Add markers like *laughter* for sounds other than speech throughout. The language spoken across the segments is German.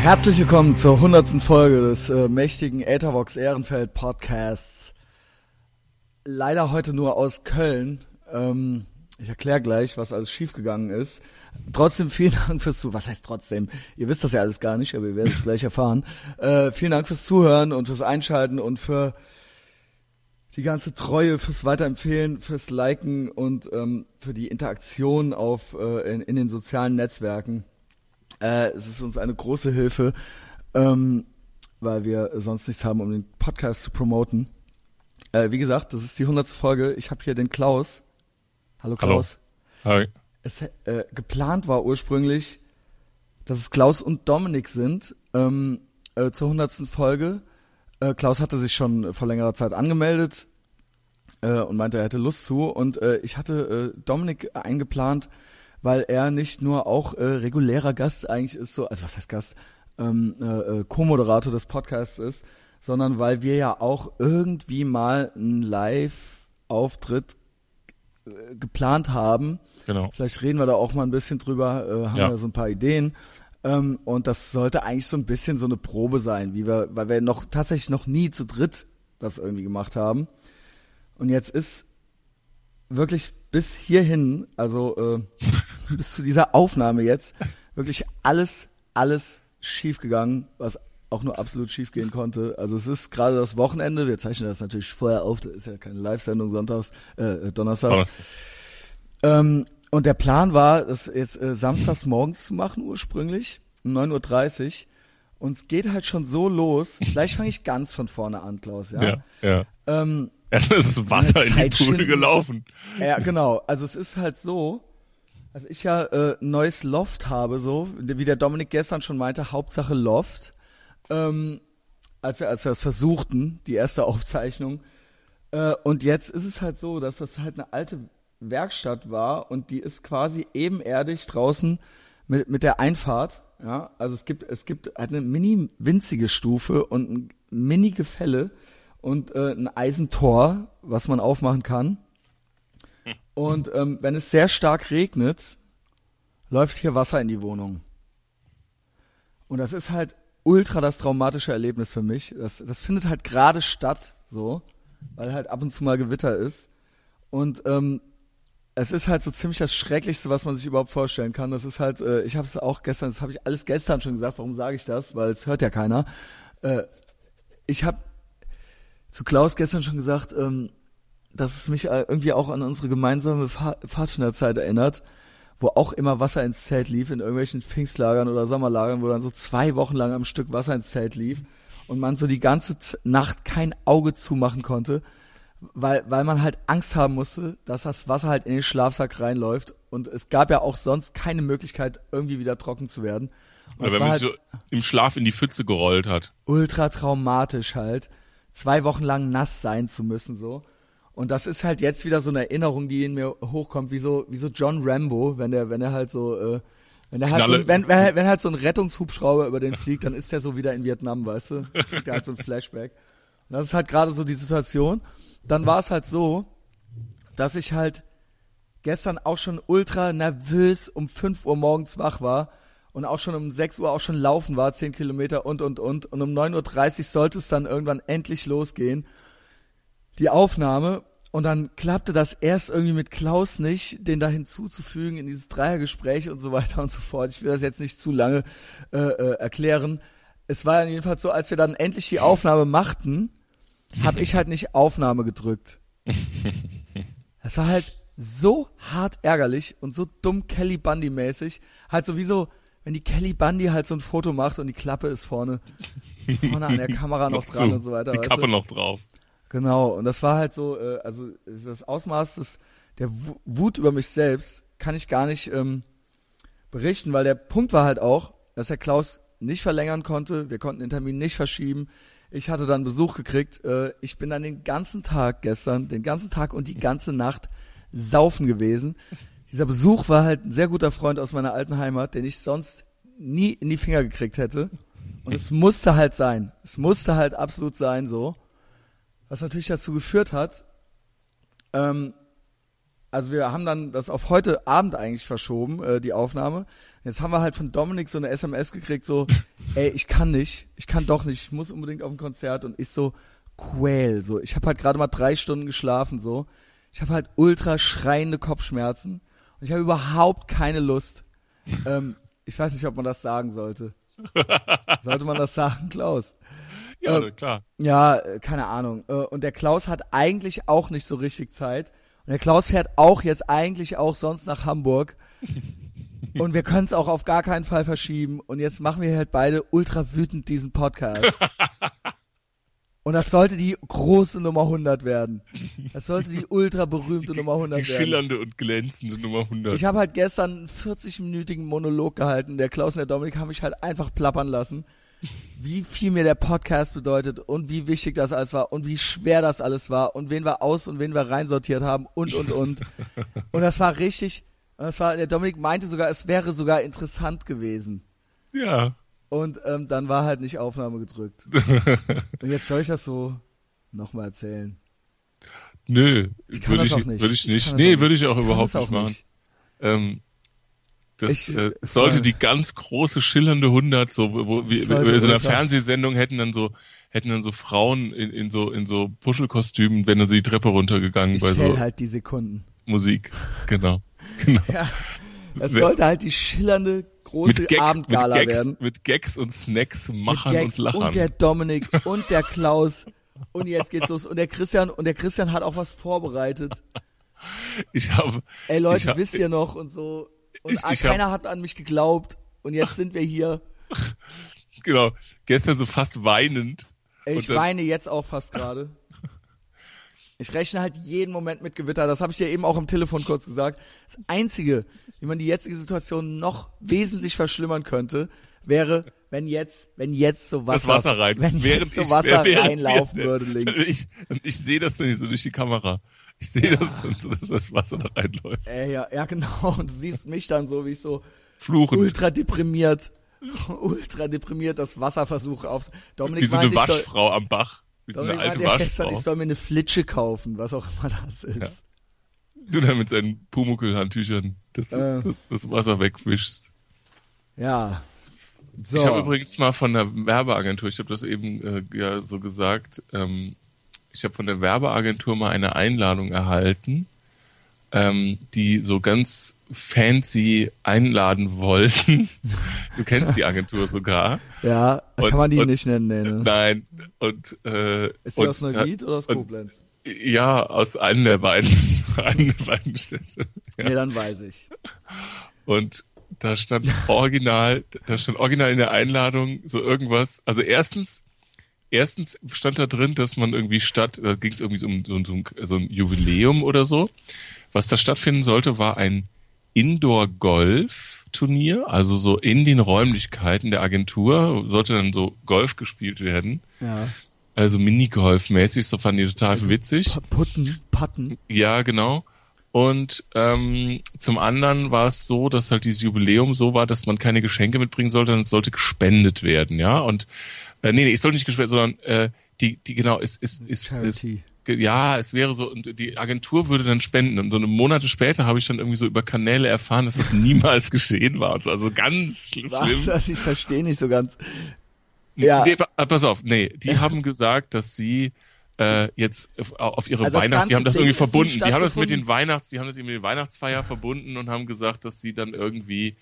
Herzlich willkommen zur hundertsten Folge des äh, mächtigen Ethervox Ehrenfeld Podcasts. Leider heute nur aus Köln. Ähm, ich erkläre gleich, was alles schiefgegangen ist. Trotzdem vielen *laughs* Dank fürs Zuhören. Was heißt trotzdem? Ihr wisst das ja alles gar nicht, aber ihr werdet es gleich erfahren. Äh, vielen Dank fürs Zuhören und fürs Einschalten und für die ganze Treue, fürs Weiterempfehlen, fürs Liken und ähm, für die Interaktion auf äh, in, in den sozialen Netzwerken. Äh, es ist uns eine große Hilfe, ähm, weil wir sonst nichts haben, um den Podcast zu promoten. Äh, wie gesagt, das ist die hundertste Folge. Ich habe hier den Klaus. Hallo Klaus. Hallo. Hi. Es äh, geplant war ursprünglich, dass es Klaus und Dominik sind ähm, äh, zur hundertsten Folge. Äh, Klaus hatte sich schon vor längerer Zeit angemeldet äh, und meinte, er hätte Lust zu. Und äh, ich hatte Dominik eingeplant, weil er nicht nur auch äh, regulärer Gast eigentlich ist, so, also was heißt Gast, ähm, äh, äh, Co-Moderator des Podcasts ist, sondern weil wir ja auch irgendwie mal einen Live-Auftritt äh, geplant haben. Genau. Vielleicht reden wir da auch mal ein bisschen drüber, äh, haben Ja. wir so ein paar Ideen. Ähm, und das sollte eigentlich so ein bisschen so eine Probe sein, wie wir, weil wir noch tatsächlich noch nie zu dritt das irgendwie gemacht haben. Und jetzt ist wirklich bis hierhin, also äh, *laughs* bis zu dieser Aufnahme jetzt, wirklich alles, alles schief gegangen, was auch nur absolut schief gehen konnte. Also es ist gerade das Wochenende, wir zeichnen das natürlich vorher auf, das ist ja keine Live-Sendung sonntags, äh, donnerstags. Donnerstag. Ähm, und der Plan war, das jetzt äh, samstags morgens zu machen ursprünglich, um 9.30 Uhr. Und es geht halt schon so los. Vielleicht fange ich ganz von vorne an, Klaus, ja. Ja, ja. Ähm, Erstmal ist das Wasser in die Pool gelaufen. ja, genau. Also es ist halt so, dass ich ja äh, neues Loft habe, so, wie der Dominik gestern schon meinte, Hauptsache Loft. Ähm, als wir, als wir das versuchten, die erste *laughs* Aufzeichnung. Äh, und jetzt ist es halt so, dass das halt eine alte Werkstatt war und die ist quasi ebenerdig draußen mit, mit der Einfahrt. Ja, also es gibt, es gibt halt eine mini winzige Stufe und ein mini Gefälle und äh, ein Eisentor, was man aufmachen kann. Und ähm, wenn es sehr stark regnet, läuft hier Wasser in die Wohnung. Und das ist halt ultra das traumatische Erlebnis für mich. Das, das findet halt gerade statt, so, weil halt ab und zu mal Gewitter ist. Und ähm, es ist halt so ziemlich das Schrecklichste, was man sich überhaupt vorstellen kann. Das ist halt, äh, ich habe es auch gestern, das habe ich alles gestern schon gesagt. Warum sage ich das? Weil es hört ja keiner. Äh, ich habe zu Klaus gestern schon gesagt, ähm, dass es mich äh, irgendwie auch an unsere gemeinsame Fahr Pfadfinderzeit erinnert, wo auch immer Wasser ins Zelt lief, in irgendwelchen Pfingstlagern oder Sommerlagern, wo dann so zwei Wochen lang am Stück Wasser ins Zelt lief und man so die ganze Nacht kein Auge zumachen konnte, weil, weil man halt Angst haben musste, dass das Wasser halt in den Schlafsack reinläuft und es gab ja auch sonst keine Möglichkeit, irgendwie wieder trocken zu werden. Und Oder es wenn war man halt sich so im Schlaf in die Pfütze gerollt hat. ultra traumatisch halt, zwei Wochen lang nass sein zu müssen so. Und das ist halt jetzt wieder so eine Erinnerung, die in mir hochkommt, wie so, wie so John Rambo, wenn der, wenn er halt so, äh, wenn er halt so, wenn, wenn, wenn halt so ein Rettungshubschrauber über den fliegt, dann ist der so wieder in Vietnam, weißt du? Kriegt er halt so ein Flashback. Und das ist halt gerade so die Situation. Dann war es halt so, dass ich halt gestern auch schon ultra nervös um 5 Uhr morgens wach war und auch schon um 6 Uhr auch schon laufen war, 10 Kilometer und, und, und. Und um 9.30 Uhr sollte es dann irgendwann endlich losgehen. Die Aufnahme. Und dann klappte das erst irgendwie mit Klaus nicht, den da hinzuzufügen in dieses Dreiergespräch und so weiter und so fort. Ich will das jetzt nicht zu lange äh, äh, erklären. Es war jedenfalls so, als wir dann endlich die Aufnahme machten, habe ich halt nicht Aufnahme gedrückt. *laughs* Das war halt so hart ärgerlich und so dumm Kelly Bundy mäßig. Halt sowieso, wenn die Kelly Bundy halt so ein Foto macht und die Klappe ist vorne, vorne an der Kamera *laughs* noch, dran zu. und so weiter. Die Kappe du? noch drauf. Genau, und das war halt so, äh, also das Ausmaß des, der Wu- Wut über mich selbst kann ich gar nicht ähm, berichten, weil der Punkt war halt auch, dass der Klaus nicht verlängern konnte, wir konnten den Termin nicht verschieben. Ich hatte dann Besuch gekriegt. Äh, ich bin dann den ganzen Tag gestern, den ganzen Tag und die ganze Nacht saufen gewesen. Dieser Besuch war halt ein sehr guter Freund aus meiner alten Heimat, den ich sonst nie in die Finger gekriegt hätte. Und es musste halt sein. Es musste halt absolut sein so. Was natürlich dazu geführt hat, ähm, also wir haben dann das auf heute Abend eigentlich verschoben, äh, die Aufnahme. Jetzt haben wir halt von Dominik so eine SMS gekriegt, so, *laughs* ey, ich kann nicht, ich kann doch nicht, ich muss unbedingt auf ein Konzert und ich so, quäl, so, ich habe halt gerade mal drei Stunden geschlafen, so, ich habe halt ultra schreiende Kopfschmerzen und ich habe überhaupt keine Lust. *laughs* Ähm, ich weiß nicht, ob man das sagen sollte. *laughs* sollte man das sagen, Klaus? *laughs* Ja, äh, klar. Ja, äh, keine Ahnung. Äh, Und der Klaus hat eigentlich auch nicht so richtig Zeit. Und der Klaus fährt auch jetzt eigentlich auch sonst nach Hamburg. *laughs* Und wir können es auch auf gar keinen Fall verschieben. Und jetzt machen wir halt beide ultra wütend diesen Podcast. *laughs* Und das sollte die große Nummer 100 werden. Das sollte die ultra berühmte Nummer 100 Die werden. schillernde und glänzende Nummer 100. Ich habe halt gestern einen 40-minütigen Monolog gehalten. Der Klaus und der Dominik haben mich halt einfach plappern lassen, wie viel mir der Podcast bedeutet und wie wichtig das alles war und wie schwer das alles war und wen wir aus und wen wir reinsortiert haben und und und. *laughs* Und das war richtig. Und das war, der Dominik meinte sogar, es wäre sogar interessant gewesen. ja. Und ähm, dann war halt nicht Aufnahme gedrückt. *laughs* Und jetzt soll ich das so nochmal erzählen. Nö, Ich würde ich, nicht. Würde ich Ich nicht. das nee, würde ich auch Ich überhaupt auch nicht machen. nicht. Ähm, das Ich- äh, es sollte voll. die ganz große schillernde 100 so wo wie, sollte wie so einer. Fernsehsendung hätten dann so hätten dann so Frauen in, in so in so Puschelkostümen wenn dann sie die Treppe runtergegangen Ich bei so halt die Sekunden. Musik genau genau Ja. Es sollte halt die schillernde große mit, Gag, mit Abendgala Gags werden. mit Gags und Snacks Mit Machern und Lachern Und der Dominik und der Klaus. Und jetzt geht's los. Und der Christian, und der Christian hat auch was vorbereitet. ich habe Ey Leute, hab- wisst ihr noch und so. Und Ich- ich keiner hat an mich geglaubt. Und jetzt sind wir hier. *laughs* genau gestern so fast weinend ich dann- weine jetzt auch fast gerade. *laughs* Ich rechne halt jeden Moment mit Gewitter. Das habe ich dir eben auch am Telefon kurz gesagt. Das Einzige, wie man die jetzige Situation noch wesentlich verschlimmern könnte, wäre, wenn jetzt, wenn jetzt so Wasser, das Wasser rein wenn während jetzt so ich, Wasser während reinlaufen wir- würde links. Und ich, ich sehe das nicht so durch die Kamera. Ich sehe das dann so, dass das Wasser da reinläuft. Ey, ja, ja, genau. Und du siehst mich dann so, wie ich so Fluchen. ultra deprimiert, ultra deprimiert das Wasser versuche auf. Dominik Wie so eine meinte, ich soll- Waschfrau am Bach. Wie so eine Dominik alte meinte ja gestern, ich Waschfrau. soll mir eine Flitsche kaufen, was auch immer das ist. Du dann mit seinen Pumuckl-Handtüchern das, Äh. das, das Wasser wegwischst. Ja. So. Ich habe übrigens mal von der Werbeagentur, ich habe das eben äh, ja so gesagt, ähm, ich habe von der Werbeagentur mal eine Einladung erhalten, ähm, die so ganz fancy einladen wollten. *laughs* Du kennst die Agentur sogar. Ja, Und- kann man die und- nicht nennen, nee, ne? Nein. Und, äh, Ist die und, aus Neuwied oder aus Koblenz? Ja, aus einem der beiden, *laughs* einem der beiden Städte. Ja. Nee, dann weiß ich. Und da stand original, da stand original in der Einladung so irgendwas. Also erstens, erstens stand da drin, dass man irgendwie statt, da ging es irgendwie um, so, um- so, ein Jubiläum oder so. Was da stattfinden sollte, war ein Indoor-Golf-Turnier, also so in den Räumlichkeiten der Agentur sollte dann so Golf gespielt werden. Ja. Also Minigolf-mäßig, so fanden die total witzig. Pa- Putten, Patten. Ja, genau. Und ähm, zum anderen war es so, dass halt dieses Jubiläum so war, dass man keine Geschenke mitbringen sollte, sondern es sollte gespendet werden, ja. Und äh, nee, nee, es soll nicht gespendet, sondern äh, die, die genau, ist, ist, ist ge- ja, es wäre so, und die Agentur würde dann spenden. Und so eine Monate später habe ich dann irgendwie so über Kanäle erfahren, dass das *laughs* niemals geschehen war. Und so, Also ganz schlimm. Was? Also ich verstehe nicht so ganz. Ja. Nee, äh, pass auf, nee, die haben gesagt, dass sie äh, jetzt auf, ihre Also Weihnachts, die haben das Ding irgendwie ist verbunden, die haben das mit den Weihnachts, die haben das irgendwie mit der Weihnachtsfeier verbunden und haben gesagt, dass sie dann irgendwie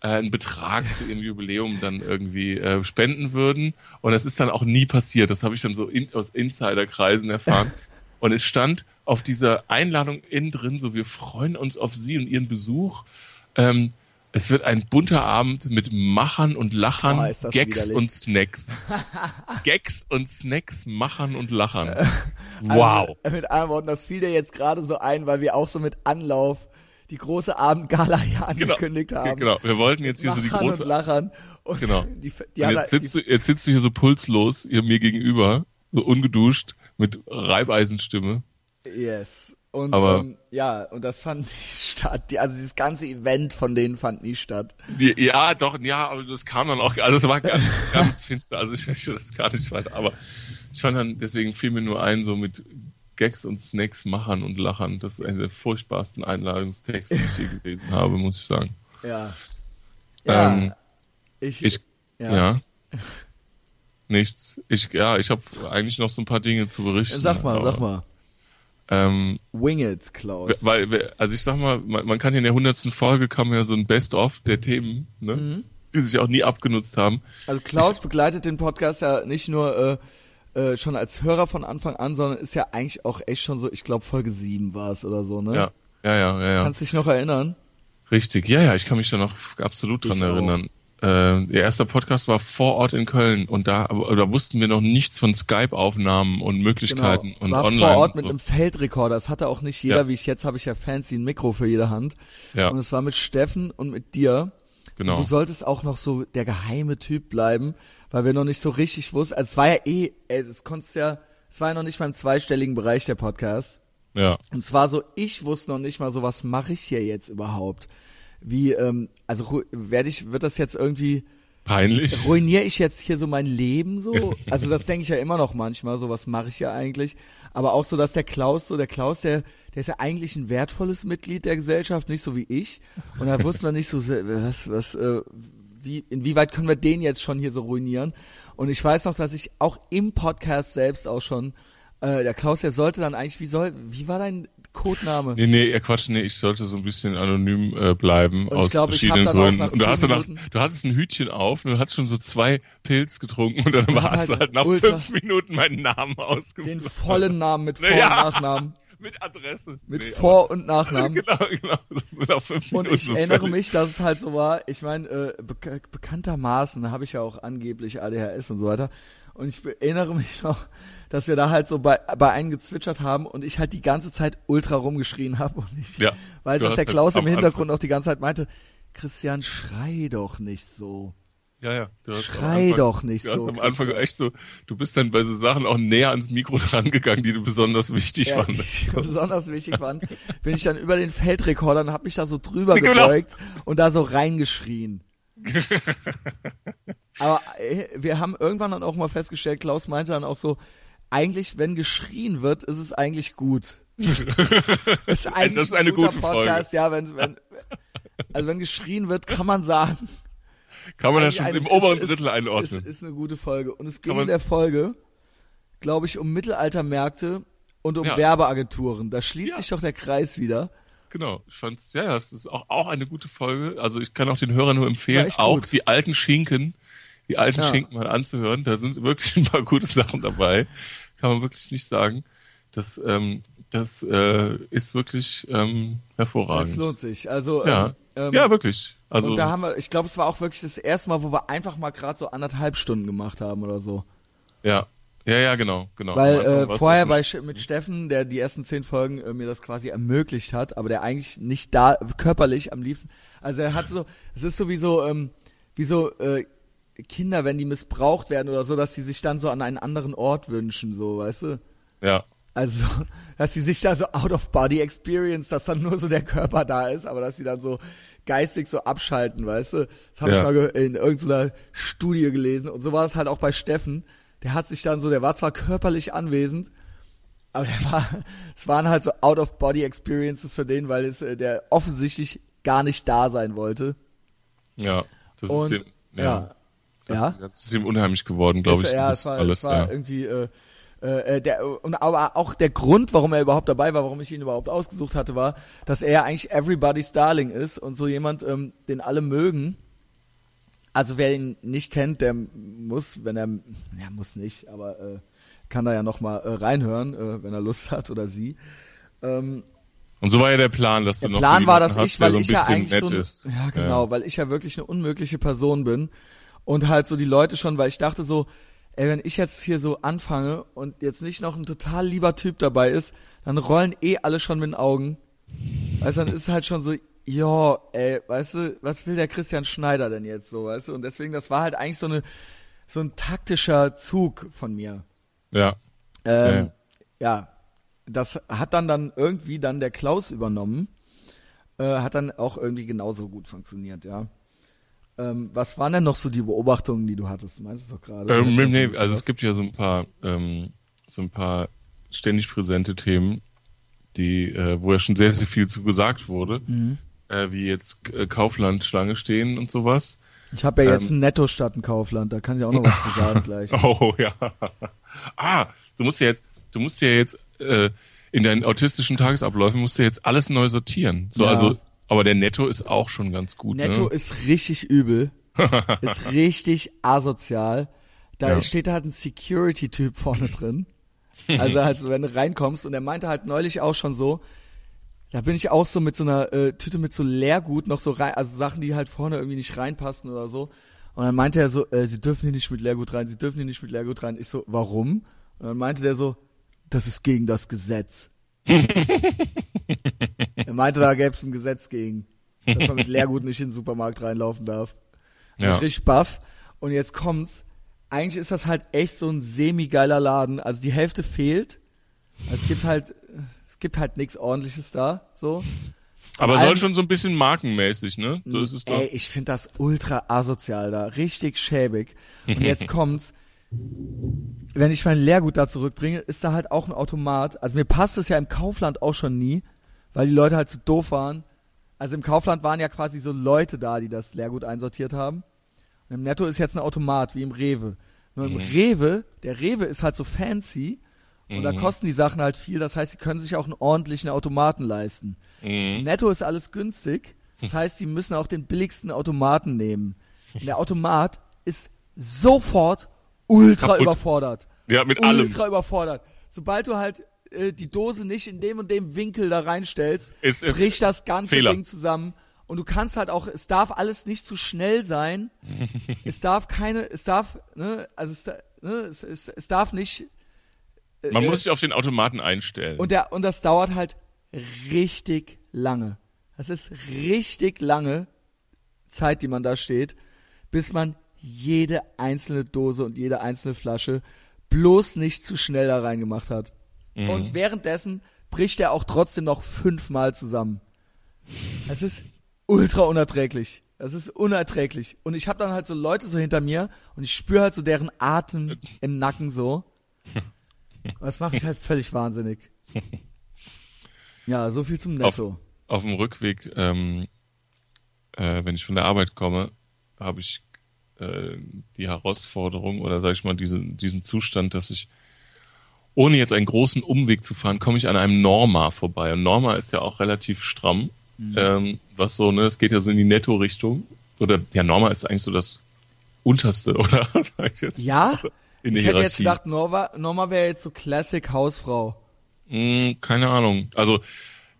äh, einen Betrag zu ihrem Jubiläum dann irgendwie äh, spenden würden. Und das ist dann auch nie passiert. Das habe ich dann so in, aus Insiderkreisen erfahren. *laughs* und es stand auf dieser Einladung innen drin, so wir freuen uns auf Sie und Ihren Besuch. Ähm, es wird ein bunter Abend mit Machern und Lachern, das Gags widerlich. und Snacks. *laughs* Gags und Snacks, Machern und Lachern. *laughs* Also, Wow. mit anderen Worten, das fiel dir jetzt gerade so ein, weil wir auch so mit Anlauf die große Abendgala hier Genau. angekündigt haben. Genau. Wir wollten jetzt hier so die große. und Lachern. Und Genau. *laughs* Die, die Und jetzt sitzt, du, jetzt sitzt du hier so pulslos, hier mir gegenüber, so ungeduscht, mit Reibeisenstimme. yes. Und Aber- ähm, ja, und das fand *laughs* nicht statt. Die, also dieses ganze Event von denen fand nie statt. Die, ja, doch, ja, aber das kam dann auch, also es war ganz, ganz finster, also ich *laughs* möchte das gar nicht weiter, aber ich fand dann, deswegen fiel mir nur ein, so mit Gags und Snacks machern und lachern. Das ist einer der furchtbarsten Einladungstexte, die ich je gelesen habe, muss ich sagen. Ja. Ja. Ähm, ich, Ich, ja. ja. Nichts. Ich, ja, ich habe eigentlich noch so ein paar Dinge zu berichten. Sag mal, aber, sag mal. Ähm, Wing it, Klaus. weil, also ich sag mal, man, man kann in der hundertsten Folge kann man ja so ein Best-of der Themen, ne? Mhm. die sich auch nie abgenutzt haben. Also Klaus begleitet den Podcast ja nicht nur äh, äh, schon als Hörer von Anfang an, sondern ist ja eigentlich auch echt schon so, ich glaube Folge 7 war es oder so, ne? Ja, ja, ja, ja. ja. Kannst dich noch erinnern? Richtig, ja, ja, ich kann mich da noch absolut dran Ich erinnern. Äh, der erste Podcast war vor Ort in Köln und da, da wussten wir noch nichts von Skype-Aufnahmen und Möglichkeiten und Genau. war online. vor Ort und mit so. einem Feldrekorder. Das hatte auch nicht jeder, Ja. wie ich jetzt habe ich ja fancy ein Mikro für jede Hand. Ja, Und es war mit Steffen und mit dir. genau. Und du solltest auch noch so der geheime Typ bleiben, weil wir noch nicht so richtig wussten. Also es war ja eh, es konntest ja, es war ja noch nicht mal im zweistelligen Bereich der Podcast. Ja, Und zwar so, ich wusste noch nicht mal so, was mache ich hier jetzt überhaupt? Wie, ähm, also werde ich, wird das jetzt irgendwie, peinlich. ruiniere ich jetzt hier so mein Leben so? *laughs* Also das denke ich ja immer noch manchmal, so was mache ich hier eigentlich? Aber auch so, dass der Klaus, so der Klaus, der, der ist ja eigentlich ein wertvolles Mitglied der Gesellschaft, nicht so wie ich. Und da wussten wir nicht so, was, was, äh, wie, inwieweit können wir den jetzt schon hier so ruinieren? Und ich weiß noch, dass ich auch im Podcast selbst auch schon, äh, der Klaus, der sollte dann eigentlich, wie soll, wie war dein Codename? Nee, nee, ja, Quatsch, nee, ich sollte so ein bisschen anonym äh, bleiben Und ich aus glaub, verschiedenen Gründen. Und du hast danach, du hattest ein Hütchen auf und du hast schon so zwei Pilz getrunken und dann hast du halt halt nach fünf Minuten meinen Namen Den ausgemacht. vollen Namen mit *laughs* Vor- und Nachnamen. Mit Adresse. Mit Nee, Vor- und Nachnamen. *laughs* Genau, genau. Und ich so erinnere völlig- mich, dass es halt so war, ich meine, äh, bek bekanntermaßen habe ich ja auch angeblich ADHS und so weiter. Und ich be- erinnere mich *laughs* noch, dass wir da halt so bei, bei einem gezwitschert haben und ich halt die ganze Zeit ultra rumgeschrien habe. Und ich Ja, weiß, dass der halt Klaus am im Hintergrund auch die ganze Zeit meinte, Christian, schrei doch nicht so. Ja, ja. Du hast Schrei Anfang- doch nicht Du hast so, am Anfang echt so, du bist dann bei so Sachen auch näher ans Mikro *laughs* dran gegangen, die du besonders wichtig Ja, die fandest. ich besonders wichtig fand, bin ich dann über den Feldrekorder und habe mich da so drüber *laughs* Genau. gebeugt und da so reingeschrien. *laughs* Aber äh, wir haben irgendwann dann auch mal festgestellt, Klaus meinte dann auch so, eigentlich, wenn geschrien wird, ist es eigentlich gut. ist eigentlich Das ist eine ein guter gute Podcast, ja, wenn, wenn, also wenn geschrien wird, kann man sagen, Kann man das schon im oberen ist- Drittel ist, einordnen. Ist, ist eine gute Folge. Und es ging in der Folge, glaube ich, um Mittelaltermärkte und um Ja. Werbeagenturen. Da schließt Ja. sich doch der Kreis wieder. Genau, ich fand's, ja, ja, es ist auch, auch eine gute Folge. Also ich kann auch den Hörern nur empfehlen, auch gut. die alten Schinken, die alten Ja. Schinken mal anzuhören. Da sind wirklich *laughs* ein paar gute Sachen dabei. Kann man wirklich nicht sagen. Das, ähm, das äh, ist wirklich ähm, Das hervorragend. lohnt sich. Also, Ja. ähm, ähm, ja, wirklich. Also und da haben wir, ich glaube, es war auch wirklich das erste Mal, wo wir einfach mal gerade so anderthalb Stunden gemacht haben oder so. ja, ja, ja, genau, genau. Weil äh, vorher auch bei, mit Steffen, der die ersten zehn Folgen äh, mir das quasi ermöglicht hat, aber der eigentlich nicht da, körperlich am liebsten. Also er hat so, es ist so wie so, ähm, wie so äh, Kinder, wenn die missbraucht werden oder so, dass sie sich dann so an einen anderen Ort wünschen, so, weißt du? ja, Also, *laughs* dass sie sich da so out of body experience, dass dann nur so der Körper da ist, aber dass sie dann so geistig so abschalten, weißt du? Das habe Ja. ich mal in irgendeiner Studie gelesen und so war es halt auch bei Steffen. Der hat sich dann so, der war zwar körperlich anwesend, aber der war, *laughs* es waren halt so out of body experiences für den, weil es, äh, der offensichtlich gar nicht da sein wollte. ja. Das Und ist ihm, ja, ja, ja. das, das ist ihm unheimlich geworden, glaube ich. Ja, das es war, alles, es war ja. irgendwie äh, äh, der und aber auch der Grund, warum er überhaupt dabei war, warum ich ihn überhaupt ausgesucht hatte, war, dass er eigentlich everybody's Darling ist und so jemand, ähm, den alle mögen. Also wer ihn nicht kennt, der muss, wenn er, ja muss nicht, aber äh, kann da ja noch mal äh, reinhören, äh, wenn er Lust hat oder sie. Ähm, Und so war ja der Plan, dass der du noch Plan so war, dass hast, ich, weil so ein ich ja bisschen eigentlich so ein, ist. ja genau, weil ich ja wirklich eine unmögliche Person bin und halt so die Leute schon, weil ich dachte so, ey, wenn ich jetzt hier so anfange und jetzt nicht noch ein total lieber Typ dabei ist, dann rollen eh alle schon mit den Augen. Weißt du, dann ist halt schon so, ja, ey, weißt du, was will der Christian Schneider denn jetzt so, weißt du? Und deswegen, das war halt eigentlich so eine, so ein taktischer Zug von mir. Ja, Ähm, ja, das hat dann dann irgendwie dann der Klaus übernommen. Äh, hat dann auch irgendwie genauso gut funktioniert, ja. Ähm, was waren denn noch so die Beobachtungen, die du hattest? Du meinst es doch gerade. Ähm, Du nee, schon also es gibt ja so ein paar, ähm, so ein paar ständig präsente Themen, die, äh, wo ja schon sehr, sehr viel zu gesagt wurde, Mhm. äh, wie jetzt äh, Kaufland Schlange stehen und sowas. Ich habe ja jetzt Ähm. ein Netto statt ein Kaufland, da kann ich auch noch was zu sagen gleich. *laughs* Oh ja. *laughs* Ah, du musst ja jetzt, du musst ja jetzt äh, in deinen autistischen Tagesabläufen musst du jetzt alles neu sortieren. So, Ja. also, aber der Netto ist auch schon ganz gut. Netto ne? ist richtig übel, *laughs* ist richtig asozial. Da Ja. steht halt ein Security-Typ vorne *laughs* drin. Also halt, so, wenn du reinkommst und er meinte halt neulich auch schon so, da bin ich auch so mit so einer äh, Tüte mit so Leergut noch so rein, also Sachen, die halt vorne irgendwie nicht reinpassen oder so. Und dann meinte er so, äh, sie dürfen hier nicht mit Leergut rein, sie dürfen hier nicht mit Leergut rein. Ich so, warum? Und dann meinte der so, das ist gegen das Gesetz. *laughs* er meinte, da gäbe es ein Gesetz gegen, dass man mit Leergut nicht in den Supermarkt reinlaufen darf. Ja. Ich richtig baff. Und jetzt kommt's. Eigentlich ist das halt echt so ein semi-geiler Laden. Also die Hälfte fehlt. Also es gibt halt, es gibt halt nichts ordentliches da, so. aber Vor soll allem- schon so ein bisschen markenmäßig, ne? Das ist doch. Ey, ich finde das ultra asozial da. Richtig schäbig. Und jetzt *laughs* kommt's. Wenn ich mein Leergut da zurückbringe, ist da halt auch ein Automat. Also mir passt es ja im Kaufland auch schon nie, weil die Leute halt zu doof waren. Also im Kaufland waren ja quasi so Leute da, die das Leergut einsortiert haben. Und im Netto ist jetzt ein Automat, wie im Rewe. Nur im Rewe, der Rewe ist halt so fancy und da kosten die Sachen halt viel. Das heißt, sie können sich auch einen ordentlichen Automaten leisten. Im Mhm. Netto ist alles günstig. Das heißt, sie müssen auch den billigsten Automaten nehmen. *laughs* Und der Automat ist sofort ultra Kaputt. überfordert. Ja, mit allem. Ultra überfordert. Sobald du halt äh, die Dose nicht in dem und dem Winkel da reinstellst, Ist, äh, bricht das ganze Fehler. Ding zusammen. Und du kannst halt auch, es darf alles nicht zu schnell sein. *laughs* es darf keine, es darf, ne, also es, ne, es, es, es darf nicht. äh, Man äh, muss sich auf den Automaten einstellen. und, der, und das dauert halt richtig lange. Das ist richtig lange Zeit, die man da steht, bis man jede einzelne Dose und jede einzelne Flasche bloß nicht zu schnell da reingemacht hat. Mhm. Und währenddessen bricht er auch trotzdem noch fünfmal zusammen. Es ist ultra unerträglich. Das ist unerträglich. Und ich habe dann halt so Leute so hinter mir und ich spüre halt so deren Atem im Nacken so. Und das macht mich halt völlig wahnsinnig. *laughs* Ja, so viel zum Netto. auf dem Rückweg, ähm, äh, wenn ich von der Arbeit komme, habe ich äh, die Herausforderung oder sage ich mal diesen, diesen Zustand, dass ich ohne jetzt einen großen Umweg zu fahren, komme ich an einem Norma vorbei. Und Norma ist ja auch relativ stramm, ähm, was so, ne, es geht ja so in die Netto-Richtung. Oder ja, Norma ist eigentlich so das unterste, *laughs* oder? Ich. Ja? In ich der hätte jetzt gedacht, Norma, Norma wäre jetzt so Classic Hausfrau. Hm, keine Ahnung. Also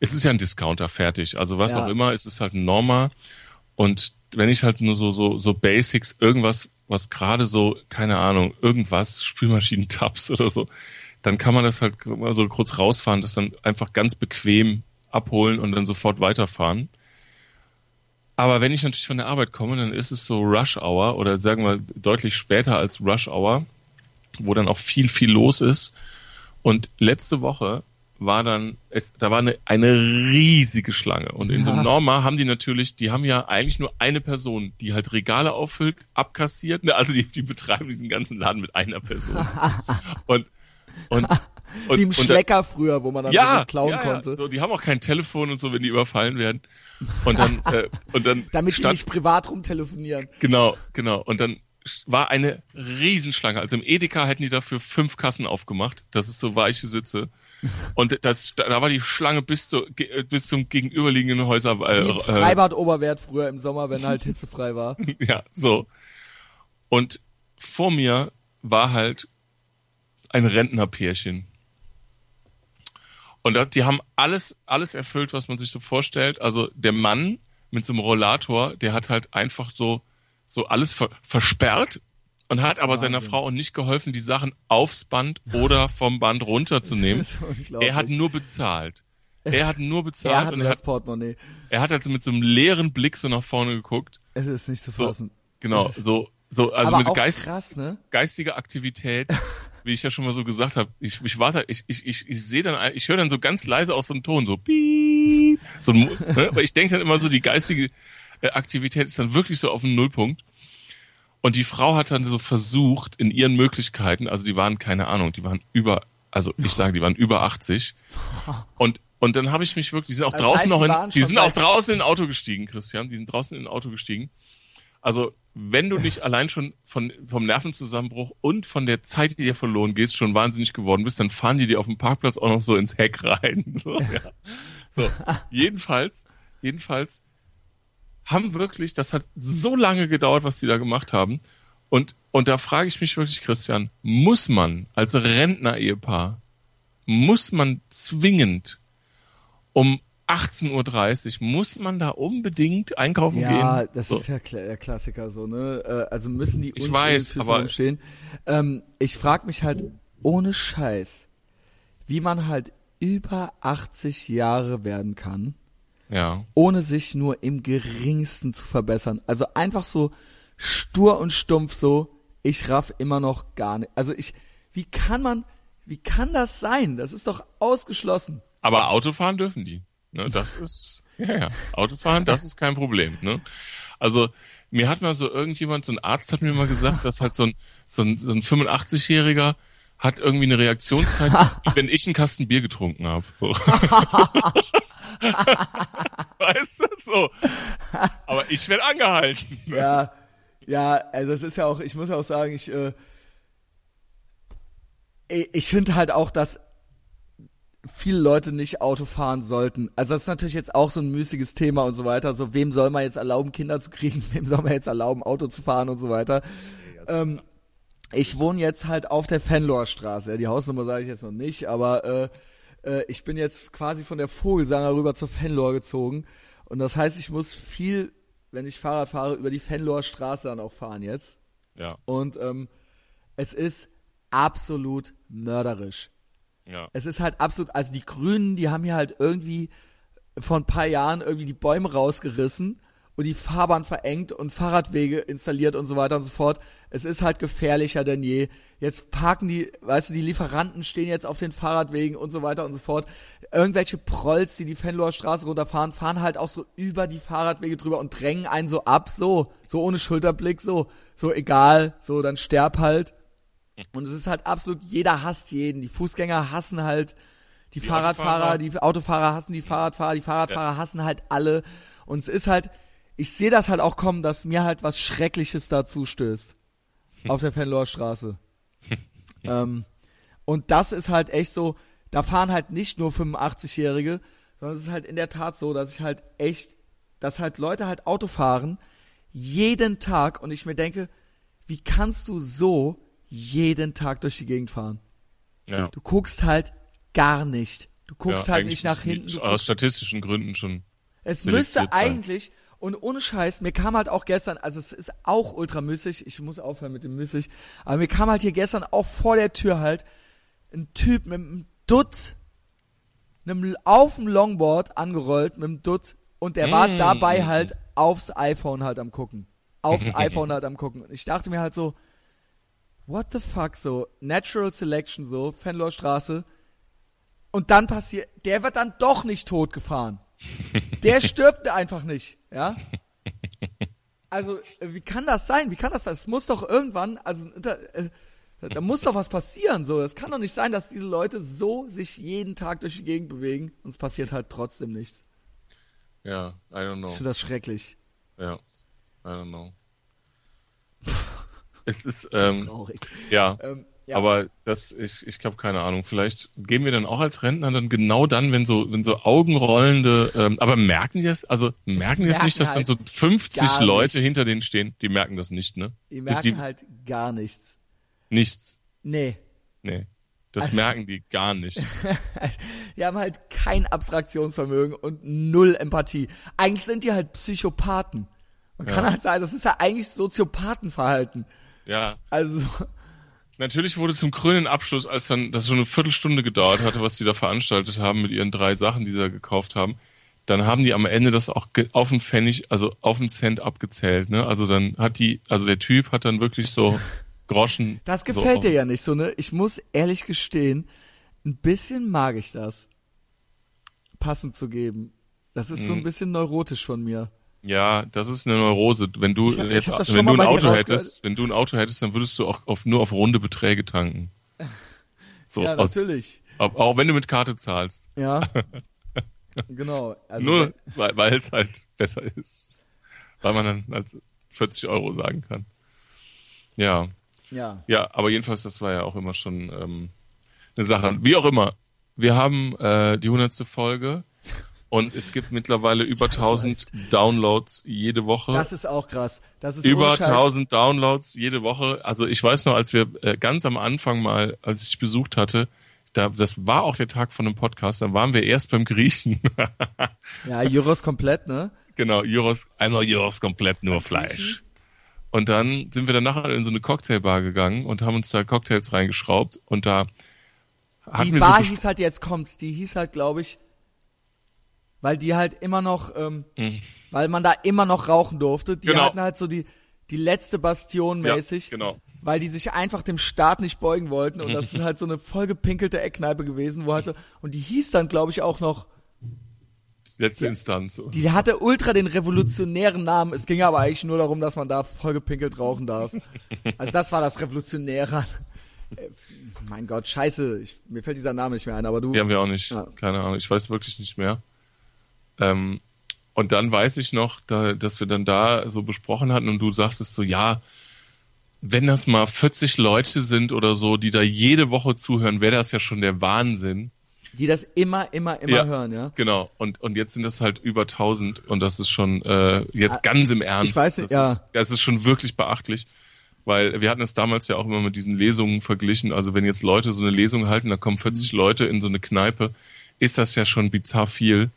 es ist ja ein Discounter fertig. Also was Ja. auch immer, es ist halt ein Norma. Und wenn ich halt nur so so so Basics, irgendwas, was gerade so, keine Ahnung, irgendwas, Spülmaschinen-Tabs *laughs* oder so, dann kann man das halt mal so kurz rausfahren, das dann einfach ganz bequem abholen und dann sofort weiterfahren. Aber wenn ich natürlich von der Arbeit komme, dann ist es so Rush Hour oder sagen wir deutlich später als Rush Hour, wo dann auch viel, viel los ist. Und letzte Woche war dann, es, da war eine, eine riesige Schlange. Und in so einem Ja. Norma haben die natürlich, die haben ja eigentlich nur eine Person, die halt Regale auffüllt, abkassiert. Ne? Also die, die betreiben diesen ganzen Laden mit einer Person. und, *laughs* und, und, Wie im Schlecker früher, wo man dann ja, klauen ja, konnte. Ja. So, die haben auch kein Telefon und so, wenn die überfallen werden. Und dann, *laughs* äh, und dann Damit die stand, nicht privat rumtelefonieren. Genau, genau. Und dann war eine Riesenschlange. Also im Edeka hätten die dafür fünf Kassen aufgemacht. Das ist so weiche Sitze. Und das, da war die Schlange bis, zu, bis zum gegenüberliegenden Häuser. Äh, äh, Freibad Oberwert früher im Sommer, wenn halt hitzefrei war. *laughs* ja, so. Und vor mir war halt ein Rentnerpärchen. Und das, die haben alles, alles erfüllt, was man sich so vorstellt. Also der Mann mit so einem Rollator, der hat halt einfach so, so alles ver versperrt und hat aber seiner. Frau auch nicht geholfen, die Sachen aufs Band oder vom Band runterzunehmen. *laughs* Er hat nur bezahlt. Er hat nur bezahlt er hatte und er das hat, Portemonnaie. er hat halt so mit so einem leeren Blick so nach vorne geguckt. Es ist nicht zu So, fassen. genau, so, so, also Aber mit Geist, krass, ne? geistige Aktivität, *laughs* wie ich ja schon mal so gesagt habe. Ich, ich warte, ich, ich, ich, ich sehe dann, ich höre dann so ganz leise aus so einem Ton, so piep, so ein, ne? aber ich denke dann immer so, die geistige äh, Aktivität ist dann wirklich so auf dem Nullpunkt. Und die Frau hat dann so versucht, in ihren Möglichkeiten, also die waren, keine Ahnung, die waren über Also ich sage, die waren über 80. *laughs* Und und dann habe ich mich wirklich, die sind auch Das draußen heißt, noch in, die sind auch draußen in ein Auto gestiegen, Christian. Die sind draußen in ein Auto gestiegen. Also wenn du nicht allein schon von, vom Nervenzusammenbruch und von der Zeit, die dir verloren gehst, schon wahnsinnig geworden bist, dann fahren die dir auf dem Parkplatz auch noch so ins Heck rein. *laughs* So, ja. so. jedenfalls, jedenfalls haben wirklich, das hat so lange gedauert, was die da gemacht haben. Und, und da frage ich mich wirklich, Christian, muss man als Rentner-Ehepaar, muss man zwingend um 18.30 Uhr, muss man da unbedingt einkaufen Ja, gehen? das so. ist ja der Klassiker so, ne? Äh, Also müssen die Ich weiß, aber- rumstehen. Ähm, ich frage mich halt ohne Scheiß, wie man halt über 80 Jahre werden kann, Ja. ohne sich nur im geringsten zu verbessern. Also einfach so stur und stumpf so, ich raff immer noch gar nicht. Also ich, wie kann man, wie kann das sein? Das ist doch ausgeschlossen. Aber Autofahren dürfen die. Ne, das ist, ja, ja. Autofahren, das ist kein Problem. Ne? Also, mir hat mal so irgendjemand, so ein Arzt hat mir mal gesagt, dass halt so ein, so ein, so ein 85-Jähriger hat irgendwie eine Reaktionszeit, *laughs* wenn ich einen Kasten Bier getrunken habe. So. *laughs* *laughs* weißt du, so. Aber ich werde angehalten. Ja, ja, also es ist ja auch, ich muss ja auch sagen, ich, äh, ich finde halt auch, dass viele Leute nicht Auto fahren sollten. Also das ist natürlich jetzt auch so ein müßiges Thema und so weiter. So, wem soll man jetzt erlauben, Kinder zu kriegen? *laughs* Wem soll man jetzt erlauben, Auto zu fahren und so weiter? Ähm, ich wohne jetzt halt auf der Fenloher-Straße. Ja, die Hausnummer sage ich jetzt noch nicht, aber äh, äh, ich bin jetzt quasi von der Vogelsanger rüber zur Fenloher gezogen. Und das heißt, ich muss viel, wenn ich Fahrrad fahre, über die Fenloher Straße dann auch fahren jetzt. Ja, Und ähm, es ist absolut mörderisch. ja. Es ist halt absolut, also die Grünen, die haben hier halt irgendwie vor ein paar Jahren irgendwie die Bäume rausgerissen und die Fahrbahn verengt und Fahrradwege installiert und so weiter und so fort. Es ist halt gefährlicher denn je. Jetzt parken die, weißt du, die Lieferanten stehen jetzt auf den Fahrradwegen und so weiter und so fort. Irgendwelche Prolls, die die Fenloher Straße runterfahren, fahren halt auch so über die Fahrradwege drüber und drängen einen so ab, so, so ohne Schulterblick, so, so egal, so, dann sterb halt. Und es ist halt absolut, jeder hasst jeden. Die Fußgänger hassen halt die, Fahrradfahrer, Autofahrer. die Autofahrer hassen die Fahrradfahrer, die Fahrradfahrer hassen halt alle. Und es ist halt, ich sehe das halt auch kommen, dass mir halt was Schreckliches dazu stößt. Auf der Fenloher Straße. *laughs* ähm, und das ist halt echt so, da fahren halt nicht nur 85-Jährige, sondern es ist halt in der Tat so, dass ich halt echt, dass halt Leute halt Auto fahren, jeden Tag und ich mir denke, wie kannst du so jeden Tag durch die Gegend fahren? ja. Du guckst halt gar nicht. Du guckst ja, halt nicht nach hinten. Aus statistischen Gründen schon. es müsste eigentlich, und ohne Scheiß, mir kam halt auch gestern, also es ist auch ultra müßig, ich muss aufhören mit dem müßig, aber mir kam halt hier gestern auch vor der Tür halt ein Typ mit einem Dutt, einem, auf dem Longboard angerollt mit einem Dutt und der war Mm. dabei halt aufs iPhone halt am gucken. Aufs *laughs* iPhone halt am gucken. Und ich dachte mir halt so, what the fuck, so, Natural Selection, so, Fenloher Straße. Und dann passiert, der wird dann doch nicht tot gefahren. *laughs* Der stirbt einfach nicht, ja? Also, wie kann das sein? Wie kann das sein? Es muss doch irgendwann, also, da, äh, da muss doch was passieren, so. Es kann doch nicht sein, dass diese Leute so sich jeden Tag durch die Gegend bewegen und es passiert halt trotzdem nichts. Ja, I don't know. Ich finde das schrecklich. Ja, I don't know. *laughs* es ist, ähm, Traurig. ja, Ähm, ja. aber das, ich, ich habe keine Ahnung. Vielleicht gehen wir dann auch als Rentner dann genau dann, wenn so, wenn so augenrollende, ähm, aber merken die das? Also merken die Merken nicht, dass dann halt so 50 gar Leute nichts. hinter denen stehen? Die merken das nicht, ne? die merken halt gar nichts. nichts. Nee. Nee. Das merken die gar nicht. *laughs* die haben halt kein Abstraktionsvermögen und null Empathie. Eigentlich sind die halt Psychopathen. Man kann Ja. halt sagen, das ist ja eigentlich Soziopathenverhalten. Ja, Also, Natürlich wurde zum krönenden Abschluss, als dann das schon eine Viertelstunde gedauert hatte, was die da veranstaltet haben mit ihren drei Sachen, die sie da gekauft haben, dann haben die am Ende das auch auf den Pfennig, also auf den Cent abgezählt. Ne? Also dann hat die, also der Typ hat dann wirklich so Groschen. *laughs* das so gefällt auf- dir ja nicht so, ne? Ich muss ehrlich gestehen, ein bisschen mag ich das. Passend zu geben. Das ist so ein Mhm. bisschen neurotisch von mir. Ja, das ist eine Neurose. Wenn du hab- jetzt, wenn du ein Auto hättest, wenn du ein Auto hättest, dann würdest du auch auf, nur auf runde Beträge tanken. *laughs* So, ja, aus, natürlich. auch, auch wenn du mit Karte zahlst. Ja. *laughs* genau. Also, Nur weil, weil es halt besser ist. Weil man dann als 40 Euro sagen kann. Ja. Ja. Ja, aber jedenfalls, das war ja auch immer schon ähm, eine Sache. Wie auch immer, wir haben äh, die hundertste Folge und es gibt mittlerweile über 1000 Downloads jede Woche. Das ist auch krass. Das ist über ohne Scheiß. 1000 Downloads jede Woche. Also ich weiß noch, als wir äh, ganz am Anfang mal, als ich besucht hatte, da, das war auch der Tag von einem Podcast, da waren wir erst beim Griechen. *laughs* Ja, Euros komplett, ne? genau, Gyros, einmal Gyros komplett nur Fleisch. Und dann sind wir danach in so eine Cocktailbar gegangen und haben uns da Cocktails reingeschraubt und da hatten Die Bar so hieß halt jetzt kommt's, die hieß halt, glaube ich, weil die halt immer noch, ähm, weil man da immer noch rauchen durfte. Die Mhm. Genau. hatten halt so die, die letzte Bastion ja, mäßig, genau. weil die sich einfach dem Staat nicht beugen wollten und *laughs* das ist halt so eine vollgepinkelte Eckkneipe gewesen, wo halt so, und die hieß dann, glaube ich, auch noch, Letzte Instanz. die hatte ultra den revolutionären Namen. Es ging aber eigentlich nur darum, dass man da vollgepinkelt rauchen darf. Also das war das Revolutionäre. Äh, Mein Gott, scheiße, ich, mir fällt dieser Name nicht mehr ein, aber du. Die haben wir auch nicht. Ja. Keine Ahnung. Ich weiß wirklich nicht mehr. Ähm, und dann weiß ich noch, da, dass wir dann da so besprochen hatten und du sagtest so, ja, wenn das mal 40 Leute sind oder so, die da jede Woche zuhören, wäre das ja schon der Wahnsinn. Die das immer, immer, immer Ja. hören, ja. Genau. Und, und jetzt sind das halt über 1000 und das ist schon äh, jetzt ganz im Ernst. ich weiß nicht, das ja. Ist, das ist schon wirklich beachtlich. Weil wir hatten es damals ja auch immer mit diesen Lesungen verglichen. Also wenn jetzt Leute so eine Lesung halten, da kommen 40 Mhm. Leute in so eine Kneipe, ist das ja schon bizarr viel.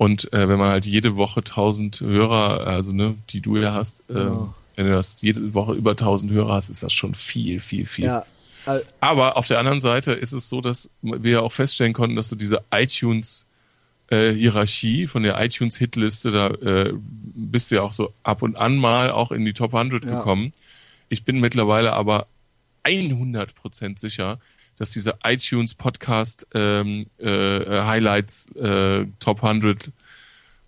Und äh, wenn man halt jede Woche 1000 Hörer, also ne, die du ja hast, äh, Genau. wenn du das jede Woche über 1000 Hörer hast, ist das schon viel, viel, viel. Ja. Aber auf der anderen Seite ist es so, dass wir ja auch feststellen konnten, dass du diese iTunes äh, Hierarchie von der iTunes Hitliste, da äh, bist du ja auch so ab und an mal auch in die Top 100 Ja. gekommen. Ich bin mittlerweile aber 100% sicher, dass diese iTunes Podcast ähm, äh, Highlights äh, Top 100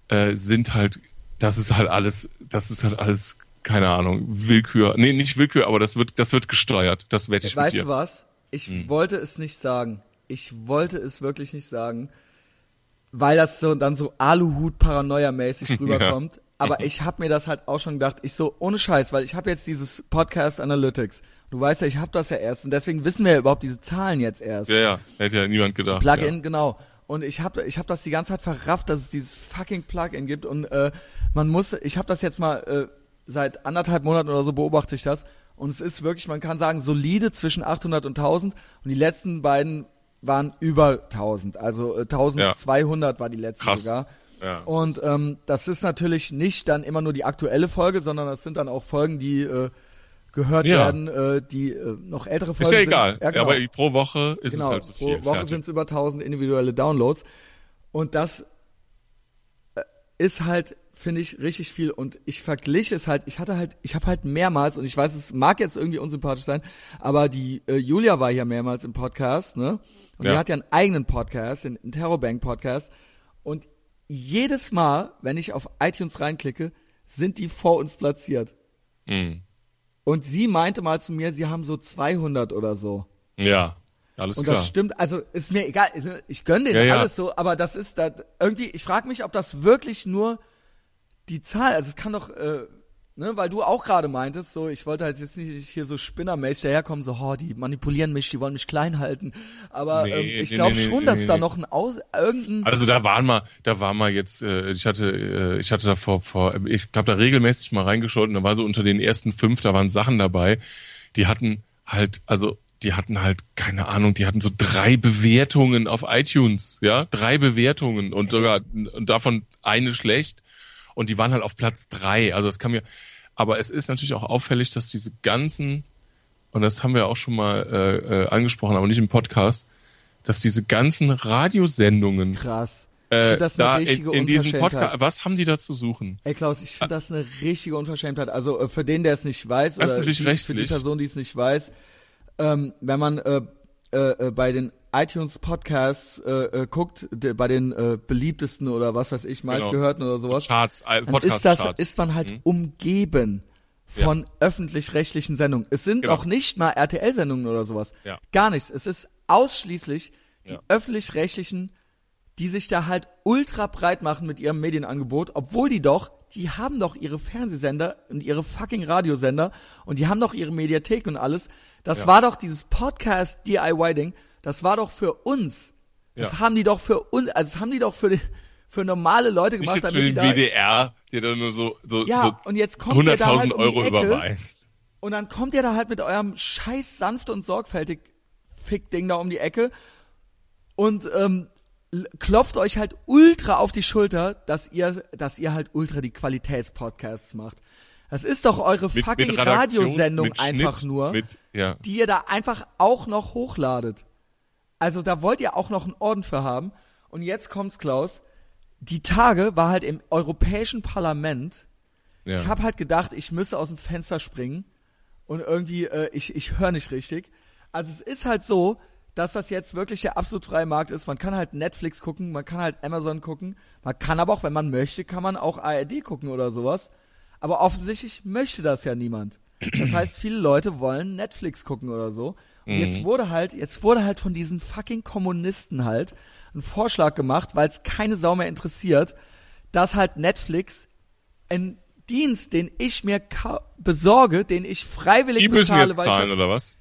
äh, sind halt, das ist halt alles, das ist halt alles, keine Ahnung, Willkür. Nee, nicht Willkür, aber das wird, das wird gesteuert. Das wette ich weißt du was? Ich Hm. wollte es nicht sagen. Ich wollte es wirklich nicht sagen, weil das so dann so Aluhut-Paranoia-mäßig *laughs* rüberkommt. Aber *laughs* ich habe mir das halt auch schon gedacht. Ich so ohne Scheiß, weil ich habe jetzt dieses Podcast Analytics. Du weißt ja, ich habe das ja erst und deswegen wissen wir ja überhaupt diese Zahlen jetzt erst. Ja, ja, hätte ja niemand gedacht. Plugin, ja. genau. Und ich habe ich hab das die ganze Zeit verrafft, dass es dieses fucking Plugin gibt. Und äh, man muss, ich habe das jetzt mal äh, seit anderthalb Monaten oder so beobachte ich das. Und es ist wirklich, man kann sagen, solide zwischen 800 und 1000. Und die letzten beiden waren über 1000. Also äh, 1200 war die letzte Krass. sogar. Ja. Und ähm, das ist natürlich nicht dann immer nur die aktuelle Folge, sondern das sind dann auch Folgen, die äh, gehört Ja. werden, äh, die äh, noch ältere Folgen Ist ja sind. egal. Ja, genau. Aber pro Woche ist Genau, es halt so viel. pro Woche sind es über 1000 individuelle Downloads. Und das äh, ist halt, finde ich, richtig viel. Und ich vergliche es halt, ich hatte halt, ich habe halt mehrmals, und ich weiß, es mag jetzt irgendwie unsympathisch sein, aber die äh, Julia war hier mehrmals im Podcast, ne? Und Ja. die hat ja einen eigenen Podcast, den, den Terrorbank-Podcast. Und jedes Mal, wenn ich auf iTunes reinklicke, sind die vor uns platziert. Mhm. Und sie meinte mal zu mir, sie haben so 200 oder so. Ja, alles Und klar. das stimmt, also ist mir egal, also ich gönne denen Ja, ja. alles so, aber das ist da irgendwie, ich frage mich, ob das wirklich nur die Zahl, also es kann doch, äh, ne, weil du auch gerade meintest, so, ich wollte halt jetzt nicht hier so spinnermäßig daherkommen, so, oh, die manipulieren mich, die wollen mich klein halten, aber Nee, ähm, ich nee, glaube nee, schon, dass da noch ein Aus, irgendein, Also da waren mal, da war mal jetzt, äh, ich hatte, äh, ich hatte da vor, vor, ich habe da regelmäßig mal reingeschaut und da war so unter den ersten fünf, da waren Sachen dabei, die hatten halt, also die hatten halt, keine Ahnung, die hatten so drei Bewertungen auf iTunes, ja, drei Bewertungen und sogar und davon eine schlecht und die waren halt auf Platz drei. Also das kann mir, aber es ist natürlich auch auffällig, dass diese ganzen und das haben wir auch schon mal äh, äh, angesprochen, aber nicht im Podcast, dass diese ganzen Radiosendungen krass. Ich äh, finde das da eine in, richtige in diesem Unverschämtheit. Podcast, was haben die da zu suchen? Ey Klaus, ich finde das eine richtige Unverschämtheit. Also äh, für den, der es nicht weiß, oder die, für die. Person, die es nicht weiß, ähm, wenn man äh, äh, äh, bei den iTunes Podcasts äh, äh, guckt, de, bei den äh, beliebtesten oder was weiß ich, meistgehörten oder sowas, Charts, äh, dann ist das ist man halt Mhm. umgeben von öffentlich-rechtlichen Sendungen. Es sind Genau. auch nicht mal RTL-Sendungen oder sowas. Ja. Gar nichts. Es ist ausschließlich die Ja. öffentlich-rechtlichen, die sich da halt ultra breit machen mit ihrem Medienangebot, obwohl die doch, die haben doch ihre Fernsehsender und ihre fucking Radiosender und die haben doch ihre Mediathek und alles. Das Ja. war doch dieses Podcast DIY-Ding, das war doch für uns. Das Ja. haben die doch für uns, also das haben die doch für, die, für normale Leute Nicht gemacht, jetzt für den WDR, der dann nur so, so, Ja, so und jetzt kommt ihr da 100.000 halt um Euro überweist. Und dann kommt ihr da halt mit eurem scheiß sanft und sorgfältig Fick-Ding da um die Ecke und ähm, klopft euch halt ultra auf die Schulter, dass ihr, dass ihr halt ultra die Qualitätspodcasts macht. Das ist doch eure Mit, fucking mit Radiosendung einfach Schnitt, nur, Mit, ja. die ihr da einfach auch noch hochladet. Also da wollt ihr auch noch einen Orden für haben. Und jetzt kommt's, Klaus. Die Tage war halt im Europäischen Parlament ja. ich habe halt gedacht, ich müsse aus dem Fenster springen und irgendwie, äh, ich, ich höre nicht richtig. Also es ist halt so, dass das jetzt wirklich der absolut freie Markt ist. Man kann halt Netflix gucken, man kann halt Amazon gucken, man kann aber auch, wenn man möchte, kann man auch ARD gucken oder sowas. Aber offensichtlich möchte das ja niemand. Das heißt, viele Leute wollen Netflix gucken oder so. Und jetzt wurde halt, jetzt wurde halt von diesen fucking Kommunisten halt ein Vorschlag gemacht, weil es keine Sau mehr interessiert, dass halt Netflix ein Dienst, den ich mir besorge, den ich freiwillig Die müssen bezahle, jetzt weil ich zahlen, das, oder was?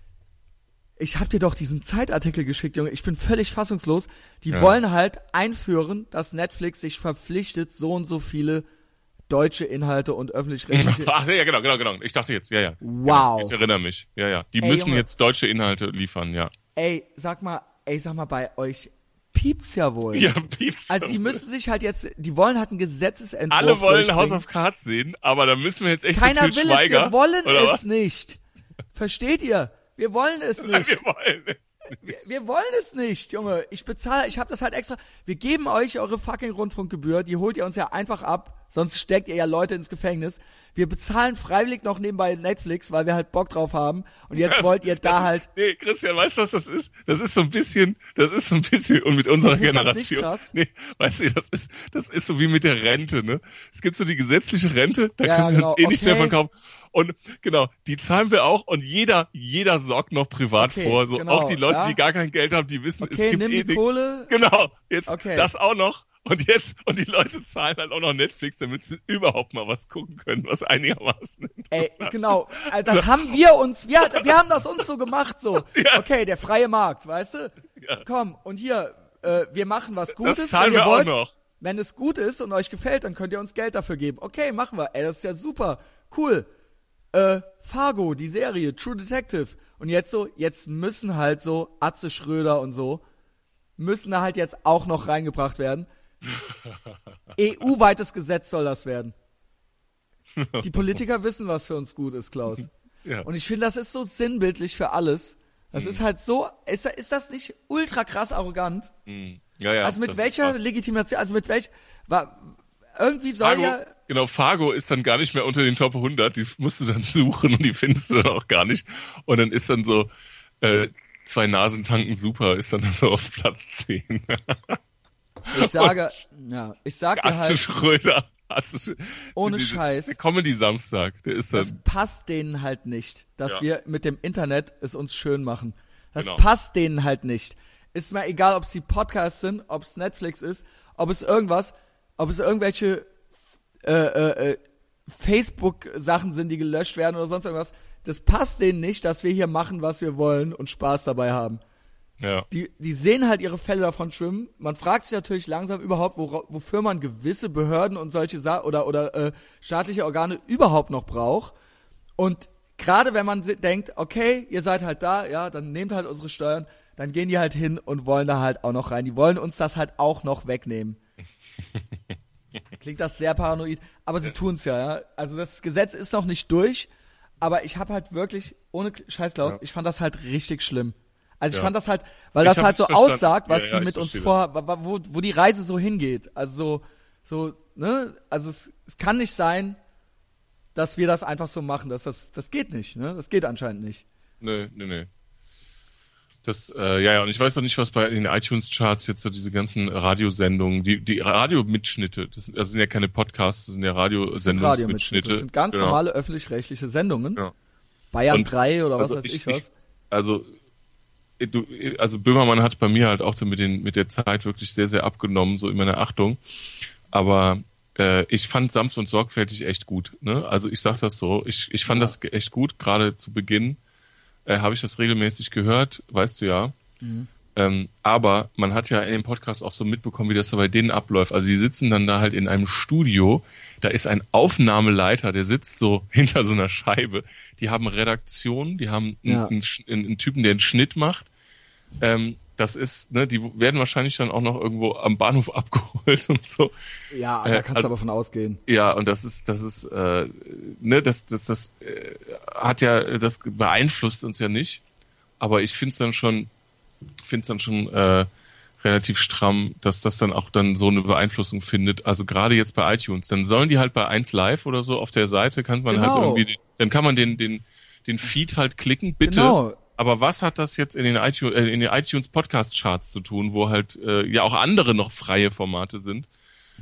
ich hab dir doch diesen Zeitartikel geschickt, Junge. Ich bin völlig fassungslos. Die Ja. wollen halt einführen, dass Netflix sich verpflichtet, so und so viele deutsche Inhalte und öffentlich-rechtliche. Ach ja, genau, genau, genau. Ich dachte jetzt, ja, ja. Wow. Genau, ich erinnere mich. Ja, ja. Die Ey, müssen Junge. jetzt deutsche Inhalte liefern, ja. ey, sag mal, ey, sag mal, bei euch piept's ja wohl. Ja, piepst. Also die müssen sich halt jetzt, die wollen halt einen Gesetzesentwurf Alle wollen. House of Cards sehen, aber da müssen wir jetzt echt Keiner will Til es, Schweiger. wir wollen es was? nicht. Versteht ihr? Wir wollen es *laughs* nicht. Wir wollen es. Wir, wir wollen es nicht, Junge. Ich bezahle, ich habe das halt extra. Wir geben euch eure fucking Rundfunkgebühr, die holt ihr uns ja einfach ab, sonst steckt ihr ja Leute ins Gefängnis. Wir bezahlen freiwillig noch nebenbei Netflix, weil wir halt Bock drauf haben. Und jetzt wollt ihr da ist, halt. Nee, Christian, weißt du, was das ist? Das ist so ein bisschen, das ist so ein bisschen, und mit unserer Generation. krass? Nee, weißt du, das ist, das ist so wie mit der Rente, ne? Es gibt so die gesetzliche Rente, da Ja, können wir genau. uns eh nichts mehr Okay. von kaufen. Und genau, die zahlen wir auch und jeder, jeder sorgt noch privat Okay, vor. So genau, auch die Leute, ja. die gar kein Geld haben, die wissen, es Okay, gibt nimm eh die nichts. Kohle. Genau, jetzt Okay. das auch noch. Und jetzt, und die Leute zahlen halt auch noch Netflix, damit sie überhaupt mal was gucken können, was einigermaßen Ey, interessant genau. Also das haben wir uns, wir, wir haben das uns so gemacht, so. *laughs* Ja. Okay, der freie Markt, weißt du? Ja. Komm, und hier, äh, wir machen was Gutes. Das zahlen wir auch wollt. noch. Wenn es gut ist und euch gefällt, dann könnt ihr uns Geld dafür geben. Okay, machen wir. Ey, das ist ja super. Cool. Äh, Fargo, die Serie, True Detective. Und jetzt so, jetzt müssen halt so Atze Schröder und so, müssen da halt jetzt auch noch reingebracht werden. EU-weites Gesetz soll das werden. Die Politiker wissen, was für uns gut ist, Klaus. *laughs* Ja. Und ich finde, das ist so sinnbildlich für alles. Das ist halt so, ist, ist das nicht ultra krass arrogant? Hm. Ja, ja, also mit welcher. Legitimation, also mit welch, war, irgendwie soll Fargo, ja, genau, Fargo ist dann gar nicht mehr unter den Top 100, die musst du dann *laughs* suchen und die findest du dann auch gar nicht. Und dann ist dann so, äh, zwei Nasen tanken super, ist dann *laughs* so auf Platz 10. ich *laughs* sage, ja, ich sag dir Atze halt, Schröder. Atze Ohne diese- Scheiß. Der Comedy Samstag, der ist das dann, passt denen halt nicht, dass Ja. wir mit dem Internet es uns schön machen. Das Genau. passt denen halt nicht. Ist mir egal, ob es die Podcasts sind, ob es Netflix ist, ob es irgendwas, ob es irgendwelche äh, äh, äh, Facebook-Sachen sind, die gelöscht werden oder sonst irgendwas. Das passt denen nicht, dass wir hier machen, was wir wollen und Spaß dabei haben. Ja. Die, die sehen halt ihre Fälle davon schwimmen. Man fragt sich natürlich langsam überhaupt, wora- wofür man gewisse Behörden und solche Sa oder oder äh, staatliche Organe überhaupt noch braucht. Und gerade wenn man denkt, okay, ihr seid halt da, ja, dann nehmt halt unsere Steuern, dann gehen die halt hin und wollen da halt auch noch rein. Die wollen uns das halt auch noch wegnehmen. *laughs* Klingt das sehr paranoid, aber sie tun's ja, ja. Also das Gesetz ist noch nicht durch, aber ich habe halt wirklich, ohne Scheiß Klaus, ich fand das halt richtig schlimm. Also ich Ja. fand das halt, weil Ich das halt so verstanden. aussagt, was Ja, sie mit uns vor, wo, wo die Reise so hingeht. Also so, so, ne, also es, es kann nicht sein, dass wir das einfach so machen. Das, das, das geht nicht, ne? Das geht anscheinend nicht. Nee, nee, nee. Das, äh, ja, ja, und ich weiß auch nicht, was bei den iTunes-Charts jetzt so diese ganzen Radiosendungen, die, die Radiomitschnitte, das, sind- das sind ja keine Podcasts, das sind ja Radiomitschnitte. Radiosendungsmitschnitte. Das sind ganz Genau. normale öffentlich-rechtliche Sendungen. Ja. Bayern Und 3 oder was also weiß ich, ich- was. ich- Also, du, also Böhmermann hat bei mir halt auch mit, den, mit der Zeit wirklich sehr, sehr abgenommen, so in meiner Achtung. Aber äh, ich fand sanft und sorgfältig echt gut. Ne? Also ich sag das so, ich, ich fand ja. das echt gut, gerade zu Beginn äh, habe ich das regelmäßig gehört, weißt du ja. Mhm. Ähm, aber man hat ja in dem Podcast auch so mitbekommen, wie das so bei denen abläuft. Also die sitzen dann da halt in einem Studio, da ist ein Aufnahmeleiter, der sitzt so *laughs* hinter so einer Scheibe. Die haben Redaktion, die haben ja. einen, einen, einen, Typen, der einen Schnitt macht. Ähm, das ist, ne, die werden wahrscheinlich dann auch noch irgendwo am Bahnhof *laughs* abgeholt und so. Ja, da kannst äh, also, du aber von ausgehen. Ja, und das ist, das ist, äh, ne, das, das, das äh, hat ja, das beeinflusst uns ja nicht. Aber ich finde es dann schon, finde es dann schon äh, relativ stramm, dass das dann auch dann so eine Beeinflussung findet. Also gerade jetzt bei iTunes, dann sollen die halt bei 1 Live oder so auf der Seite kann man halt genau. halt irgendwie, dann kann man den, den, den Feed halt klicken, bitte. Genau. Aber was hat das jetzt in den iTunes, äh, in den iTunes Podcast Charts zu tun, wo halt äh, ja auch andere noch freie Formate sind?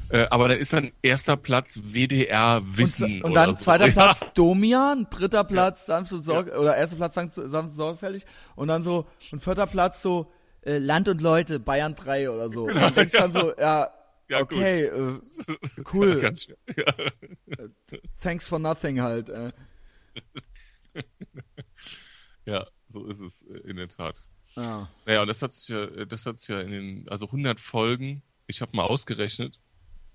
Äh, aber da ist dann erster Platz WDR Wissen. Und, und dann so. zweiter Platz Domian, dritter Platz ja. sanft und sorg ja. oder erster Platz sanft, und sorgfältig und dann so und vierter Platz so äh, Land und Leute Bayern 3 oder so. Genau, und dann denkst ja. dann so, ja, ja okay, äh, cool. *laughs* Ganz, ja. Thanks for nothing halt. Äh. *laughs* Ja, so ist es äh, in der Tat. Ah. Naja, und das hat sich ja, das hat sich ja in den, also 100 Folgen, ich habe mal ausgerechnet,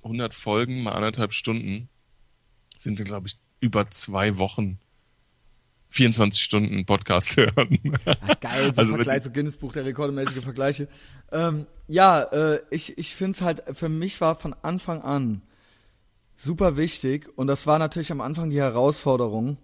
100 Folgen mal anderthalb Stunden sind, glaube ich, über zwei Wochen 24 Stunden Podcast hören. Ja, geil, so also Vergleich, so Guinness Buch der Rekorde Vergleiche. Ähm, ja, äh, ich, ich finde es halt, für mich war von Anfang an super wichtig und das war natürlich am Anfang die Herausforderung,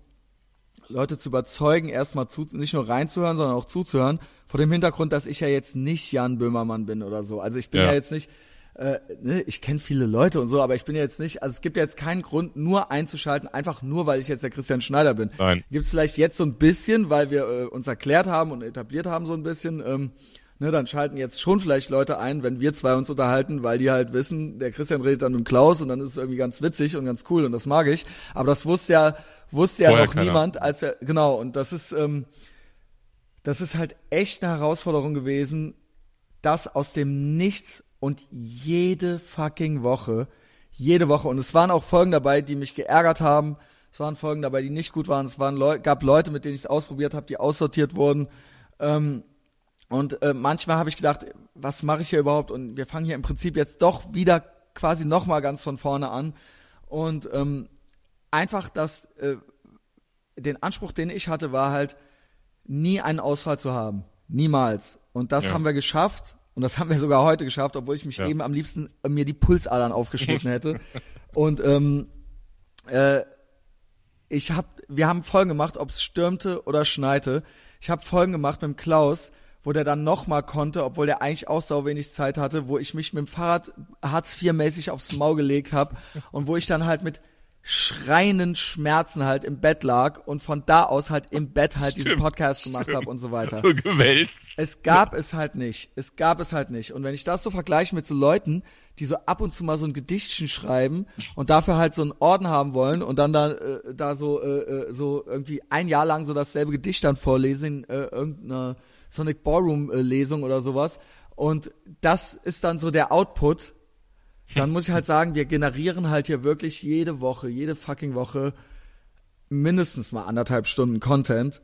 Leute zu überzeugen, erstmal zu, nicht nur reinzuhören, sondern auch zuzuhören, vor dem Hintergrund, dass ich ja jetzt nicht Jan Böhmermann bin oder so. Also ich bin ja, ja jetzt nicht, äh, ne, ich kenne viele Leute und so, aber ich bin ja jetzt nicht, also es gibt ja jetzt keinen Grund, nur einzuschalten, einfach nur, weil ich jetzt der Christian Schneider bin. Nein. Gibt es vielleicht jetzt so ein bisschen, weil wir äh, uns erklärt haben und etabliert haben so ein bisschen, ähm, ne, dann schalten jetzt schon vielleicht Leute ein, wenn wir zwei uns unterhalten, weil die halt wissen, der Christian redet dann mit Klaus und dann ist es irgendwie ganz witzig und ganz cool und das mag ich. Aber das wusste ja wusste ja noch keiner. niemand, als er, genau, und das ist, ähm, das ist halt echt eine Herausforderung gewesen, das aus dem Nichts und jede fucking Woche, jede Woche, und es waren auch Folgen dabei, die mich geärgert haben, es waren Folgen dabei, die nicht gut waren, es waren Leu gab Leute, mit denen ich es ausprobiert habe, die aussortiert wurden, ähm, und äh, manchmal habe ich gedacht, was mache ich hier überhaupt? Und wir fangen hier im Prinzip jetzt doch wieder quasi nochmal ganz von vorne an. Und ähm, einfach das, äh, den Anspruch, den ich hatte, war halt, nie einen Ausfall zu haben. Niemals. Und das ja. haben wir geschafft. Und das *laughs* haben wir sogar heute geschafft, obwohl ich mich ja. eben am liebsten äh, mir die Pulsadern aufgeschnitten *laughs* hätte. Und ähm, äh, ich hab, wir haben Folgen gemacht, ob es stürmte oder schneite. Ich habe Folgen gemacht mit dem Klaus, wo der dann nochmal konnte, obwohl der eigentlich auch sau wenig Zeit hatte, wo ich mich mit dem Fahrrad Hartz IV mäßig aufs Maul gelegt habe und wo ich dann halt mit schreienden Schmerzen halt im Bett lag und von da aus halt im Bett halt stimmt, diesen Podcast gemacht habe und so weiter. So gewälzt. Es gab es halt nicht. Es gab es halt nicht. Und wenn ich das so vergleiche mit so Leuten, die so ab und zu mal so ein Gedichtchen schreiben und dafür halt so einen Orden haben wollen und dann da, äh, da so, äh, äh so irgendwie ein Jahr lang so dasselbe Gedicht dann vorlesen, äh, irgendeine Sonic Ballroom äh, Lesung oder sowas. Und das ist dann so der Output dann muss ich halt sagen, wir generieren halt hier wirklich jede Woche, jede fucking Woche mindestens mal anderthalb Stunden Content.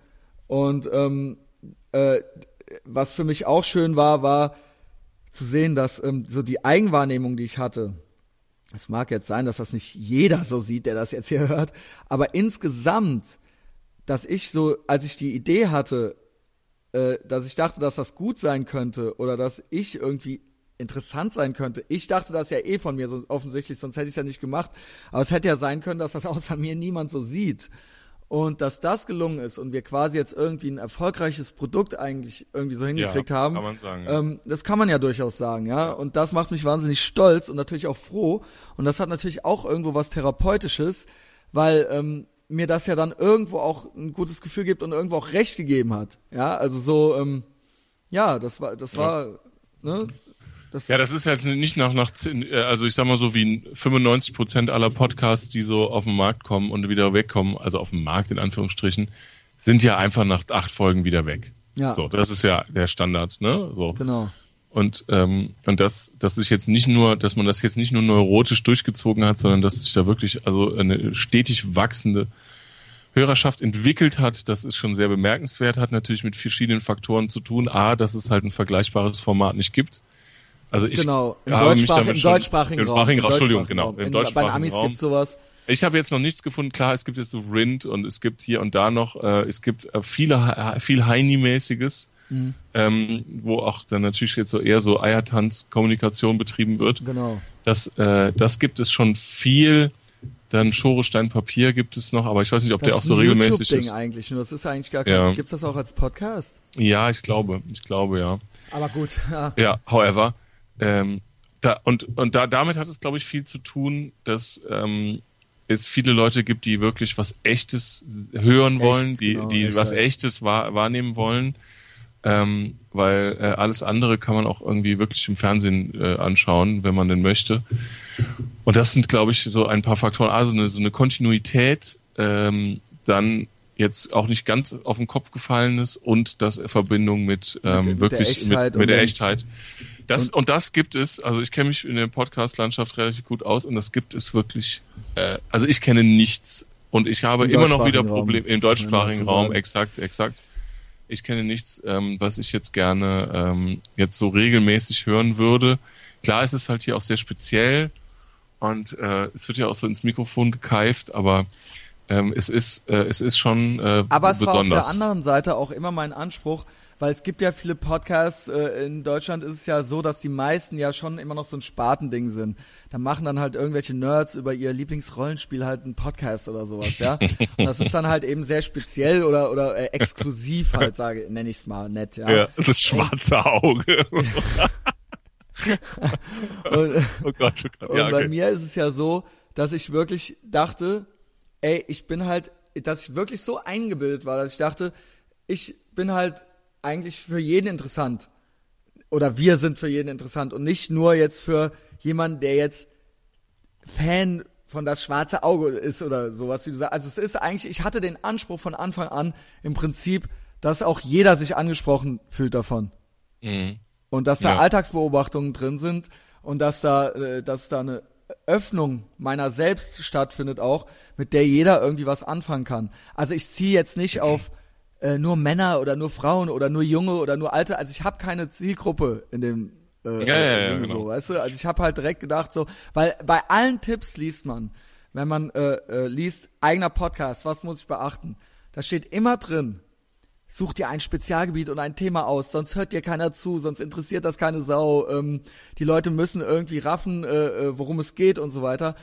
Und ähm, äh, was für mich auch schön war, war zu sehen, dass ähm, so die Eigenwahrnehmung, die ich hatte, es mag jetzt sein, dass das nicht jeder so sieht, der das jetzt hier *laughs* hört, aber insgesamt, dass ich so, als ich die Idee hatte, äh, dass ich dachte, dass das gut sein könnte oder dass ich irgendwie interessant sein könnte. Ich dachte das ja eh von mir so offensichtlich, sonst hätte ich es ja nicht gemacht. Aber es hätte ja sein können, dass das *laughs* außer mir niemand so sieht. Und dass das gelungen ist und wir quasi jetzt irgendwie ein erfolgreiches Produkt eigentlich irgendwie so hingekriegt ja, haben, kann man sagen, ja. ähm, das kann man ja durchaus sagen, ja? ja. Und das macht mich wahnsinnig stolz und natürlich auch froh. Und das hat natürlich auch irgendwo was Therapeutisches, weil ähm, mir das ja dann irgendwo auch ein gutes Gefühl gibt und irgendwo auch Recht gegeben hat. Ja, also so, ähm, ja, das war, das war, ne, das ja, das ist jetzt nicht nach, nach, äh, also ich sag mal so wie 95 Prozent aller Podcasts, die so auf den Markt kommen und wieder wegkommen, also auf den Markt in Anführungsstrichen, sind ja einfach nach acht Folgen wieder weg. Ja. So, das ist ja der Standard, ne? So. Genau. Und, ähm, und das, das ist jetzt nicht nur, dass man das jetzt nicht nur neurotisch durchgezogen hat, sondern dass sich da wirklich also eine stetig wachsende Hörerschaft entwickelt hat, das ist schon sehr bemerkenswert, hat natürlich mit verschiedenen Faktoren zu tun. A, dass es halt ein vergleichbares Format nicht gibt. Also ich genau, im, habe mich Deutschsprach im schon- deutschsprachigen im Raum. deutschsprachigen Im Raum, Entschuldigung, deutschsprachigen genau, im In, bei deutschsprachigen Amis Raum. gibt's sowas. Ich habe jetzt noch nichts gefunden. Klar, es gibt jetzt so Rind und es gibt hier und da noch, äh, es gibt äh, viele, viel Heini-mäßiges, Mhm. ähm, wo auch dann natürlich jetzt so eher so Eiertanz-Kommunikation betrieben wird. Genau. Das, äh, das gibt es schon viel. Dann Schorestein Papier gibt es noch, aber ich weiß nicht, ob Das der auch so regelmäßig ist. eigentlich. Nur das ist eigentlich gar kein. Ja. Gibt's das auch als Podcast? Ja, ich glaube, ich glaube, ja. Aber gut. *laughs* Ja. Ja, however, ähm, da, und, und da, damit hat es, glaube ich, viel zu tun, dass ähm, es viele Leute gibt, die wirklich was Echtes hören Echt, wollen, die, genau, die was ja. Echtes wahr, wahrnehmen wollen. Ähm, weil äh, alles andere kann man auch irgendwie wirklich im Fernsehen äh, anschauen, wenn man denn möchte. Und das sind, glaube ich, so ein paar Faktoren. Also eine, so eine Kontinuität, ähm, dann jetzt auch nicht ganz auf den Kopf gefallen ist und das in Verbindung mit, ähm, mit der wirklich Echtheit mit, mit der Echtheit. Das, und, das gibt es, also ich kenne mich in der Podcast-Landschaft relativ gut aus und das gibt es wirklich, äh, also ich kenne nichts und ich habe Im immer noch wieder Probleme im deutschsprachigen Raum, exakt, exakt. Ich kenne nichts, ähm, was ich jetzt gerne ähm, jetzt so regelmäßig hören würde. Klar, es ist halt hier auch sehr speziell und äh, es wird ja auch so ins Mikrofon gekeift, aber ähm, es ist äh, es ist schon äh, Aber es war auf der besonders. anderen Seite auch immer mein Anspruch, weil es gibt ja viele Podcasts, äh, in Deutschland ist es ja so, dass die meisten ja schon immer noch so ein Spartending sind. Da machen dann halt irgendwelche Nerds über ihr Lieblingsrollenspiel halt einen Podcast oder sowas, ja. Und *laughs* das ist dann halt eben sehr speziell oder oder äh, exklusiv halt, sage, nenne ich es mal nett, ja. ja, das schwarze Auge. Und, oh Gott, oh Gott. Und Ja, bei okay. mir ist es ja so, dass ich wirklich dachte, ey, ich bin halt, dass ich wirklich so eingebildet war, dass ich dachte, ich bin halt eigentlich für jeden interessant. Oder wir sind für jeden interessant und nicht nur jetzt für jemanden, der jetzt Fan von das schwarze Auge ist oder sowas, wie du sagst. Also es ist eigentlich, ich hatte den Anspruch von Anfang an im Prinzip, dass auch jeder sich angesprochen fühlt davon Mhm. und dass da Ja. Alltagsbeobachtungen drin sind und dass da, äh, dass da eine Öffnung meiner selbst stattfindet auch, mit der jeder irgendwie was anfangen kann. Also ich ziehe jetzt nicht auf äh, nur Männer oder nur Frauen oder nur Junge oder nur Alte. Also ich habe keine Zielgruppe in dem äh, Ja, ja, ja, genau. so, weißt du? Also ich habe halt direkt gedacht so, weil bei allen Tipps liest man, wenn man äh, äh, liest eigener Podcast, was muss ich beachten? Da steht immer drin, Such dir ein Spezialgebiet und ein Thema aus, sonst hört dir keiner zu, sonst interessiert das keine Sau. Ähm, die Leute müssen irgendwie raffen, äh, äh, worum es geht und so weiter.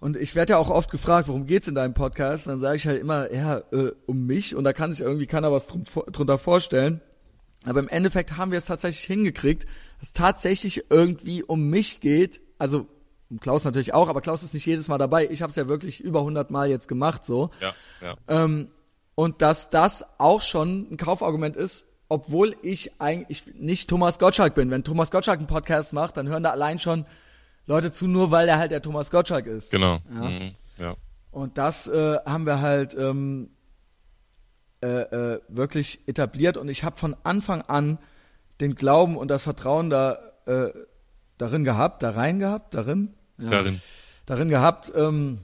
Und ich werde ja auch oft gefragt, worum geht's in deinem Podcast? Dann sage ich halt immer, ja, äh, um mich und da kann sich irgendwie keiner was drum, drunter vorstellen. Aber im Endeffekt haben wir es tatsächlich hingekriegt, dass es tatsächlich irgendwie um mich geht. Also um Klaus natürlich auch, aber Klaus ist nicht jedes Mal dabei. Ich habe es ja wirklich über 100 Mal jetzt gemacht so. Ja, ja. Ähm, und dass das auch schon ein Kaufargument ist, obwohl ich eigentlich nicht Thomas Gottschalk bin. Wenn Thomas Gottschalk einen Podcast macht, dann hören da allein schon Leute zu, nur weil er halt der Thomas Gottschalk ist. Genau. Ja. Mhm. ja. Und das äh, haben wir halt ähm, äh, äh, wirklich etabliert. Und ich habe von Anfang an den Glauben und das Vertrauen da äh, darin gehabt, da rein gehabt, darin, ja, Darin. darin gehabt ähm,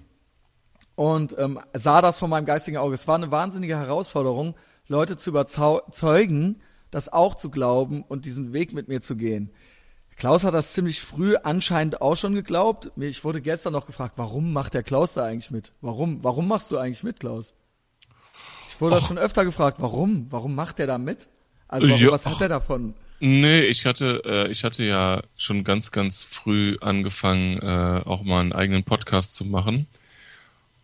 und ähm, sah das von meinem geistigen Auge. Es war eine wahnsinnige Herausforderung, Leute zu überzeugen, das auch zu glauben und diesen Weg mit mir zu gehen. Klaus hat das ziemlich früh anscheinend auch schon geglaubt. Mir- Ich wurde gestern noch gefragt, warum macht der Klaus da eigentlich mit? Warum, warum machst du eigentlich mit, Klaus? Ich wurde das schon öfter gefragt, warum? Warum macht der da mit? Also warum, Ja, was hat er davon? Nee, ich hatte, äh, ich hatte ja schon ganz, ganz früh angefangen, äh, auch mal einen eigenen Podcast zu machen.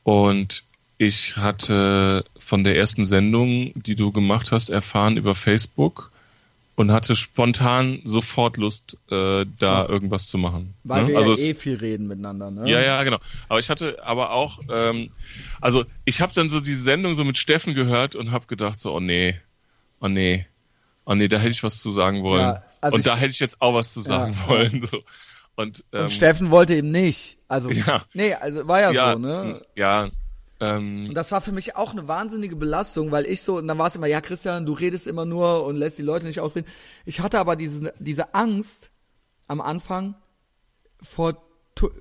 Und ich hatte von der ersten Sendung, die du gemacht hast, erfahren über Facebook und hatte spontan sofort Lust, äh, da Ach. irgendwas zu machen. Weil ne? wir also ja es- eh viel reden miteinander, ne? Ja, ja, genau. Aber ich hatte aber auch, ähm, also ich habe dann so diese Sendung so mit Steffen gehört und habe gedacht so, oh nee, oh nee, oh nee, da hätte ich was zu sagen wollen. Ja, also und da hätte ich jetzt auch was zu sagen Ja, wollen. So. Und, ähm, Und Steffen wollte eben nicht. Also, Ja. nee, also war ja, ja, so, ne? ja, Ähm, Und das war für mich auch eine wahnsinnige Belastung, weil ich so, und dann war es immer, ja, Christian, du redest immer nur und lässt die Leute nicht ausreden. Ich hatte aber diese, diese Angst am Anfang vor,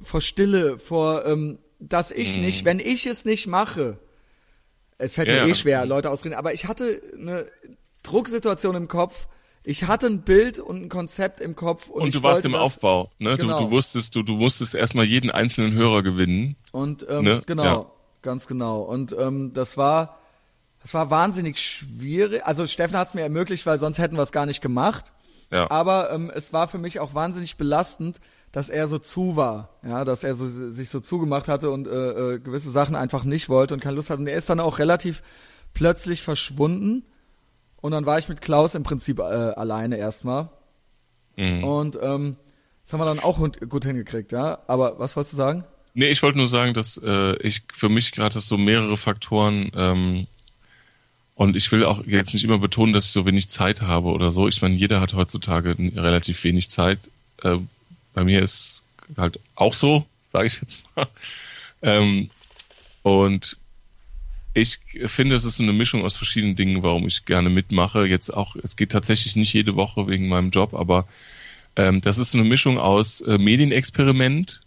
vor Stille, vor, ähm, dass ich nicht, wenn ich es nicht mache, es fällt Ja, mir eh schwer, Leute ausreden, aber ich hatte eine Drucksituation im Kopf, ich hatte ein Bild und ein Konzept im Kopf und, und ich du warst wollte im das, Aufbau, ne? Genau. Du, du wusstest, du, du musstest erstmal jeden einzelnen Hörer gewinnen. Und ähm, Ne? genau, Ja. Ganz genau. Und ähm, das war, das war wahnsinnig schwierig. Also Steffen hat es mir ermöglicht, weil sonst hätten wir es gar nicht gemacht. Ja. Aber ähm, es war für mich auch wahnsinnig belastend, dass er so zu war, ja, dass er so, sich so zugemacht hatte und äh, äh, gewisse Sachen einfach nicht wollte und keine Lust hatte. Und er ist dann auch relativ plötzlich verschwunden. Und dann war ich mit Klaus im Prinzip äh, alleine erstmal. Mhm. Und ähm, das haben wir dann auch gut hingekriegt, ja. Aber was wolltest du sagen? Nee, ich wollte nur sagen, dass äh, ich für mich gerade so mehrere Faktoren ähm, und ich will auch jetzt nicht immer betonen, dass ich so wenig Zeit habe oder so. Ich meine, jeder hat heutzutage relativ wenig Zeit. Äh, bei mir ist halt auch so, sage ich jetzt mal. Ähm, und ich finde, es ist eine Mischung aus verschiedenen Dingen, warum ich gerne mitmache. Jetzt auch, es geht tatsächlich nicht jede Woche wegen meinem Job, aber ähm, das ist eine Mischung aus äh, Medienexperiment,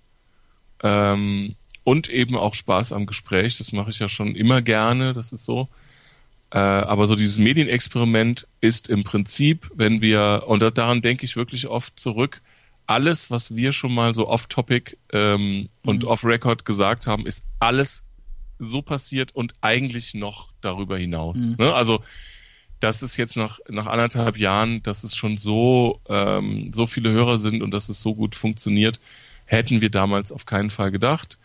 ähm, und eben auch Spaß am Gespräch. Das mache ich ja schon immer gerne, das ist so. Äh, aber so dieses Medienexperiment ist im Prinzip, wenn wir, und da, daran denke ich wirklich oft zurück, alles, was wir schon mal so off-topic ähm, und off-record gesagt haben, ist alles so passiert und eigentlich noch darüber hinaus. Ne? Also dass es jetzt nach, nach anderthalb Jahren, dass es schon so, ähm, so viele Hörer sind und dass es so gut funktioniert, hätten wir damals auf keinen Fall gedacht.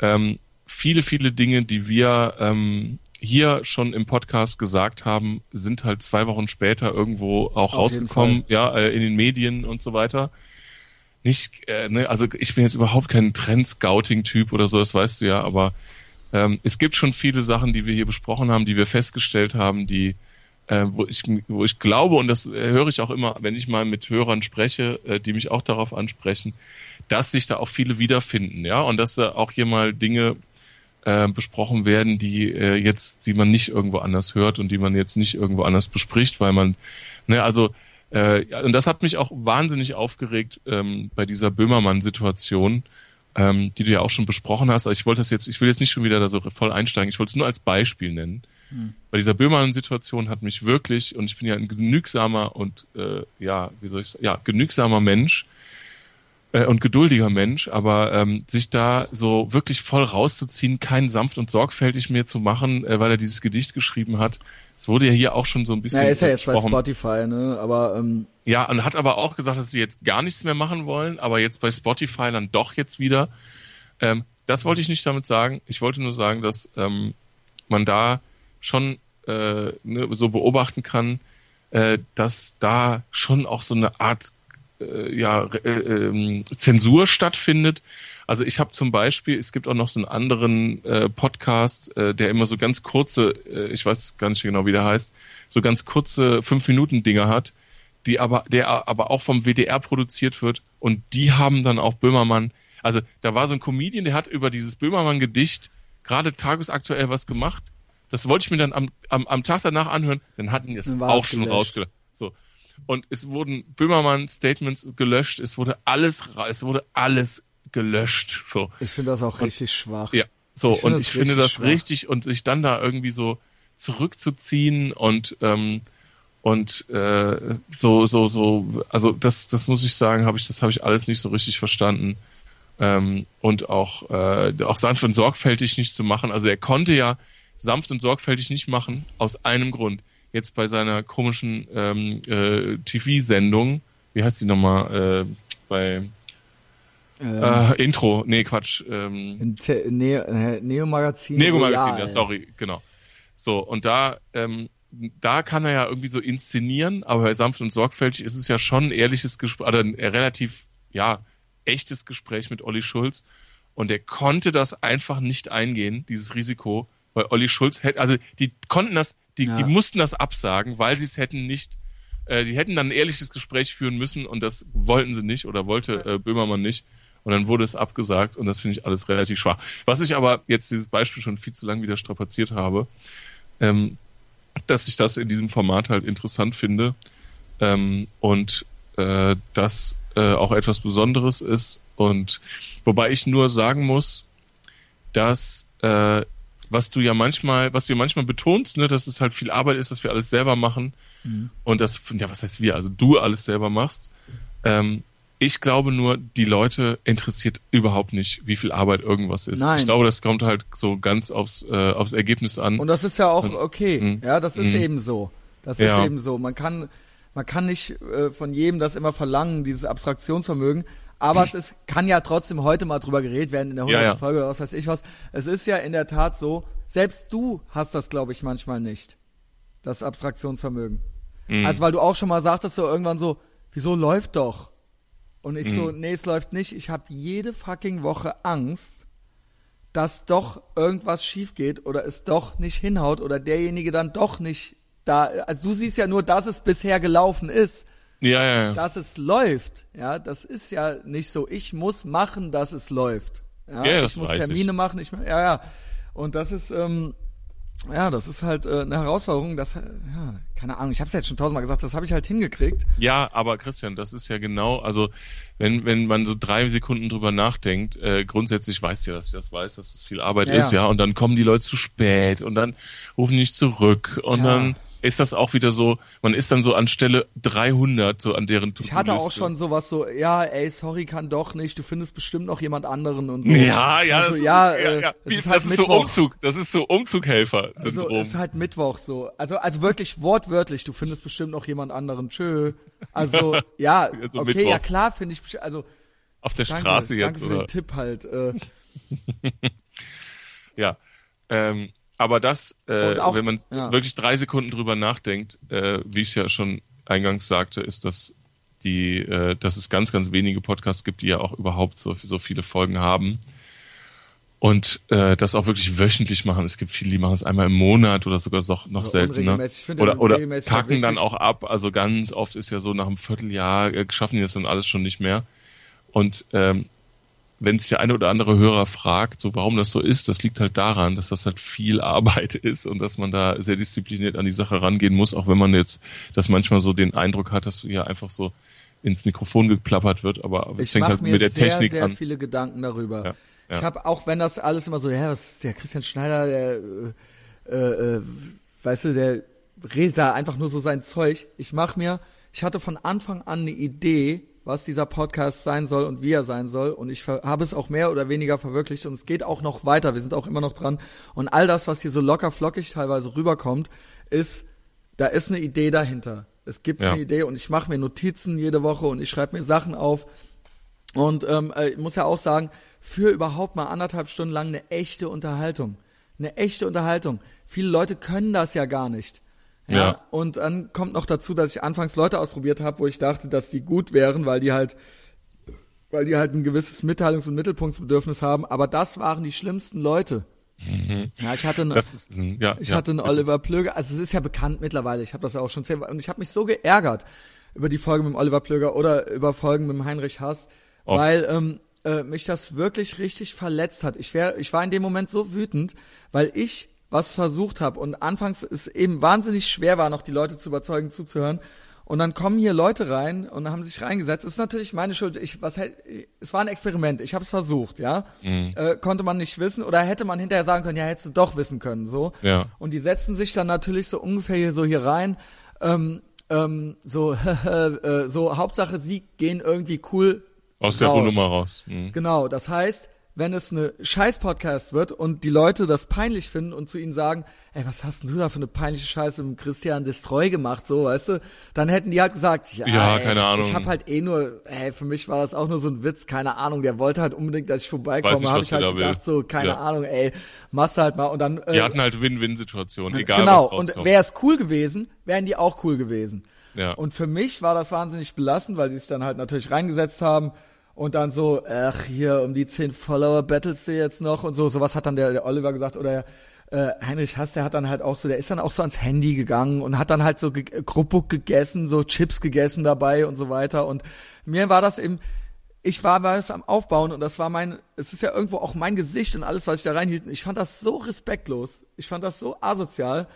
Ähm, viele, viele Dinge, die wir ähm, hier schon im Podcast gesagt haben, sind halt zwei Wochen später irgendwo auch Auf rausgekommen, ja, äh, in den Medien und so weiter. Nicht, äh, ne, also ich bin jetzt überhaupt kein Trend-Scouting-Typ oder so, das weißt du ja, aber ähm, es gibt schon viele Sachen, die wir hier besprochen haben, die wir festgestellt haben, die äh, wo ich wo ich glaube und das äh, höre ich auch immer, wenn ich mal mit Hörern spreche, äh, die mich auch darauf ansprechen, dass sich da auch viele wiederfinden, ja, und dass da auch hier mal Dinge äh, besprochen werden, die äh, jetzt, die man nicht irgendwo anders hört und die man jetzt nicht irgendwo anders bespricht, weil man, ne, also äh, ja, und das hat mich auch wahnsinnig aufgeregt ähm, bei dieser Böhmermann-Situation, ähm, die du ja auch schon besprochen hast. Aber ich wollte das jetzt, ich will jetzt nicht schon wieder da so voll einsteigen. Ich wollte es nur als Beispiel nennen. Bei dieser Böhmermann-Situation hat mich wirklich, und ich bin ja ein genügsamer und äh, ja, wie soll ich sagen, ja, genügsamer Mensch äh, und geduldiger Mensch, aber ähm, sich da so wirklich voll rauszuziehen, kein sanft und sorgfältig mehr zu machen, äh, weil er dieses Gedicht geschrieben hat. Es wurde ja hier auch schon so ein bisschen Ja, er ist ja jetzt bei. Spotify, ne? Aber ähm, Ja, und hat aber auch gesagt, dass sie jetzt gar nichts mehr machen wollen, aber jetzt bei Spotify dann doch jetzt wieder. Ähm, das wollte ich nicht damit sagen. Ich wollte nur sagen, dass ähm, man da schon äh, ne, so beobachten kann, äh, dass da schon auch so eine Art äh, ja, äh, ähm, Zensur stattfindet. Also ich habe zum Beispiel, es gibt auch noch so einen anderen äh, Podcast, äh, der immer so ganz kurze, äh, ich weiß gar nicht genau, wie der heißt, so ganz kurze fünf Minuten Dinger hat, die aber, der aber auch vom WDR produziert wird und die haben dann auch Böhmermann. Also da war so ein Comedian, der hat über dieses Böhmermann-Gedicht gerade tagesaktuell was gemacht. Das wollte ich mir dann am, am, am Tag danach anhören, dann hatten die es auch schon gelöscht. Und es wurden Böhmermann-Statements gelöscht, es wurde alles, es wurde alles gelöscht. So. ich finde das auch richtig schwach. Ja, so, Ich und ich finde das schwach. richtig und sich dann da irgendwie so zurückzuziehen und ähm, und äh, so so so also das das muss ich sagen habe ich das habe ich alles nicht so richtig verstanden ähm, und auch äh, auch sanft und sorgfältig nicht zu machen also er konnte ja sanft und sorgfältig nicht machen aus einem Grund jetzt bei seiner komischen ähm, äh, TV-Sendung wie heißt die nochmal äh, bei Ähm, äh, Intro nee Quatsch ähm, in Te- Neo, äh, Neo Magazin. Magazin, ja, sorry, genau. So, und da, ähm, da kann er ja irgendwie so inszenieren, aber bei sanft und sorgfältig ist es ja schon ein ehrliches Gespräch, oder ein relativ, ja, echtes Gespräch mit Olli Schulz. Und er konnte das einfach nicht eingehen, dieses Risiko, weil Olli Schulz hätte, also die konnten das, die, Ja. die mussten das absagen, weil sie es hätten nicht, äh, die hätten dann ein ehrliches Gespräch führen müssen und das wollten sie nicht oder wollte äh, Böhmermann nicht. Und dann wurde es abgesagt und das finde ich alles relativ schwach. Was ich aber jetzt dieses Beispiel schon viel zu lang wieder strapaziert habe, ähm, dass ich das in diesem Format halt interessant finde ähm, und äh, das äh, auch etwas Besonderes ist. Und wobei ich nur sagen muss, dass äh, was du ja manchmal, was du ja manchmal betonst, ne, dass es halt viel Arbeit ist, dass wir alles selber machen mhm. und das, ja, was heißt wir, also du alles selber machst. Ähm, ich glaube nur, die Leute interessiert überhaupt nicht, wie viel Arbeit irgendwas ist. Nein. Ich glaube, das kommt halt so ganz aufs, äh, aufs Ergebnis an. Und das ist ja auch okay. Und, ja, das ist mh. eben so. Das ist ja. eben so. Man kann, man kann nicht äh, von jedem das immer verlangen, dieses Abstraktionsvermögen. Aber es ist, kann ja trotzdem heute mal drüber geredet werden in der 100. Ja, ja. Folge oder was weiß ich was. Es ist ja in der Tat so, selbst du hast das, glaube ich, manchmal nicht. Das Abstraktionsvermögen. Mhm. Also, weil du auch schon mal sagtest so irgendwann so, wieso läuft doch? Und ich mhm. so, nee, es läuft nicht. Ich habe jede fucking Woche Angst, dass doch irgendwas schief geht oder es doch nicht hinhaut oder derjenige dann doch nicht da. Also du siehst ja nur, dass es bisher gelaufen ist. Ja, ja, ja. Dass es läuft. Ja, das ist ja nicht so. Ich muss machen, dass es läuft. Ja, ja das ich muss Termine ich. machen. Ich, ja, ja. Und das ist, ähm, ja, das ist halt äh, eine Herausforderung, das, ja, keine Ahnung, ich habe es jetzt schon tausendmal gesagt, das habe ich halt hingekriegt. Ja, aber Christian, das ist ja genau, also wenn, wenn man so drei Sekunden drüber nachdenkt, äh, grundsätzlich weißt du ja, dass ich das weiß, dass es viel Arbeit ja, ist, ja. und dann kommen die Leute zu spät und dann rufen die nicht zurück und dann ist das auch wieder so, man ist dann so an Stelle 300, so an deren Ich hatte auch schon sowas so, ja, ey, sorry, kann doch nicht, du findest bestimmt noch jemand anderen und so. Ja, ja, das, so, ist, ja, äh, ja, Ist halt das ist so Umzug, das ist so Umzughelfer-Syndrom. Also, es ist halt Mittwoch so. Also, also wirklich wortwörtlich, du findest bestimmt noch jemand anderen, tschö. Also, *laughs* ja, also okay, Mittwochs. ja klar finde ich, also. Auf der danke, Straße jetzt, danke für oder? den Tipp halt. Äh. *laughs* ja, ähm, aber das, äh, auch, wenn man ja. wirklich drei Sekunden drüber nachdenkt, äh, wie ich es ja schon eingangs sagte, ist, dass die, äh, dass es ganz, ganz wenige Podcasts gibt, die ja auch überhaupt so, so viele Folgen haben. Und äh, das auch wirklich wöchentlich machen. Es gibt viele, die machen es einmal im Monat oder sogar noch, noch seltener. Oder, oder packen dann auch ab. Also ganz oft ist ja so, nach einem Vierteljahr äh, schaffen die das dann alles schon nicht mehr. Und ähm, wenn sich der eine oder andere Hörer fragt, so warum das so ist, das liegt halt daran, dass das halt viel Arbeit *laughs* ist und dass man da sehr diszipliniert an die Sache rangehen muss, auch wenn man jetzt das manchmal so den Eindruck hat, dass hier einfach so ins Mikrofon geplappert wird, aber es fängt halt mit der sehr, Technik sehr an. Ich sehr viele Gedanken darüber. Ja, ja. Ich habe auch, wenn das alles immer so, ja, was, der Christian Schneider, der, äh, äh, weißt du, der redet da einfach nur so sein Zeug. Ich mache mir, ich hatte von Anfang an eine Idee, was dieser Podcast sein soll und wie er sein soll. Und ich habe es auch mehr oder weniger verwirklicht und es geht auch noch weiter. Wir sind auch immer noch dran. Und all das, was hier so locker flockig teilweise rüberkommt, ist, da ist eine Idee dahinter. Es gibt ja. eine Idee und ich mache mir Notizen jede Woche und ich schreibe mir Sachen auf. Und ähm, äh, ich muss ja auch sagen, für überhaupt mal anderthalb Stunden lang eine echte Unterhaltung. Eine echte Unterhaltung. Viele Leute können das ja gar nicht. Ja. ja. Und dann kommt noch dazu, dass ich anfangs Leute ausprobiert habe, wo ich dachte, dass die gut wären, weil die halt, weil die halt ein gewisses Mitteilungs- und Mittelpunktsbedürfnis haben. Aber das waren die schlimmsten Leute. Mhm. Ja, ich hatte, eine, ist, ja, ich ja, hatte einen Oliver Plöger. Also es ist ja bekannt mittlerweile. Ich habe das ja auch schon zehn, und ich habe mich so geärgert über die Folge mit dem Oliver Plöger oder über Folgen mit dem Heinrich Haas, Oft. weil ähm, äh, mich das wirklich richtig verletzt hat. Ich wär, ich war in dem Moment so wütend, weil ich was versucht habe und anfangs es eben wahnsinnig schwer war, noch die Leute zu überzeugen, zuzuhören. Und dann kommen hier Leute rein und haben sich reingesetzt. Das ist natürlich meine Schuld. Ich, was, es war ein Experiment. Ich habe es versucht, ja. Mhm. Äh, konnte man nicht wissen oder hätte man hinterher sagen können, ja, hättest du doch wissen können, so. Ja. Und die setzen sich dann natürlich so ungefähr hier so hier rein. Ähm, ähm, so, *laughs* äh, so Hauptsache, sie gehen irgendwie cool aus raus. der Nummer raus. Mhm. Genau. Das heißt, wenn es eine Scheiß-Podcast wird und die Leute das peinlich finden und zu ihnen sagen, ey, was hast denn du da für eine peinliche Scheiße mit Christian Destroy gemacht, so, weißt du? Dann hätten die halt gesagt, ja, ja ey, keine Ahnung. Ich hab halt eh nur, ey, für mich war das auch nur so ein Witz, keine Ahnung, der wollte halt unbedingt, dass ich vorbeikomme, Weiß hab ich halt gedacht, will. so, keine ja. Ahnung, ey, machst halt mal und dann. Äh, die hatten halt Win-Win-Situationen, egal genau, was Genau, und wäre es cool gewesen, wären die auch cool gewesen. Ja. Und für mich war das wahnsinnig belastend, weil sie sich dann halt natürlich reingesetzt haben, und dann so, ach, hier um die 10 Follower battlest du jetzt noch und so. Sowas hat dann der, der Oliver gesagt oder äh, Heinrich Hass, der hat dann halt auch so, der ist dann auch so ans Handy gegangen und hat dann halt so Kruppuk gegessen, so Chips gegessen dabei und so weiter. Und mir war das eben, ich war, es am Aufbauen und das war mein, es ist ja irgendwo auch mein Gesicht und alles, was ich da reinhielt. Ich fand das so respektlos. Ich fand das so asozial.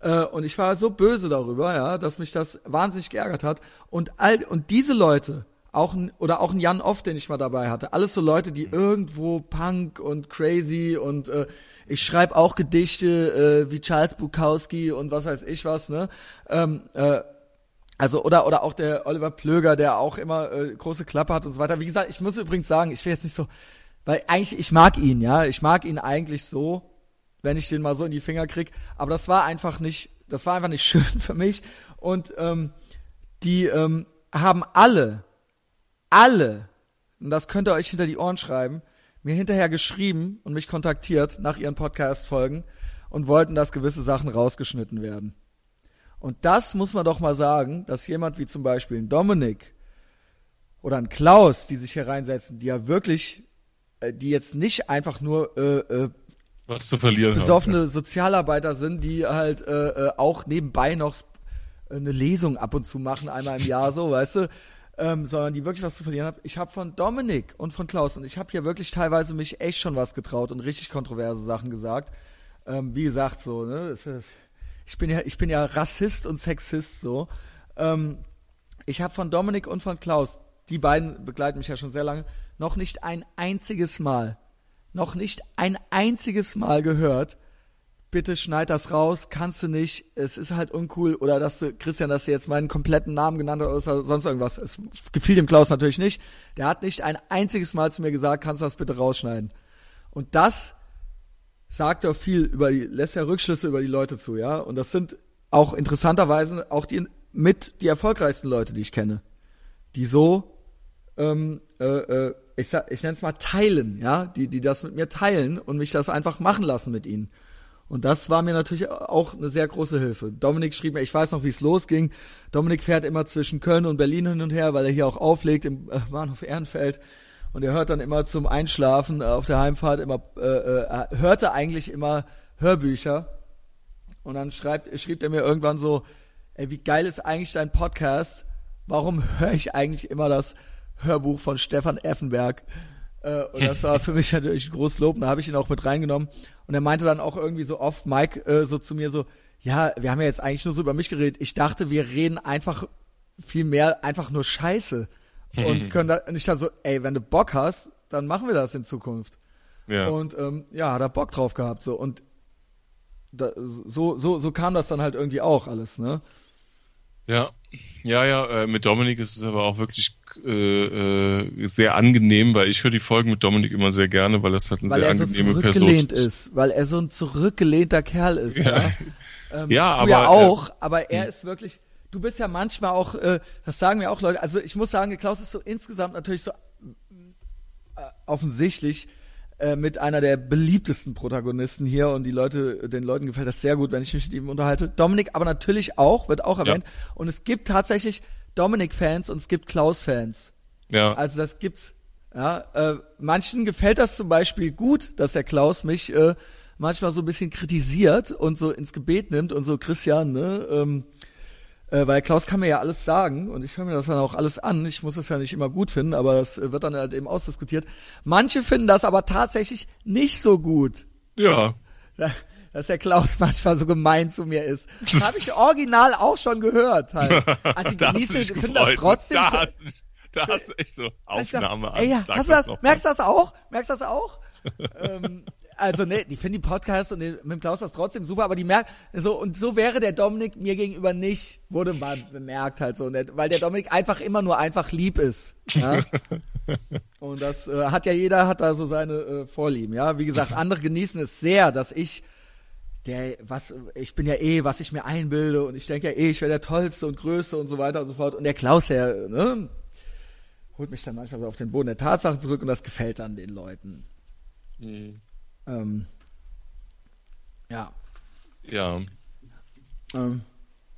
Äh, und ich war so böse darüber, ja, dass mich das wahnsinnig geärgert hat. Und all, und diese Leute, auch ein, oder auch ein Jan Off, den ich mal dabei hatte, alles so Leute, die irgendwo Punk und crazy und äh, ich schreibe auch Gedichte äh, wie Charles Bukowski und was weiß ich was, ne? Ähm, äh, also oder oder auch der Oliver Plöger, der auch immer äh, große Klappe hat und so weiter. Wie gesagt, ich muss übrigens sagen, ich will jetzt nicht so, weil eigentlich ich mag ihn, ja, ich mag ihn eigentlich so, wenn ich den mal so in die Finger krieg. Aber das war einfach nicht, das war einfach nicht *laughs* schön für mich. Und ähm, die ähm, haben alle, alle, und das könnt ihr euch hinter die Ohren schreiben, mir hinterher geschrieben und mich kontaktiert nach ihren Podcast-Folgen und wollten, dass gewisse Sachen rausgeschnitten werden. Und das muss man doch mal sagen, dass jemand wie zum Beispiel ein Dominik oder ein Klaus, die sich hier reinsetzen, die ja wirklich, äh, die jetzt nicht einfach nur äh, äh, was zu verlieren besoffene haben. Sozialarbeiter sind, die halt äh, äh, auch nebenbei noch eine Lesung ab und zu machen, einmal im Jahr so, weißt du, ähm, sondern die wirklich was zu verlieren haben. Ich habe von Dominik und von Klaus und ich habe hier wirklich teilweise mich echt schon was getraut und richtig kontroverse Sachen gesagt. Ähm, wie gesagt, so, ne, ich bin ja, ich bin ja Rassist und Sexist so. Ähm, ich habe von Dominik und von Klaus, die beiden begleiten mich ja schon sehr lange, noch nicht ein einziges Mal, noch nicht ein einziges Mal gehört. Bitte schneid das raus, kannst du nicht, es ist halt uncool. Oder dass du, Christian, dass du jetzt meinen kompletten Namen genannt hast oder sonst irgendwas. Es gefiel dem Klaus natürlich nicht. Der hat nicht ein einziges Mal zu mir gesagt, kannst du das bitte rausschneiden. Und das sagt ja viel über die, lässt ja Rückschlüsse über die Leute zu, ja. Und das sind auch interessanterweise auch die mit die erfolgreichsten Leute, die ich kenne, die so, ähm, äh, äh, ich, ich nenne es mal teilen, ja, die, die das mit mir teilen und mich das einfach machen lassen mit ihnen. Und das war mir natürlich auch eine sehr große Hilfe. Dominik schrieb mir, ich weiß noch, wie es losging. Dominik fährt immer zwischen Köln und Berlin hin und her, weil er hier auch auflegt im äh, Bahnhof Ehrenfeld und er hört dann immer zum Einschlafen äh, auf der Heimfahrt immer, äh, äh, hörte eigentlich immer Hörbücher. Und dann schreibt, schrieb er mir irgendwann so, ey, wie geil ist eigentlich dein Podcast? Warum höre ich eigentlich immer das Hörbuch von Stefan Effenberg? Äh, und das war für mich natürlich ein großes Lob. Und da habe ich ihn auch mit reingenommen. Und er meinte dann auch irgendwie so oft, Mike, äh, so zu mir so, ja, wir haben ja jetzt eigentlich nur so über mich geredet. Ich dachte, wir reden einfach viel mehr, einfach nur Scheiße und *laughs* können da nicht dann so, ey, wenn du Bock hast, dann machen wir das in Zukunft. Ja. Und ähm, ja, hat er Bock drauf gehabt so und da, so so so kam das dann halt irgendwie auch alles, ne? Ja, ja, ja. Äh, mit Dominik ist es aber auch wirklich äh, äh, sehr angenehm, weil ich höre die Folgen mit Dominik immer sehr gerne, weil das halt eine weil sehr angenehme Person ist. Weil er so ein zurückgelehnter Kerl ist, ja. Ja, *laughs* ähm, ja du aber ja auch, aber er hm. ist wirklich du bist ja manchmal auch, äh, das sagen mir auch Leute, also ich muss sagen, Klaus ist so insgesamt natürlich so äh, offensichtlich äh, mit einer der beliebtesten Protagonisten hier und die Leute, den Leuten gefällt das sehr gut, wenn ich mich mit ihm unterhalte. Dominik aber natürlich auch, wird auch erwähnt. Ja. Und es gibt tatsächlich Dominik-Fans und es gibt Klaus-Fans. Ja. Also das gibt's. Ja, äh, manchen gefällt das zum Beispiel gut, dass der Klaus mich äh, manchmal so ein bisschen kritisiert und so ins Gebet nimmt und so Christian, ne? Ähm, äh, weil Klaus kann mir ja alles sagen und ich höre mir das dann auch alles an. Ich muss es ja nicht immer gut finden, aber das äh, wird dann halt eben ausdiskutiert. Manche finden das aber tatsächlich nicht so gut. Ja. Dass der Klaus *laughs* manchmal so gemein zu mir ist. Das habe ich *laughs* original auch schon gehört halt. Also die genießen, finden das trotzdem. Da hast, da hast du echt so Aufnahme an. Ey, ja, hast du das, merkst du das auch? Merkst du das auch? *laughs* ähm, also ne, die finden die Podcasts und den, mit dem Klaus das trotzdem super, aber die merken, so, und so wäre der Dominik mir gegenüber nicht, wurde mal bemerkt halt so, ne, weil der Dominik einfach immer nur einfach lieb ist. Ja? und das äh, hat ja jeder, hat da so seine äh, Vorlieben, ja. Wie gesagt, andere genießen es sehr, dass ich der, was, ich bin ja eh, was ich mir einbilde und ich denke ja eh, ich wäre der Tollste und Größte und so weiter und so fort. Und der Klaus, der, ne, holt mich dann manchmal so auf den Boden der Tatsachen zurück und das gefällt dann den Leuten. Mhm. Ähm, ja. Ja. Ähm.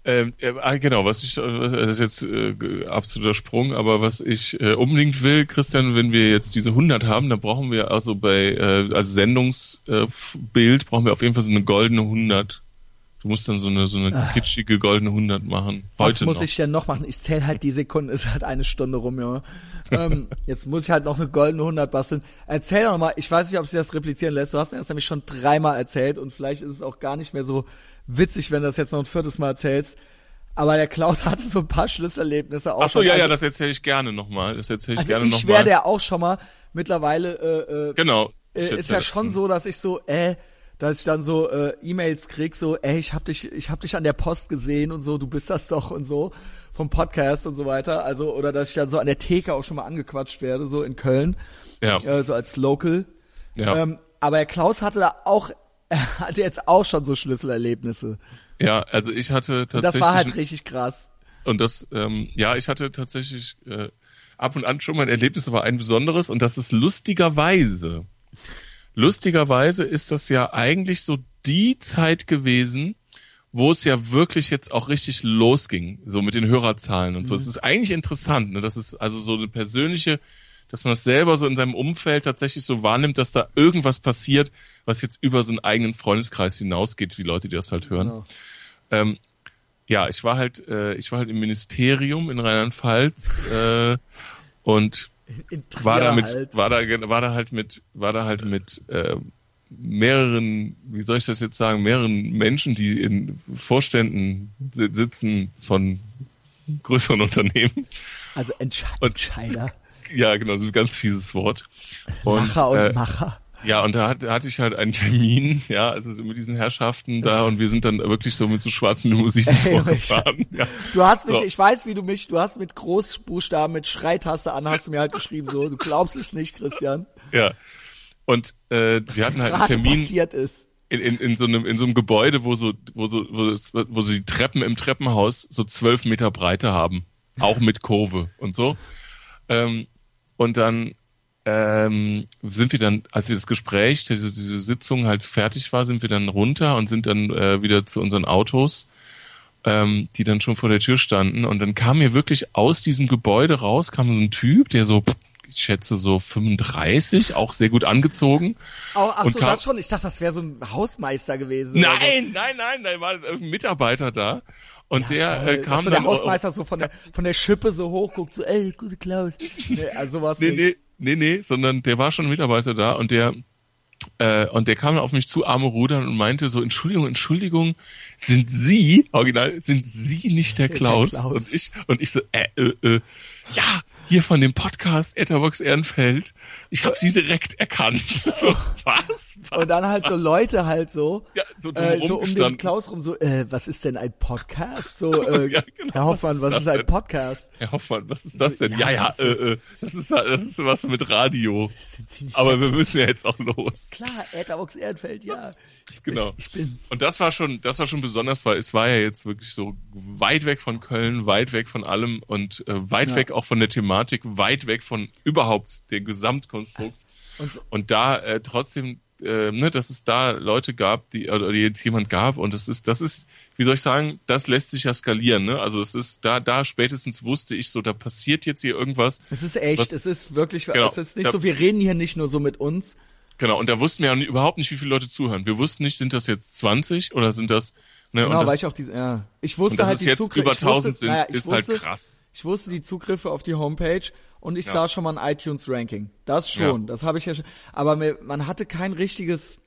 Ähm, äh, genau, was ich, äh, das ist jetzt äh, absoluter Sprung, aber was ich äh, unbedingt will, Christian, wenn wir jetzt diese 100 haben, dann brauchen wir also bei, äh, als Sendungsbild, brauchen wir auf jeden Fall so eine goldene 100. Du musst dann so eine, so eine kitschige goldene 100 machen. Heute Was muss noch. ich denn noch machen? Ich zähle halt die Sekunden, *laughs* es hat eine Stunde rum, ja. ähm, *laughs* jetzt muss ich halt noch eine goldene 100 basteln. Erzähl doch mal, ich weiß nicht, ob sich das replizieren lässt. Du hast mir das nämlich schon dreimal erzählt und vielleicht ist es auch gar nicht mehr so witzig, wenn du das jetzt noch ein viertes Mal erzählst. Aber der Klaus hatte so ein paar Schlüsselerlebnisse auch. Ach so, ja, ja, Also- das erzähle ich gerne nochmal. Das erzähle ich Also gerne ich nochmal. werde ja auch schon mal mittlerweile äh, äh, Genau. äh, Ich ist ja schon so, dass ich so, äh, dass ich dann so äh, E-Mails krieg, so, ey, ich hab dich, ich hab dich an der Post gesehen und so, du bist das doch und so vom Podcast und so weiter. Also oder dass ich dann so an der Theke auch schon mal angequatscht werde, so in Köln, Ja, äh, so als Local. ja, Ähm, aber der Klaus hatte da auch, er *laughs* hatte jetzt auch schon so Schlüsselerlebnisse. ja, also ich hatte Und tatsächlich das war halt richtig krass. Und das, ähm, ja, ich hatte tatsächlich äh, ab und an schon mal ein Erlebnis, aber ein besonderes. Und das ist lustigerweise. Lustigerweise ist das ja eigentlich so die Zeit gewesen, wo es ja wirklich jetzt auch richtig losging, so mit den Hörerzahlen und so. Es ist eigentlich interessant, ne? Das ist also so eine persönliche, dass man es selber so in seinem Umfeld tatsächlich so wahrnimmt, dass da irgendwas passiert, was jetzt über so einen eigenen Freundeskreis hinausgeht, die Leute, die das halt hören. Genau. Ähm, ja, ich war halt, äh, ich war halt im Ministerium in Rheinland-Pfalz äh, und Trier war da mit, halt. war da, war da halt mit, war da halt mit äh, mehreren, wie soll ich das jetzt sagen, mehreren Menschen, die in Vorständen si- sitzen von größeren Unternehmen. Also Entsche Und- Entscheider, *laughs* Ja, genau, so ein ganz fieses Wort. Und, Macher und äh, Macher. Ja, und da, hat, da hatte ich halt einen Termin, ja, also so mit diesen Herrschaften da und wir sind dann wirklich so mit so schwarzen Limousinen *laughs* vorgefahren. Ja. Du hast mich, So. ich weiß, wie du mich, du hast mit Großbuchstaben, mit Schreitaste an, hast du mir halt geschrieben, so, du glaubst es nicht, Christian. Ja. Und äh, wir hatten halt einen Termin passiert ist. in, in, in, so einem, in so einem Gebäude, wo so, wo so, wo, es, wo sie die Treppen im Treppenhaus so zwölf Meter Breite haben. Auch mit Kurve und so. Ähm, und dann ähm, sind wir dann, als wir das Gespräch, diese, diese Sitzung halt fertig war, sind wir dann runter und sind dann äh, wieder zu unseren Autos, ähm, die dann schon vor der Tür standen. Und dann kam mir wirklich aus diesem Gebäude raus, kam so ein Typ, der so, ich schätze so 35, auch sehr gut angezogen. Oh, ach so, das schon. Ich dachte, das wäre so ein Hausmeister gewesen. Nein, nein, nein, da war ein Mitarbeiter da. Und so. der äh, kam so der dann Hausmeister so von der, von der Schippe so hoch guckt, so, ey, gute Klaus. Nee, also sowas Nee, nicht. nee, nee, nee, sondern der war schon ein Mitarbeiter da und der äh, und der kam auf mich zu, arme Rudern und meinte so, Entschuldigung, Entschuldigung, sind Sie, original, sind Sie nicht der Der Klaus? Klaus. Und ich, und ich so, äh, äh, äh, ja, hier von dem Podcast Etherbox Ehrenfeld. Ich habe Sie direkt erkannt. *laughs* So, was? was? Und dann halt so Leute halt so, Ja, so äh, so um den. Klaus rum, so, äh, was ist denn ein Podcast? So, *laughs* äh, Ja, genau, Herr Hoffmann, was was ist ist, das ein denn? Podcast? Herr Hoffmann, was ist das denn? Ja, Ja, ja, was- äh, äh, das ist das ist was mit Radio. Aber wir müssen ja jetzt auch los. Klar, Etherbox Ehrenfeld, ja. Genau. Ich bin's. Und das war schon, das war schon besonders, weil es war ja jetzt wirklich so weit weg von Köln, weit weg von allem und äh, weit Ja. weg auch von der Thematik, weit weg von überhaupt dem Gesamtkonstrukt. Und so, Und da äh, trotzdem, äh, ne, dass es da Leute gab, die oder die jetzt jemand gab und das ist, das ist, wie soll ich sagen, das lässt sich ja skalieren, ne? Also es ist da, da spätestens wusste ich so, da passiert jetzt hier irgendwas. es ist echt, Was- es ist wirklich, Genau. es ist nicht Da- so, wir reden hier nicht nur so mit uns. Genau. Und da wussten wir ja überhaupt nicht, wie viele Leute zuhören. Wir wussten nicht, sind das jetzt 20 oder sind das, ne? Genau, das, weil ich auch diese, ja. Ich wusste dass halt es die jetzt Zugriffe. über ich wusste, 1000 sind, naja, ist wusste, halt krass. Ich wusste die Zugriffe auf die Homepage und ich Ja. sah schon mal ein iTunes-Ranking. Das schon, Ja. das habe ich ja schon. Aber mir, man hatte kein richtiges,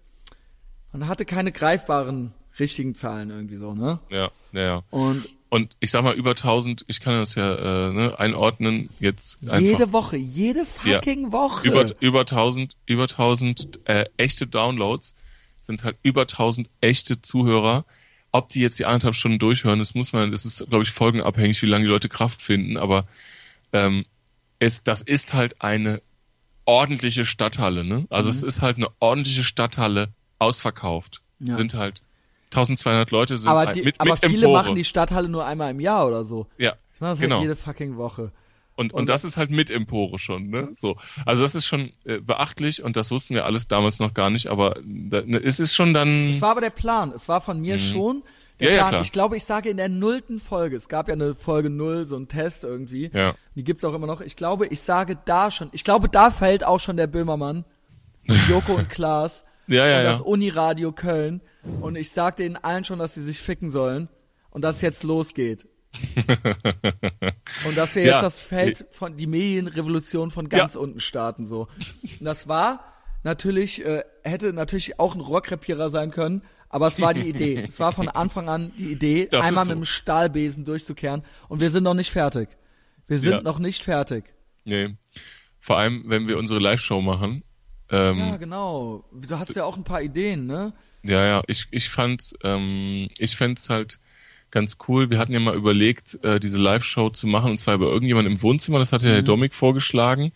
man hatte keine greifbaren richtigen Zahlen irgendwie so, ne? Ja, ja, ja. Und Und ich sag mal, über 1000, ich kann das ja äh, ne, einordnen, jetzt einfach. jede Woche, jede fucking Woche. über, über 1000, über 1000 äh, echte Downloads sind halt über 1000 echte Zuhörer. Ob die jetzt die anderthalb Stunden durchhören, das muss man, das ist, glaube ich, folgenabhängig, wie lange die Leute Kraft finden, aber ähm, es, das ist halt eine ordentliche Stadthalle, ne? Also es ist halt eine ordentliche Stadthalle ausverkauft. Mhm. Ja. Sind halt 1200 Leute sind aber halt die, mit, aber mit viele Empore. machen die Stadthalle nur einmal im Jahr oder so. Ja, Ich mache das genau. halt jede fucking Woche. Und, und, Und- das ist halt mit Empore schon, ne? So. Also das ist schon äh, beachtlich und das wussten wir alles damals noch gar nicht, aber da, ne, es ist schon dann. Es war aber der Plan. Es war von mir schon der Mhm. Ja, ja, Plan. klar. ich glaube, ich sage in der nullten Folge, es gab ja eine Folge null, so ein Test irgendwie. Ja. Die gibt's auch immer noch. Ich glaube, ich sage da schon, ich glaube, da fällt auch schon der Böhmermann, mit Joko und *laughs* Klaas. Ja, ja, und ja. das Uniradio Köln. Und ich sag denen allen schon, dass sie sich ficken sollen und dass es jetzt losgeht. *laughs* und dass wir Ja. jetzt das Feld von die Medienrevolution von ganz unten starten so. Und das war natürlich äh, hätte natürlich auch ein Rohrkrepierer sein können, aber es war die Idee. *laughs* es war von Anfang an die Idee, Das einmal so. mit dem Stahlbesen durchzukehren und wir sind noch nicht fertig. Wir sind Ja. noch nicht fertig. Nee. Vor allem, wenn wir unsere Live-Show machen. Ähm, Ja, genau. Du hast ja auch ein paar Ideen, ne? Ja, ja, ich, ich fand, ähm, ich fänd's halt ganz cool. Wir hatten ja mal überlegt, äh, diese Live-Show zu machen, und zwar bei irgendjemandem im Wohnzimmer, das hatte ja Mhm. der Dominik vorgeschlagen.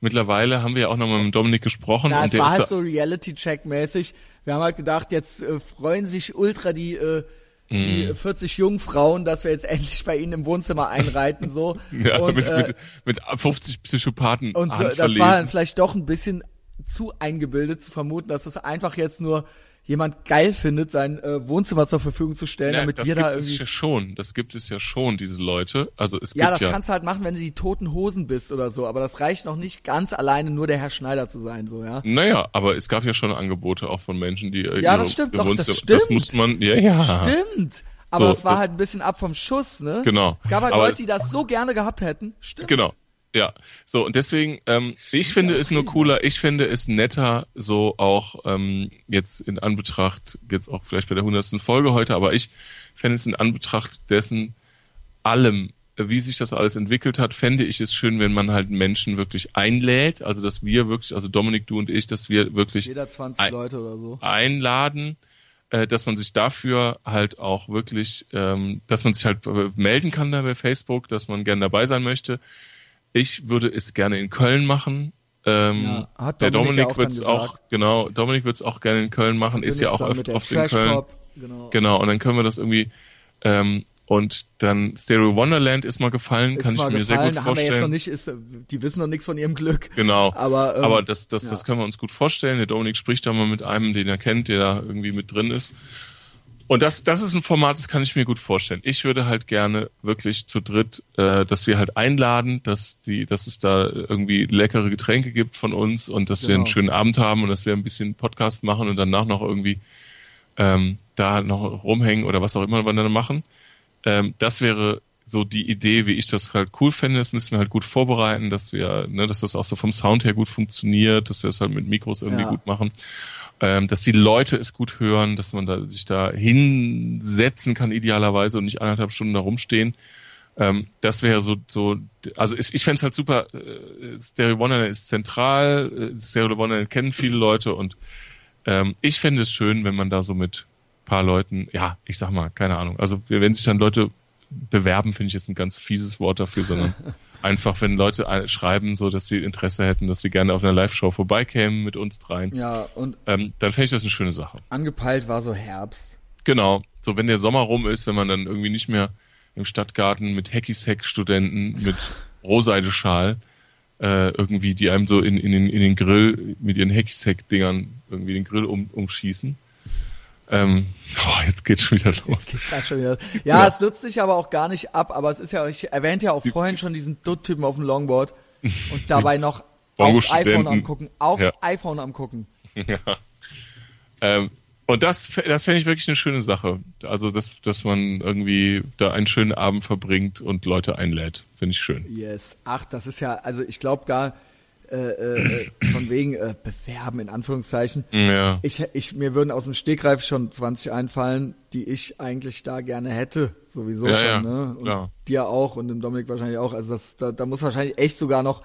Mittlerweile haben wir ja auch nochmal mit Dominik gesprochen und es war halt so Reality-Check-mäßig. Wir haben halt gedacht, jetzt äh, freuen sich ultra die, äh, die Mhm. 40 Jungfrauen, dass wir jetzt endlich bei ihnen im Wohnzimmer einreiten, so. *laughs* ja, und, mit, äh, mit, mit 50 Psychopathen und so, das war dann vielleicht doch ein bisschen zu eingebildet zu vermuten, dass es einfach jetzt nur jemand geil findet, sein äh, Wohnzimmer zur Verfügung zu stellen, Ja, damit das wir gibt da es irgendwie. ja schon. Das gibt es ja schon, diese Leute. Also es Ja, gibt das ja. kannst du halt machen, wenn du die toten Hosen bist oder so, aber das reicht noch nicht ganz alleine nur der Herr Schneider zu sein, so, ja. Naja, aber es gab ja schon Angebote auch von Menschen, die äh, Ja, das stimmt, doch, das stimmt. Das muss man, ja, ja. Stimmt. Aber So, das war das- halt ein bisschen ab vom Schuss, ne? Genau. Es gab halt Aber Leute, es- die das so gerne gehabt hätten. Stimmt. Genau. Ja, so und deswegen, ähm, ich finde es nur cooler, ich finde es netter, so auch ähm, jetzt in Anbetracht, jetzt auch vielleicht bei der hundertsten Folge heute, aber ich fände es in Anbetracht dessen allem, wie sich das alles entwickelt hat, fände ich es schön, wenn man halt Menschen wirklich einlädt, also dass wir wirklich, also Dominik, du und ich, dass wir wirklich Jeder 20 Ein- Leute oder so. einladen, äh, dass man sich dafür halt auch wirklich, ähm, dass man sich halt melden kann da bei Facebook, dass man gerne dabei sein möchte. Ich würde es gerne in Köln machen. Ähm, Ja, hat der Dominik Dominik wird es auch, genau, Dominik wird es auch gerne in Köln machen, ist ja auch Zusammen oft, in Köln. Genau. Genau, und dann können wir das irgendwie, ähm, und dann Stereo Wonderland ist mal gefallen, Ist kann ich mal mir sehr gut haben wir jetzt noch vorstellen. nicht, ist, die wissen noch nichts von ihrem Glück. Genau. Aber, ähm, Aber das, das, das ja. können wir uns gut vorstellen. Der Dominik spricht da mal mit einem, den er kennt, der da irgendwie mit drin ist. Und das, das ist ein Format, das kann ich mir gut vorstellen. Ich würde halt gerne wirklich zu dritt, äh, dass wir halt einladen, dass die, dass es da irgendwie leckere Getränke gibt von uns und dass wir einen Genau. schönen Abend haben und dass wir ein bisschen Podcast machen und danach noch irgendwie ähm, da noch rumhängen oder was auch immer wir dann machen. Ähm, das wäre so die Idee, wie ich das halt cool fände. Das müssen wir halt gut vorbereiten, dass wir, ne, dass das auch so vom Sound her gut funktioniert, dass wir es halt mit Mikros irgendwie Ja. gut machen. Ähm, dass die Leute es gut hören, dass man da sich da hinsetzen kann idealerweise und nicht anderthalb Stunden da rumstehen. Ähm, das wäre so, so, also ich, ich fände es halt super, äh, Stereo Wonderland ist zentral, äh, Stereo Wonderland kennen viele Leute und ähm, ich fände es schön, wenn man da so mit paar Leuten, ja, ich sag mal, keine Ahnung, also wenn sich dann Leute bewerben, finde ich jetzt ein ganz fieses Wort dafür, sondern *laughs* einfach, wenn Leute schreiben, so dass sie Interesse hätten, dass sie gerne auf einer Live-Show vorbeikämen mit uns dreien, Ja, und ähm, dann fände ich das eine schöne Sache. angepeilt war so Herbst. Genau. So, wenn der Sommer rum ist, wenn man dann irgendwie nicht mehr im Stadtgarten mit Hacky-Sack-Studenten mit *laughs* Rohseideschal äh, irgendwie, die einem so in, in, den, in den Grill mit ihren Hacky-Sack-Dingern irgendwie den Grill um, umschießen. Ähm, oh, jetzt geht's schon wieder los. Geht schon wieder. Ja, Ja. es nutzt sich aber auch gar nicht ab, aber es ist ja, ich erwähnte ja auch vorhin schon diesen Dutt-Typen auf dem Longboard *laughs* und dabei noch aufs iPhone am gucken, aufs Ja. iPhone am gucken. *laughs* ja. ähm, und das, das fände ich wirklich eine schöne Sache. Also, dass, dass man irgendwie da einen schönen Abend verbringt und Leute einlädt. Finde ich schön. Yes. Ach, das ist ja, also ich glaube gar, äh, äh, von wegen äh, bewerben in Anführungszeichen. Ja. Ich, ich, mir würden aus dem Stegreif schon 20 einfallen, die ich eigentlich da gerne hätte, sowieso Ja, schon, ja, ne? Und klar. dir auch und dem Dominik wahrscheinlich auch. Also das, da, da muss wahrscheinlich echt sogar noch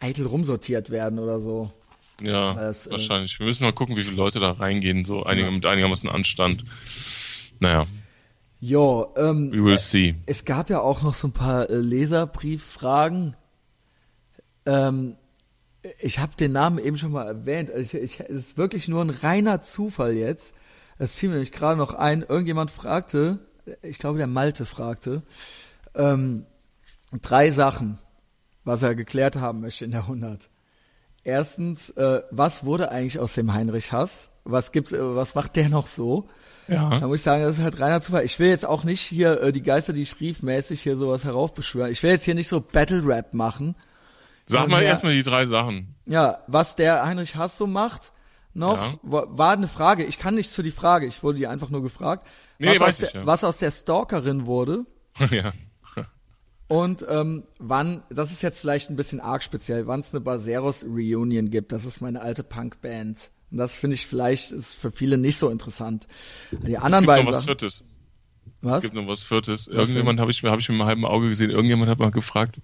eitel rumsortiert werden oder so. Ja, Das, äh, wahrscheinlich. Wir müssen mal gucken, wie viele Leute da reingehen, so einige, mit einigermaßen Anstand. Naja, Jo, ähm, we will see. es gab ja auch noch so ein paar äh, Leserbrieffragen. Ähm, ich habe den Namen eben schon mal erwähnt. Also ich, ich, es ist wirklich nur ein reiner Zufall jetzt. Es fiel mir nämlich gerade noch ein. Irgendjemand fragte, ich glaube der Malte fragte, ähm, drei Sachen, was er geklärt haben möchte in der 100. Erstens, äh, was wurde eigentlich aus dem Heinrich Hass? Was gibt's, äh, was macht der noch so? Da Ja, muss ich sagen, das ist halt reiner Zufall. Ich will jetzt auch nicht hier äh, die Geister, die schriefmäßig hier sowas heraufbeschwören. Ich will jetzt hier nicht so Battle Rap machen. Sag mal erstmal die drei Sachen. Ja, was der Heinrich Hass so macht, noch, Ja. war, eine Frage. Ich kann nichts für die Frage. Ich wurde die einfach nur gefragt. Nee, was, weiß aus ich, der, ja. was aus der Stalkerin wurde *laughs* ja. und ähm, wann, das ist jetzt vielleicht ein bisschen arg speziell, wann es eine Baseros Reunion gibt. Das ist meine alte Punkband. Und das finde ich vielleicht ist für viele nicht so interessant. Die Es anderen gibt beiden noch was Sachen, Viertes. was? Es gibt noch was Viertes. Irgendjemand habe ich mir, habe ich mit einem halben Auge gesehen. Irgendjemand hat mal gefragt,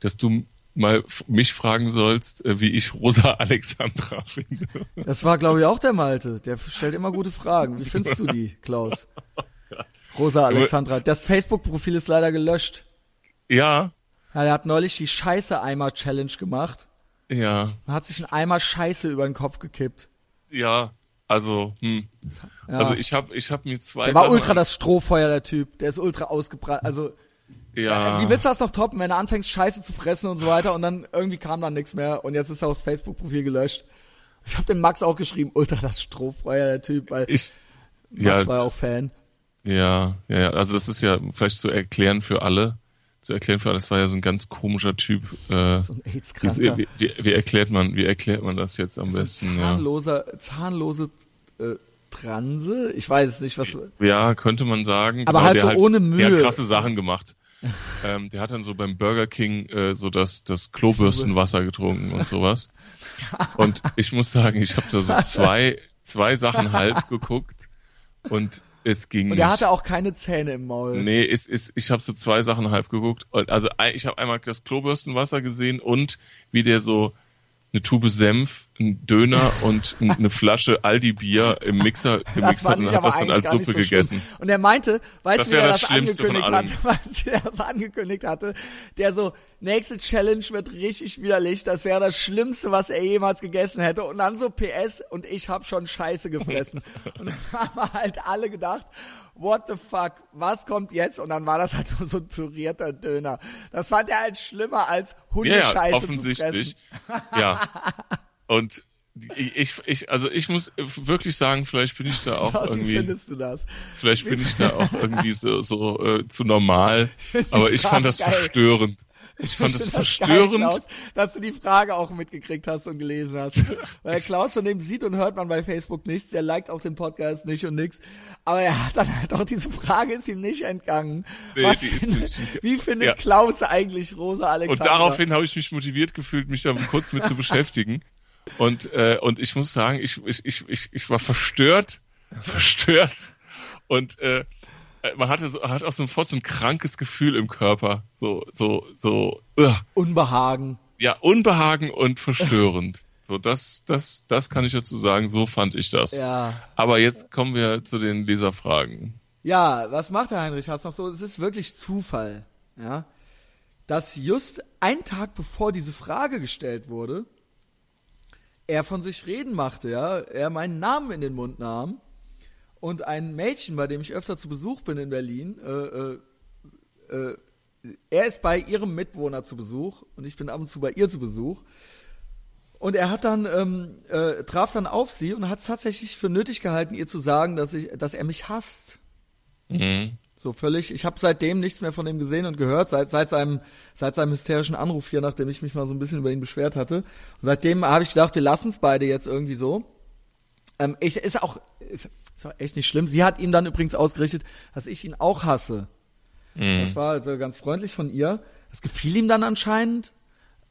dass du mal mich fragen sollst, äh, wie ich Rosa *laughs* Alexandra finde. Das war, glaube ich, auch der Malte. Der stellt immer gute Fragen. Wie findest du die, Klaus? Rosa Alexandra. Das Facebook-Profil ist leider gelöscht. Ja, Ja, er hat neulich die Scheiße-Eimer-Challenge gemacht. ja, und hat sich einen Eimer Scheiße über den Kopf gekippt. ja. Also, hm. Ja. also ich habe, ich habe mir zwei. der war ultra das Strohfeuer, der Typ. Der ist ultra ausgebrannt. Also, Ja. wie willst du das noch toppen, wenn du anfängst, Scheiße zu fressen und so weiter und dann irgendwie kam dann nichts mehr und jetzt ist er aufs Facebook-Profil gelöscht. Ich habe dem Max auch geschrieben, ultra das Strohfeuer, der Typ, weil ich, Max ja, war ja auch Fan. ja, ja, ja. Also das ist ja vielleicht zu erklären für alle. Zu erklären für alle. Das war ja so ein ganz komischer Typ. Äh, So ein AIDS-Kranker. wie, wie, wie erklärt man, wie erklärt man das jetzt am So besten? Ja. zahnloser, zahnlose äh, Transe. Ich weiß es nicht, was. Ja, könnte man sagen. Aber Genau, halt so ohne Der hat Mühe. krasse Sachen gemacht. *laughs* ähm, der hat dann so beim Burger King äh, so das, das Klobürstenwasser getrunken und sowas. *laughs* Und ich muss sagen, ich habe da so zwei, zwei Sachen halb geguckt und es ging Und nicht. er hatte auch keine Zähne im Maul. Nee, ist, ist, ich habe so zwei Sachen halb geguckt. Und Also ich habe einmal das Klobürstenwasser gesehen und wie der so eine Tube Senf, ein Döner und eine Flasche Aldi-Bier im Mixer gemixt hat und hat das dann als Suppe so schlimm. gegessen. Und er meinte, weißt Das du, wie wär er das das angekündigt hat, was er das angekündigt hatte? Der so, nächste Challenge wird richtig widerlich, das wäre das Schlimmste, was er jemals gegessen hätte. Und dann so PS und ich habe schon Scheiße gefressen. *laughs* und dann haben halt alle gedacht, what the fuck, was kommt jetzt? Und dann war das halt *laughs* nur so ein pürierter Döner. Das fand er halt schlimmer als Ja, Hundescheiße ja, zu offensichtlich. *laughs* Ja. Und ich, ich, also ich muss wirklich sagen, vielleicht bin ich da auch Klaus, wie irgendwie, findest du das? vielleicht bin ich da auch *laughs* irgendwie so, so äh, zu normal. Aber ich fand das Geil. verstörend. Ich fand find verstörend. Geil, Klaus, dass du die Frage auch mitgekriegt hast und gelesen hast. *laughs* Weil Klaus von dem sieht und hört man bei Facebook nichts, der liked auch den Podcast nicht und nix. Aber er hat dann halt auch diese Frage ist ihm nicht entgangen. Nee, Was die ist findet, nicht. Wie findet Ja. Klaus eigentlich Rosa Und Alexandra? daraufhin habe ich mich motiviert gefühlt, mich da kurz mit zu *laughs* beschäftigen. Und, äh, und ich muss sagen, ich, ich, ich, ich, ich war verstört, *laughs* verstört. Und äh, man hatte so, hat auch sofort so ein krankes Gefühl im Körper. So, so, so, uh, Unbehagen. ja, Unbehagen und verstörend. *laughs* So, das, das, das kann ich dazu sagen, so fand ich das. Ja. Aber jetzt kommen wir zu den Leserfragen. Ja, was macht der Heinrich Haas noch so? Es ist wirklich Zufall, ja, dass just einen Tag bevor diese Frage gestellt wurde, er von sich reden machte, ja, er meinen Namen in den Mund nahm und ein Mädchen, bei dem ich öfter zu Besuch bin in Berlin, äh, äh, äh, er ist bei ihrem Mitwohner zu Besuch und ich bin ab und zu bei ihr zu Besuch. Und er hat dann, ähm, äh, traf dann auf sie und hat es tatsächlich für nötig gehalten, ihr zu sagen, dass ich, dass er mich hasst. Mhm. So völlig. Ich habe seitdem nichts mehr von ihm gesehen und gehört, seit, seit, seinem, seit seinem hysterischen Anruf hier, nachdem ich mich mal so ein bisschen über ihn beschwert hatte. Und seitdem habe ich gedacht, wir lassen es beide jetzt irgendwie so. Ähm, ich, ist, auch, ist, ist auch echt nicht schlimm. Sie hat ihm dann übrigens ausgerichtet, dass ich ihn auch hasse. Mhm. Das war also ganz freundlich von ihr. Das gefiel ihm dann anscheinend.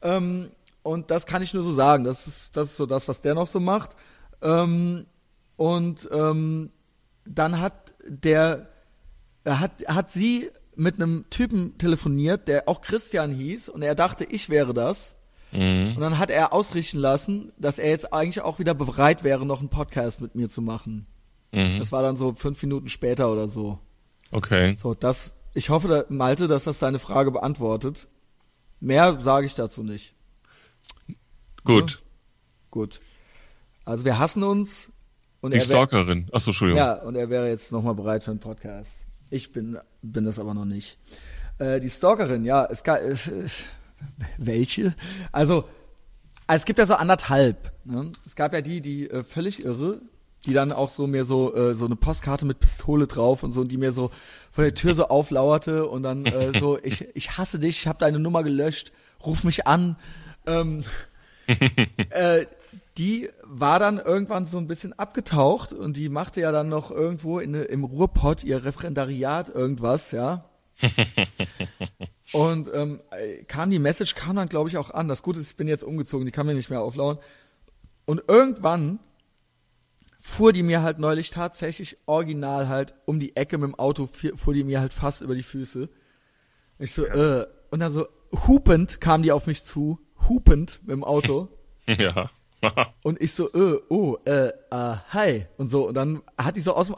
Ähm, und das kann ich nur so sagen. Das ist, das ist so das, was der noch so macht. Ähm, und ähm, dann hat der, er hat, hat sie mit einem Typen telefoniert, der auch Christian hieß, und er dachte, ich wäre das. Mhm. Und dann hat er ausrichten lassen, dass er jetzt eigentlich auch wieder bereit wäre, noch einen Podcast mit mir zu machen. Mhm. Das war dann so fünf Minuten später oder so. Okay. So, das, ich hoffe, Malte, dass das deine Frage beantwortet. Mehr sage ich dazu nicht. Gut. Gut. Also wir hassen uns. Und Die er Stalkerin. Achso, Entschuldigung. Ja, und er wäre jetzt nochmal bereit für einen Podcast. Ich bin, bin das aber noch nicht. Äh, die Stalkerin, ja, es gab, äh, *laughs* welche? Also, es gibt ja so anderthalb. Ne? Es gab ja die, die äh, völlig irre, die dann auch so mir so äh, so eine Postkarte mit Pistole drauf und so, und die mir so vor der Tür so auflauerte und dann äh, so, *laughs* ich, ich hasse dich, ich habe deine Nummer gelöscht, ruf mich an. Ähm, *laughs* äh, die war dann irgendwann so ein bisschen abgetaucht und die machte ja dann noch irgendwo in, im Ruhrpott ihr Referendariat irgendwas, ja. *laughs* und ähm, kam die Message, kam dann glaube ich auch an. Das Gute ist, ich bin jetzt umgezogen, die kann mir nicht mehr auflauen. Und irgendwann fuhr die mir halt neulich tatsächlich original halt um die Ecke mit dem Auto, fuhr die mir halt fast über die Füße. Ich so, ja. äh, und dann so hupend kam die auf mich zu, hupend mit dem Auto. *laughs* ja. und ich so, äh, oh, äh, äh, hi. Und so, und dann hat die so aus dem,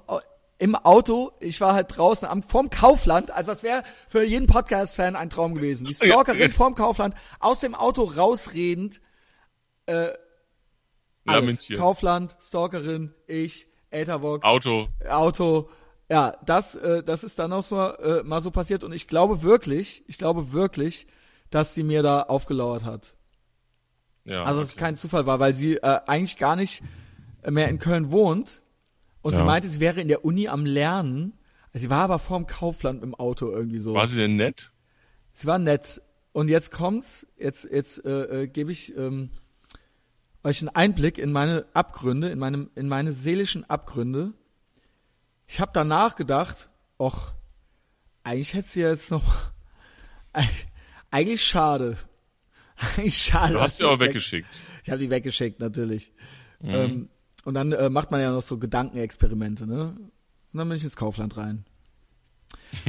im Auto, ich war halt draußen am, vorm Kaufland, also das wäre für jeden Podcast-Fan ein Traum gewesen. Die *laughs* Stalkerin vorm Kaufland, aus dem Auto rausredend, äh, alles. Kaufland, Stalkerin, ich, Ethervox. Auto. Auto. Ja, das, äh, das ist dann auch so, äh, mal so passiert und ich glaube wirklich, ich glaube wirklich, dass sie mir da aufgelauert hat. Ja, also, dass okay. es kein Zufall war, weil sie äh, eigentlich gar nicht mehr in Köln wohnt. Und ja. sie meinte, sie wäre in der Uni am Lernen. Sie war aber vorm Kaufland im Auto irgendwie so. War sie denn nett? Sie war nett. Und jetzt kommt's, jetzt, jetzt äh, äh, gebe ich ähm, euch einen Einblick in meine Abgründe, in, meinem, in meine seelischen Abgründe. Ich habe danach gedacht, och, eigentlich hätte sie jetzt noch. *laughs* Eigentlich schade. *laughs* Eigentlich schade. Du hast sie auch weggeschickt. Ich habe die weggeschickt, natürlich. Mhm. Ähm, und dann äh, macht man ja noch so Gedankenexperimente, ne? Und dann bin ich ins Kaufland rein. *laughs*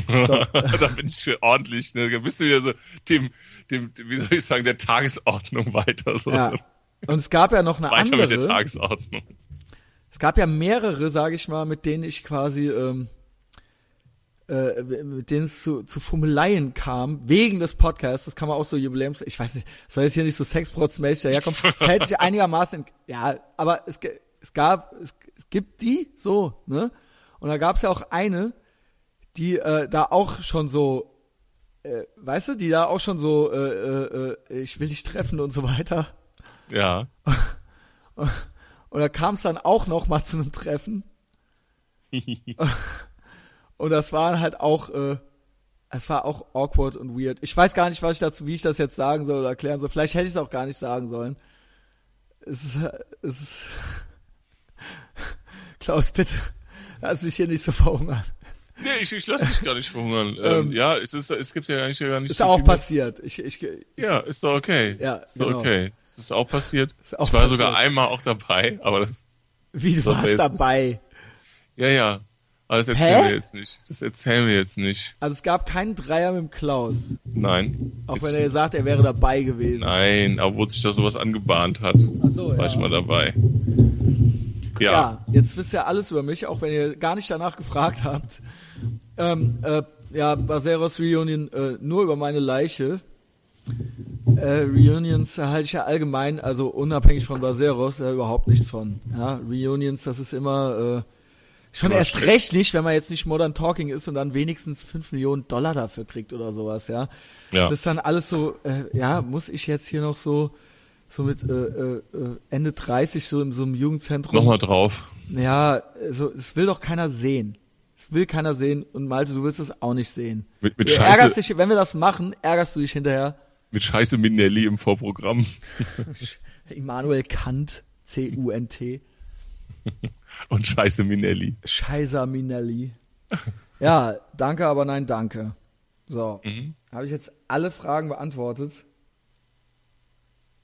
So. da bin ich für ordentlich, ne? Da bist du wieder so dem, dem, wie soll ich sagen, der Tagesordnung weiter. So. Ja. Und es gab ja noch eine weiter andere. mit der Tagesordnung. Es gab ja mehrere, sage ich mal, mit denen ich quasi ähm, äh, mit denen es zu, zu Fummeleien kam, wegen des Podcasts, das kann man auch so Jubiläums, ich weiß nicht, soll jetzt hier nicht so sexprotzmäßig daherkommen, es hält sich einigermaßen, in, ja, aber es, es gab, es, es gibt die, so, ne, und da gab es ja auch eine, die äh, da auch schon so, äh, weißt du, die da auch schon so, äh, äh, äh ich will dich treffen und so weiter. Ja. und da kam es dann auch noch mal zu einem Treffen. *laughs* Und das war halt auch, äh, es war auch awkward und weird. Ich weiß gar nicht, was ich dazu, wie ich das jetzt sagen soll oder erklären soll. Vielleicht hätte ich es auch gar nicht sagen sollen. Es ist, es ist, *laughs* Klaus, bitte, lass mich hier nicht so verhungern. Nee, ich, ich lasse dich gar nicht verhungern. ähm, ähm, ja, es ist, es gibt ja eigentlich gar nicht ist so auch passiert. Ich, ich, ich, ja, ist doch okay. Ja, ist doch genau. okay. Es ist auch passiert. Ist auch ich war passiert. sogar einmal auch dabei, aber das. Wie du warst dabei? Ja, ja. Aber das erzählen Hä? wir jetzt nicht. Das erzählen wir jetzt nicht. Also es gab keinen Dreier mit dem Klaus. Nein. Auch wenn er sagt, er wäre dabei gewesen. Nein, aber wo sich da sowas angebahnt hat, Ach so, war ja. ich mal dabei. Ja. ja, jetzt wisst ihr alles über mich, auch wenn ihr gar nicht danach gefragt habt. Ähm, äh, ja, Baseros Reunion äh, nur über meine Leiche. Äh, Reunions halte ich ja allgemein, also unabhängig von Baseros, äh, überhaupt nichts von. Ja, Reunions, das ist immer äh, Schon erst schlecht. recht nicht, wenn man jetzt nicht Modern Talking ist und dann wenigstens fünf Millionen Dollar dafür kriegt oder sowas, ja. ja. Das ist dann alles so, äh, ja, muss ich jetzt hier noch so, so mit äh, äh, Ende 30 so in so einem Jugendzentrum. Nochmal drauf. Ja, so, es will doch keiner sehen. Es will keiner sehen und Malte, du willst es auch nicht sehen. Mit, mit du Scheiße. Ärgerst dich, wenn wir das machen, ärgerst du dich hinterher. Mit Scheiße Minelli im Vorprogramm. *laughs* Immanuel Kant, C-U-N-T. *laughs* Und Scheiße Minelli. Scheiße Minelli. Ja, danke, aber nein, danke. So, mhm. habe ich jetzt alle Fragen beantwortet?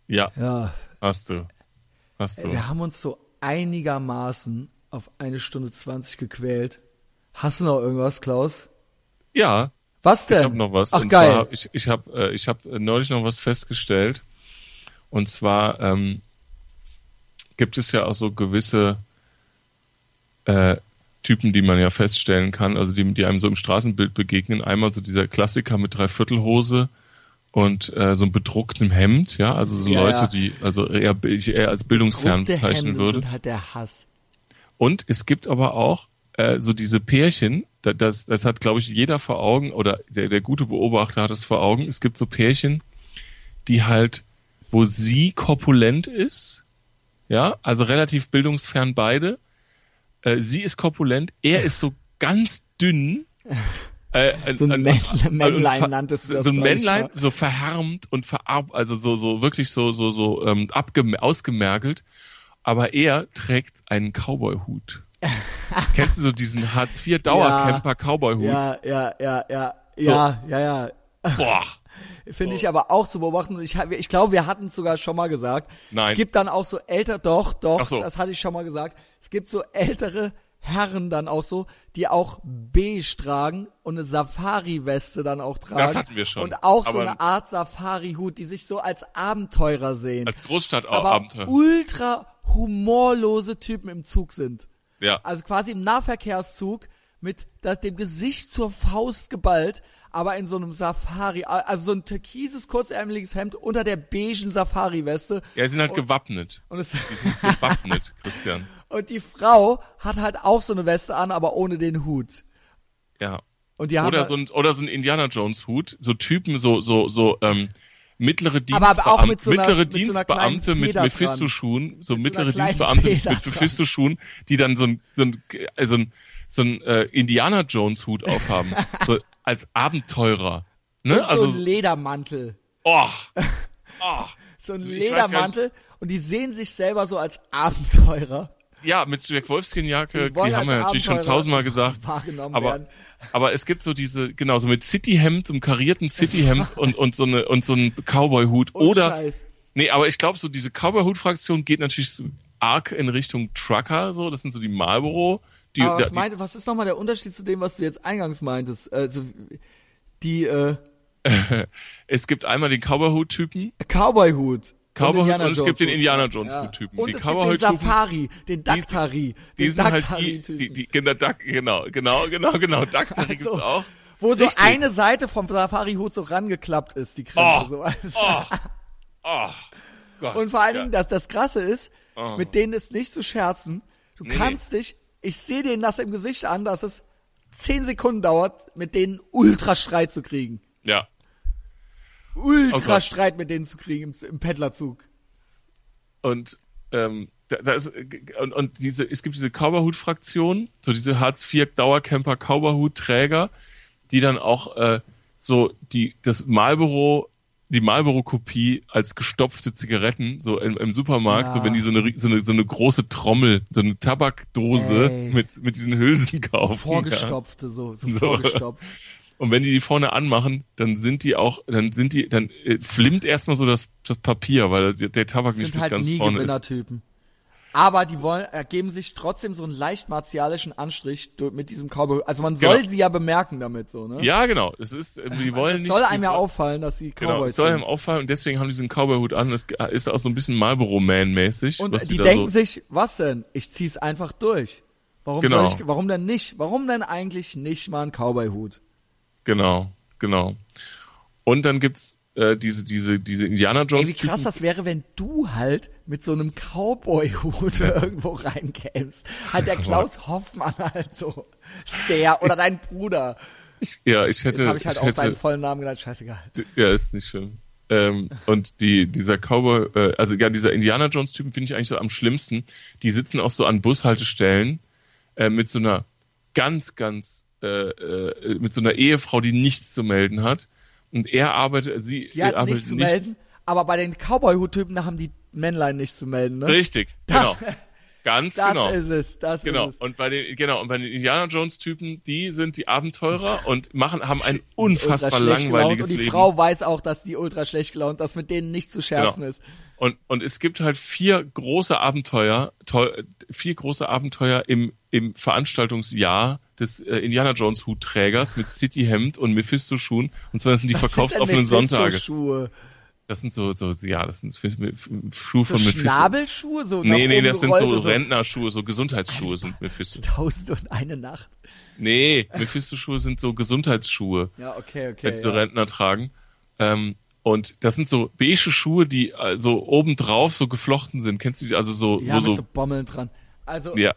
Ja. Ja. Hast du. Hast du. Wir haben uns so einigermaßen auf eine Stunde zwanzig gequält. Hast du noch irgendwas, Klaus? Ja. Was denn? Ich habe noch was. Ach, Und geil. Zwar, ich ich habe äh, ich hab neulich noch was festgestellt. Und zwar ähm, gibt es ja auch so gewisse äh, Typen, die man ja feststellen kann, also die, die einem so im Straßenbild begegnen. Einmal so dieser Klassiker mit Dreiviertelhose und äh, so einem bedrucktem Hemd, ja, also so ja, Leute, ja. die also eher, ich eher als bildungsfern bezeichnen würde. Sind halt der Hass. Und es gibt aber auch äh, so diese Pärchen, das, das hat, glaube ich, jeder vor Augen, oder der, der gute Beobachter hat es vor Augen. Es gibt so Pärchen, die halt, wo sie korpulent ist, ja, also relativ bildungsfern beide, äh, sie ist korpulent, er ist so ganz dünn. *laughs* Äh, so ein äh, Männlein nanntest du das. So ein Männlein, so verhärmt und verarb, also so, so wirklich so, so, so ähm, ausgemergelt. aber er trägt einen Cowboy-Hut. *laughs* Kennst du so diesen Hartz-IV-Dauercamper-Cowboy-Hut? Ja, ja, ja, ja. Ja, ja, ja. Boah. *laughs* Finde ich aber auch zu beobachten. Und ich, ich glaube, wir hatten es sogar schon mal gesagt. Nein. Es gibt dann auch so älter, doch, doch, so. das hatte ich schon mal gesagt. Es gibt so ältere Herren dann auch so, die auch beige tragen und eine Safari-Weste dann auch tragen. Das hatten wir schon. Und auch so Aber- eine Art Safari-Hut, die sich so als Abenteurer sehen. Als aber Großstadtabenteuer. ultra humorlose Typen im Zug sind. Ja. Also quasi im Nahverkehrszug mit dem Gesicht zur Faust geballt, aber in so einem Safari, also so ein türkises, kurzärmeliges Hemd unter der beigen Safari-Weste. Ja, sie sind halt gewappnet. Und, es, Die sind gewappnet, *laughs* Christian. Und die Frau hat halt auch so eine Weste an, aber ohne den Hut. Ja. Und die haben Oder halt- so ein, oder so ein Indiana Jones Hut. So Typen, so, so, so, ähm, mittlere Aber- aber auch Dienstbeamte, mit so einer- mittlere mit so Dienstbeamte mit Feder Mephisto-Schuhen, so Mit so mittlere kleinen Dienstbeamte Feder mit Mephisto-Schuhen, die dann so ein, so ein, so ein, so ein äh, Indiana Jones Hut aufhaben. *laughs* so als Abenteurer. Ne? und Also, so ein Ledermantel. oh, *laughs* oh. So ein Ledermantel. Und die sehen sich selber so als Abenteurer. Ja, mit Jack Wolfskin-Jacke, Die die, haben wir natürlich schon tausendmal gesagt. *laughs* wahrgenommen aber, werden. aber es gibt so diese, genau, so mit City-Hemd, so einem karierten City-Hemd *laughs* und, und so eine, und so ein Cowboy-Hut. Oder, Scheiß. nee, aber ich glaube, so diese Cowboy-Hut-Fraktion geht natürlich arg in Richtung Trucker, so. Das sind so die Marlboro. Die, Aber was, die, meinte, was ist nochmal der Unterschied zu dem, was du jetzt eingangs meintest? Also, die äh, *laughs* es gibt einmal den Cowboy-Hut-Typen, Cowboy-Hut. Cowboy und und es gibt den. Indiana Jones-Typen. Und Die es gibt den Safari, den Daktari. die den sind halt die, die, die, genau, genau, genau, genau, genau, Daktari gibt's Also, auch. Wo so Richtig. eine Seite vom Safari-Hut so rangeklappt ist, die Krempe. Oh, so. oh, oh, Gott, Und vor allen ja. Dingen, dass das Krasse ist, Oh. mit denen ist nicht zu scherzen. Du Nee, kannst dich, ich sehe denen das im Gesicht an, dass es zehn Sekunden dauert, mit denen Ultrastreit zu kriegen. Ja, Ultrastreit mit denen zu kriegen im, im Pendlerzug. und ähm, da, da ist, und, und diese, es gibt diese Cowboy-Hut-Fraktion, so diese Hartz-IV-Dauercamper Cowboy-Hut-Träger, die dann auch äh, so die das Marlboro die Marlboro-Kopie als gestopfte Zigaretten, so im, im Supermarkt, Ja. so wenn die so eine, so eine so eine große Trommel, so eine Tabakdose Ey. mit mit diesen Hülsen kaufen. Ja. Vorgestopfte, so, so, So. vorgestopft. Und wenn die die vorne anmachen, dann sind die auch, dann sind die, dann äh, flimmt erstmal so das, das Papier, weil der, der Tabak nicht bis halt ganz nie vorne ist. Aber die wollen, äh, geben sich trotzdem so einen leicht martialischen Anstrich mit diesem Cowboy. Also man soll Genau. sie ja bemerken damit so, ne? Ja, genau. Es ist, äh, die wollen Es nicht. soll die einem ja auffallen, dass sie Genau, Cowboys es soll einem auffallen und deswegen haben die diesen Cowboy-Hut an. Das ist auch so ein bisschen Marlboro-Man-mäßig. Und die da denken so, sich, was denn? Ich zieh's einfach durch. Warum Genau. soll ich, warum denn nicht? Warum denn eigentlich nicht mal ein Cowboy-Hut? Genau, genau. Und dann gibt's äh, diese, diese, diese Indiana Ey, Jones. wie krass das wäre, wenn du halt mit so einem Cowboy-Hut *laughs* irgendwo reinkämst. Halt der Klaus Hoffmann halt so. Der oder dein Bruder. ja, ich hätte, Jetzt habe ich halt ich auch hätte, seinen vollen Namen genannt, scheißegal. Ja, ist nicht schlimm. Ähm, und die, dieser Cowboy, äh, also ja, dieser Indiana Jones Typen finde ich eigentlich so am schlimmsten. Die sitzen auch so an Bushaltestellen äh, mit so einer ganz, ganz, äh, äh, mit so einer Ehefrau, die nichts zu melden hat. Und er arbeitet, sie Die hatten arbeitet nichts zu melden, aber bei den Cowboy-Hut-Typen, da haben die Männlein nichts zu melden, ne? Richtig, *laughs* genau. Ganz *laughs* Das genau. ist es, das Genau. ist es. Und bei den, genau, und bei den Indiana Jones Typen, die sind die Abenteurer und machen, haben ein unfassbar langweiliges Und die Leben. Frau weiß auch, dass die ultra schlecht gelaunt, dass mit denen nicht zu scherzen Genau. ist. Und, und es gibt halt vier große Abenteuer, vier große Abenteuer im, im Veranstaltungsjahr des äh, Indiana Jones Hutträgers mit City Hemd und Mephisto Schuhen. Und zwar das sind die verkaufsoffenen Sonntage. Schuhe. Das sind so, so, ja, das sind Schuhe So von Mephisto. Schnabelschuhe? So Nee, nee, das sind so Rentnerschuhe, so Gesundheitsschuhe sind Mephisto. Tausend und eine Nacht. Nee, Mephisto-Schuhe sind so Gesundheitsschuhe. Ja, okay, wenn okay. diese Ja. Rentner tragen. Ähm, und das sind so beige Schuhe, die also obendrauf so geflochten sind. Kennst du die? Also so, ja, mit so, so Bommeln dran. Also, ja.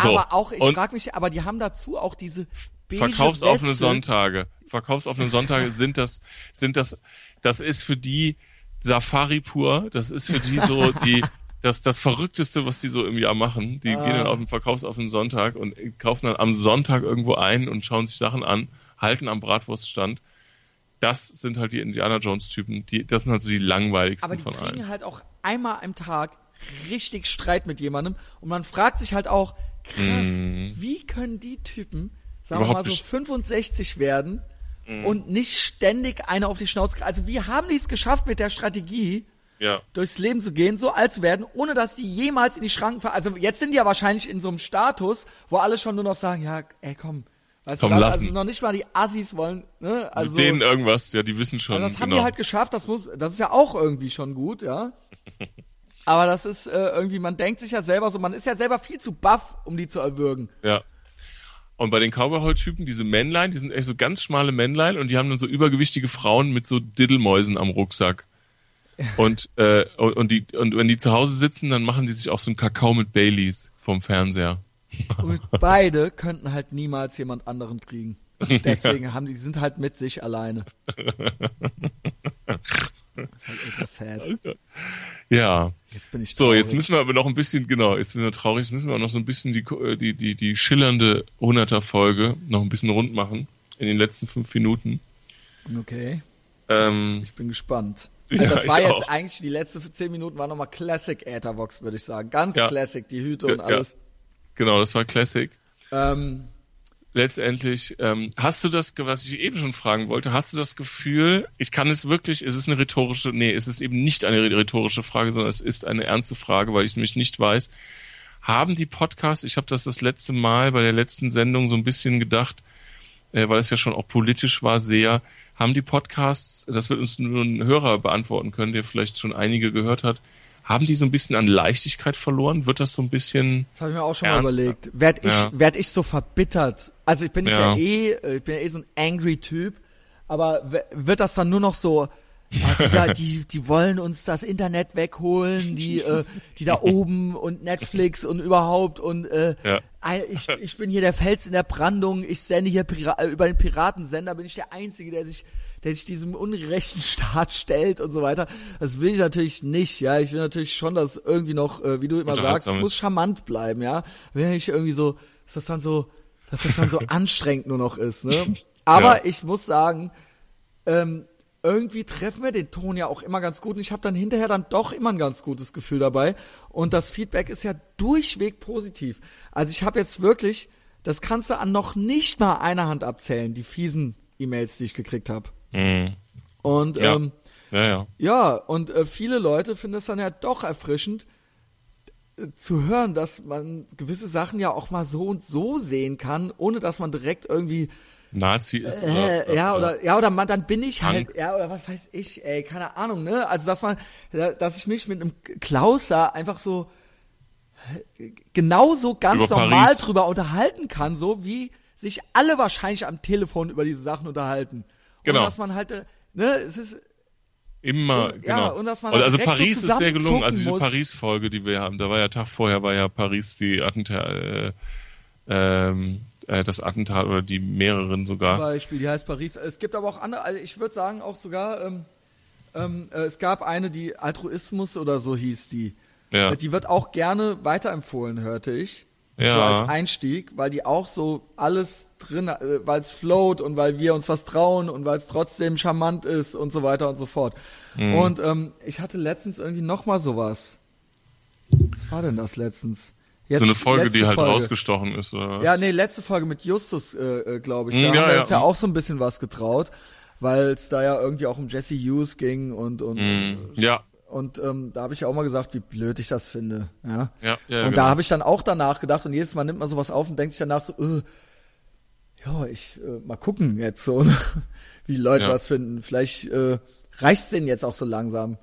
So. aber auch, ich frage mich, aber die haben dazu auch diese beige verkaufsoffene Weste. Sonntage. Verkaufsoffene Sonntage *laughs* sind das, sind das, das ist für die Safari pur. Das ist für die so die, das, das Verrückteste, was die so im Jahr machen. Die Ah. gehen dann auf den verkaufsoffenen Sonntag und kaufen dann am Sonntag irgendwo ein und schauen sich Sachen an, halten am Bratwurststand. Das sind halt die Indiana Jones Typen. Die, das sind halt so die langweiligsten Aber die von kriegen allen. halt auch einmal am Tag richtig Streit mit jemandem und man fragt sich halt auch, krass, Mhm. wie können die Typen, sagen wir Überhaupt mal so nicht- 65 werden Mhm. und nicht ständig eine auf die Schnauze, kriegen? also wie haben die es geschafft mit der Strategie, Ja. durchs Leben zu gehen, so alt zu werden, ohne dass die jemals in die Schranken fallen. Also jetzt sind die ja wahrscheinlich in so einem Status, wo alle schon nur noch sagen, ja, ey, komm. Weißt Komm, du lassen. Also noch nicht mal die Assis wollen, ne? Also, Mit denen irgendwas, ja, die wissen schon. also das haben genau. die halt geschafft, das muss, das ist ja auch irgendwie schon gut, ja. *laughs* Aber das ist äh, irgendwie, man denkt sich ja selber so, man ist ja selber viel zu baff, um die zu erwürgen. Ja. Und bei den Cowboy-Typen, diese Männlein, die sind echt so ganz schmale Männlein und die haben dann so übergewichtige Frauen mit so Diddelmäusen am Rucksack. *laughs* Und, äh, und, und, die, und wenn die zu Hause sitzen, dann machen die sich auch so einen Kakao mit Baileys vom Fernseher. Und beide könnten halt niemals jemand anderen kriegen. *laughs* Deswegen haben die, sind halt mit sich alleine. Das ist halt ultra sad. Ja. Jetzt bin ich So, jetzt müssen wir aber noch ein bisschen, genau, jetzt sind wir traurig, jetzt müssen wir auch noch so ein bisschen die, die, die, die schillernde 100er-Folge noch ein bisschen rund machen in den letzten fünf Minuten. Okay, Ähm, ich bin gespannt. Ja, Also das war ich jetzt auch. eigentlich, die letzten zehn Minuten war nochmal Classic Aethervox, würde ich sagen. Ganz Ja. Classic, die Hüte Ja, und alles. Genau, das war Classic. Ähm, letztendlich, ähm, hast du das, was ich eben schon fragen wollte, hast du das Gefühl, ich kann es wirklich, es ist eine rhetorische, nee, es ist eben nicht eine rhetorische Frage, sondern es ist eine ernste Frage, weil ich es nämlich nicht weiß. Haben die Podcasts, ich habe das das letzte Mal bei der letzten Sendung so ein bisschen gedacht, äh, weil es ja schon auch politisch war, sehr, haben die Podcasts, das wird uns nur ein Hörer beantworten können, der vielleicht schon einige gehört hat, haben die so ein bisschen an Leichtigkeit verloren? Wird das so ein bisschen, das habe ich mir auch schon Ernst? mal überlegt. Werd ich, Ja. werd ich so verbittert? Also ich bin ja, Ja. eh, äh, ich bin ja eh so ein angry Typ, aber wird das dann nur noch so, ja, die, da, die, die wollen uns das Internet wegholen, die, äh, die da oben und Netflix und überhaupt und äh, Ja. ich, ich bin hier der Fels in der Brandung, ich sende hier Pira äh, über den Piratensender, bin ich der Einzige, der sich, der sich diesem ungerechten *laughs* Staat stellt und so weiter. Das will ich natürlich nicht, ja. Ich will natürlich schon, dass irgendwie noch, äh, wie du immer sagst, es muss charmant bleiben, ja. Wenn ich irgendwie so, dass das dann so, dass das dann so *laughs* anstrengend nur noch ist, ne? Aber Ja. ich muss sagen, ähm, irgendwie treffen wir den Ton ja auch immer ganz gut und ich habe dann hinterher dann doch immer ein ganz gutes Gefühl dabei und das Feedback ist ja durchweg positiv. Also ich habe jetzt wirklich, das kannst du an noch nicht mal einer Hand abzählen, die fiesen E-Mails, die ich gekriegt habe. Hm, Und Ja. ähm, ja, ja. ja, und äh, viele Leute finden es dann ja doch erfrischend äh, zu hören, dass man gewisse Sachen ja auch mal so und so sehen kann, ohne dass man direkt irgendwie Nazi ist. äh, ja oder ja oder man dann bin ich halt Punk. ja oder was weiß ich, ey, keine Ahnung, ne? Also dass man äh, dass ich mich mit einem Klauser einfach so äh, genauso ganz Über normal Paris. drüber unterhalten kann, so wie sich alle wahrscheinlich am Telefon über diese Sachen unterhalten. Genau. Und dass man halt äh, ne, es ist Immer, Und- genau. ja, und dass man Und da also direkt so Paris ist sehr gelungen. Also diese. Paris-Folge, die wir haben, da war ja Tag vorher, war ja Paris die Attentat, äh, ähm, äh, das Attentat oder die mehreren zum sogar. Beispiel, die heißt Paris. Es gibt aber auch andere, also ich würde sagen auch sogar, ähm, ähm, äh, es gab eine, die Altruismus oder so hieß die. Ja, Äh, Die wird auch gerne weiterempfohlen, hörte ich. Ja. So als Einstieg, weil die auch so alles drin, äh, weil es float und weil wir uns was trauen und weil es trotzdem charmant ist und so weiter und so fort. Mhm. Und ähm, ich hatte letztens irgendwie noch mal sowas. Was war denn das letztens? Jetzt, so eine Folge, die halt Folge. rausgestochen ist, oder was? Ja, nee, letzte Folge mit Justus, äh, äh, glaube ich. Da Hm, haben ja, wir ja. uns ja auch so ein bisschen was getraut, weil es da ja irgendwie auch um Jesse Hughes ging und und Hm, ja, und ähm, da habe ich ja auch mal gesagt, wie blöd ich das finde. Ja. ja, ja. und genau. da habe ich dann auch danach gedacht und jedes Mal nimmt man sowas auf und denkt sich danach so, äh, ja, ich äh, mal gucken jetzt so, *laughs* ne, wie Leute Ja. was finden. Vielleicht äh, reicht's denen jetzt auch so langsam.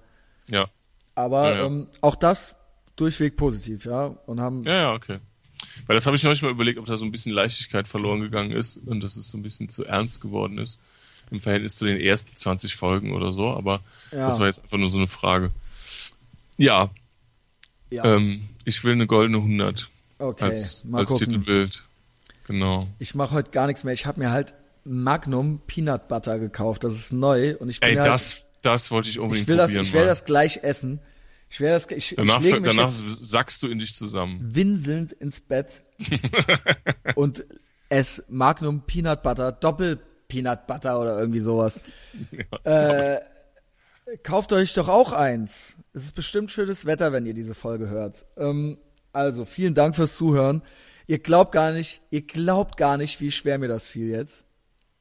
ja. Aber Ja. Ähm, auch das durchweg positiv, ja. Und haben Ja, ja, okay. Weil das habe ich manchmal überlegt, ob da so ein bisschen Leichtigkeit verloren gegangen ist und dass es so ein bisschen zu ernst geworden ist im Verhältnis zu den ersten 20 Folgen oder so, aber Ja. das war jetzt einfach nur so eine Frage. Ja, ja, ähm, ich will eine goldene 100 okay, als, mal als gucken. Titelbild. Genau. Ich mache heute gar nichts mehr. Ich habe mir halt Magnum Peanut Butter gekauft. Das ist neu und ich bin Ey, halt, das, das wollte ich unbedingt ich will das, probieren. ich werde das gleich essen. Ich werde das, ich, danach ich danach sackst du in dich zusammen. winselnd ins Bett *laughs* und ess Magnum Peanut Butter, Doppel Peanut Butter oder irgendwie sowas. *laughs* Äh, kauft euch doch auch eins. Es ist bestimmt schönes Wetter, wenn ihr diese Folge hört. Ähm, also, vielen Dank fürs Zuhören. Ihr glaubt gar nicht, ihr glaubt gar nicht, wie schwer mir das fiel jetzt,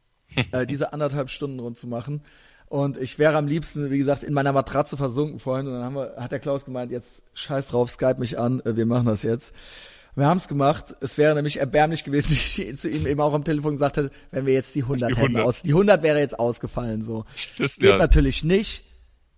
*laughs* äh, diese anderthalb Stunden rund zu machen. Und ich wäre am liebsten, wie gesagt, in meiner Matratze versunken vorhin. Und dann wir, hat der Klaus gemeint, jetzt scheiß drauf, Skype mich an, äh, wir machen das jetzt. Wir haben es gemacht. Es wäre nämlich erbärmlich gewesen, *laughs* wie ich zu ihm eben auch am Telefon gesagt hätte, wenn wir jetzt die 100 Die hätten 100. aus. Die 100 wäre jetzt ausgefallen, so. Das, Geht ja, natürlich nicht.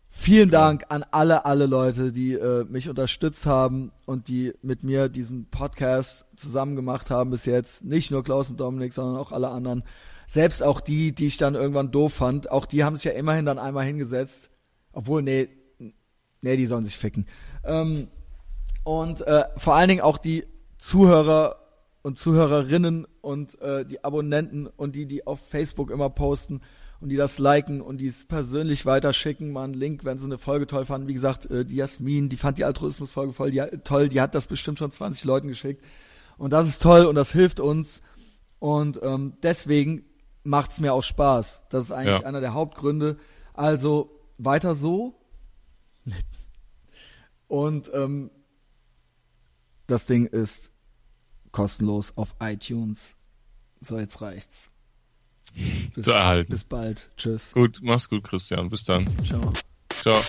Vielen Dank an alle, alle Leute, die äh, mich unterstützt haben und die mit mir diesen Podcast zusammen gemacht haben bis jetzt. Nicht nur Klaus und Dominik, sondern auch alle anderen. Selbst auch die, die ich dann irgendwann doof fand, auch die haben sich ja immerhin dann einmal hingesetzt. Obwohl, nee, nee, die sollen sich ficken. Ähm, und äh, vor allen Dingen auch die Zuhörer und Zuhörerinnen und äh, die Abonnenten und die, die auf Facebook immer posten und die das liken und die es persönlich weiterschicken, mal einen Link, wenn sie eine Folge toll fanden. Wie gesagt, äh, die Jasmin, die fand die Altruismus-Folge voll, die, toll, die hat das bestimmt schon 20 Leuten geschickt. Und das ist toll und das hilft uns. Und ähm, deswegen macht's mir auch Spaß. Das ist eigentlich Ja. einer der Hauptgründe. Also weiter so. *laughs* Und ähm, das Ding ist kostenlos auf iTunes. So, jetzt reicht's. Bis, Zu erhalten. bis bald. Tschüss. Gut, mach's gut, Christian. Bis dann. Ciao. Ciao.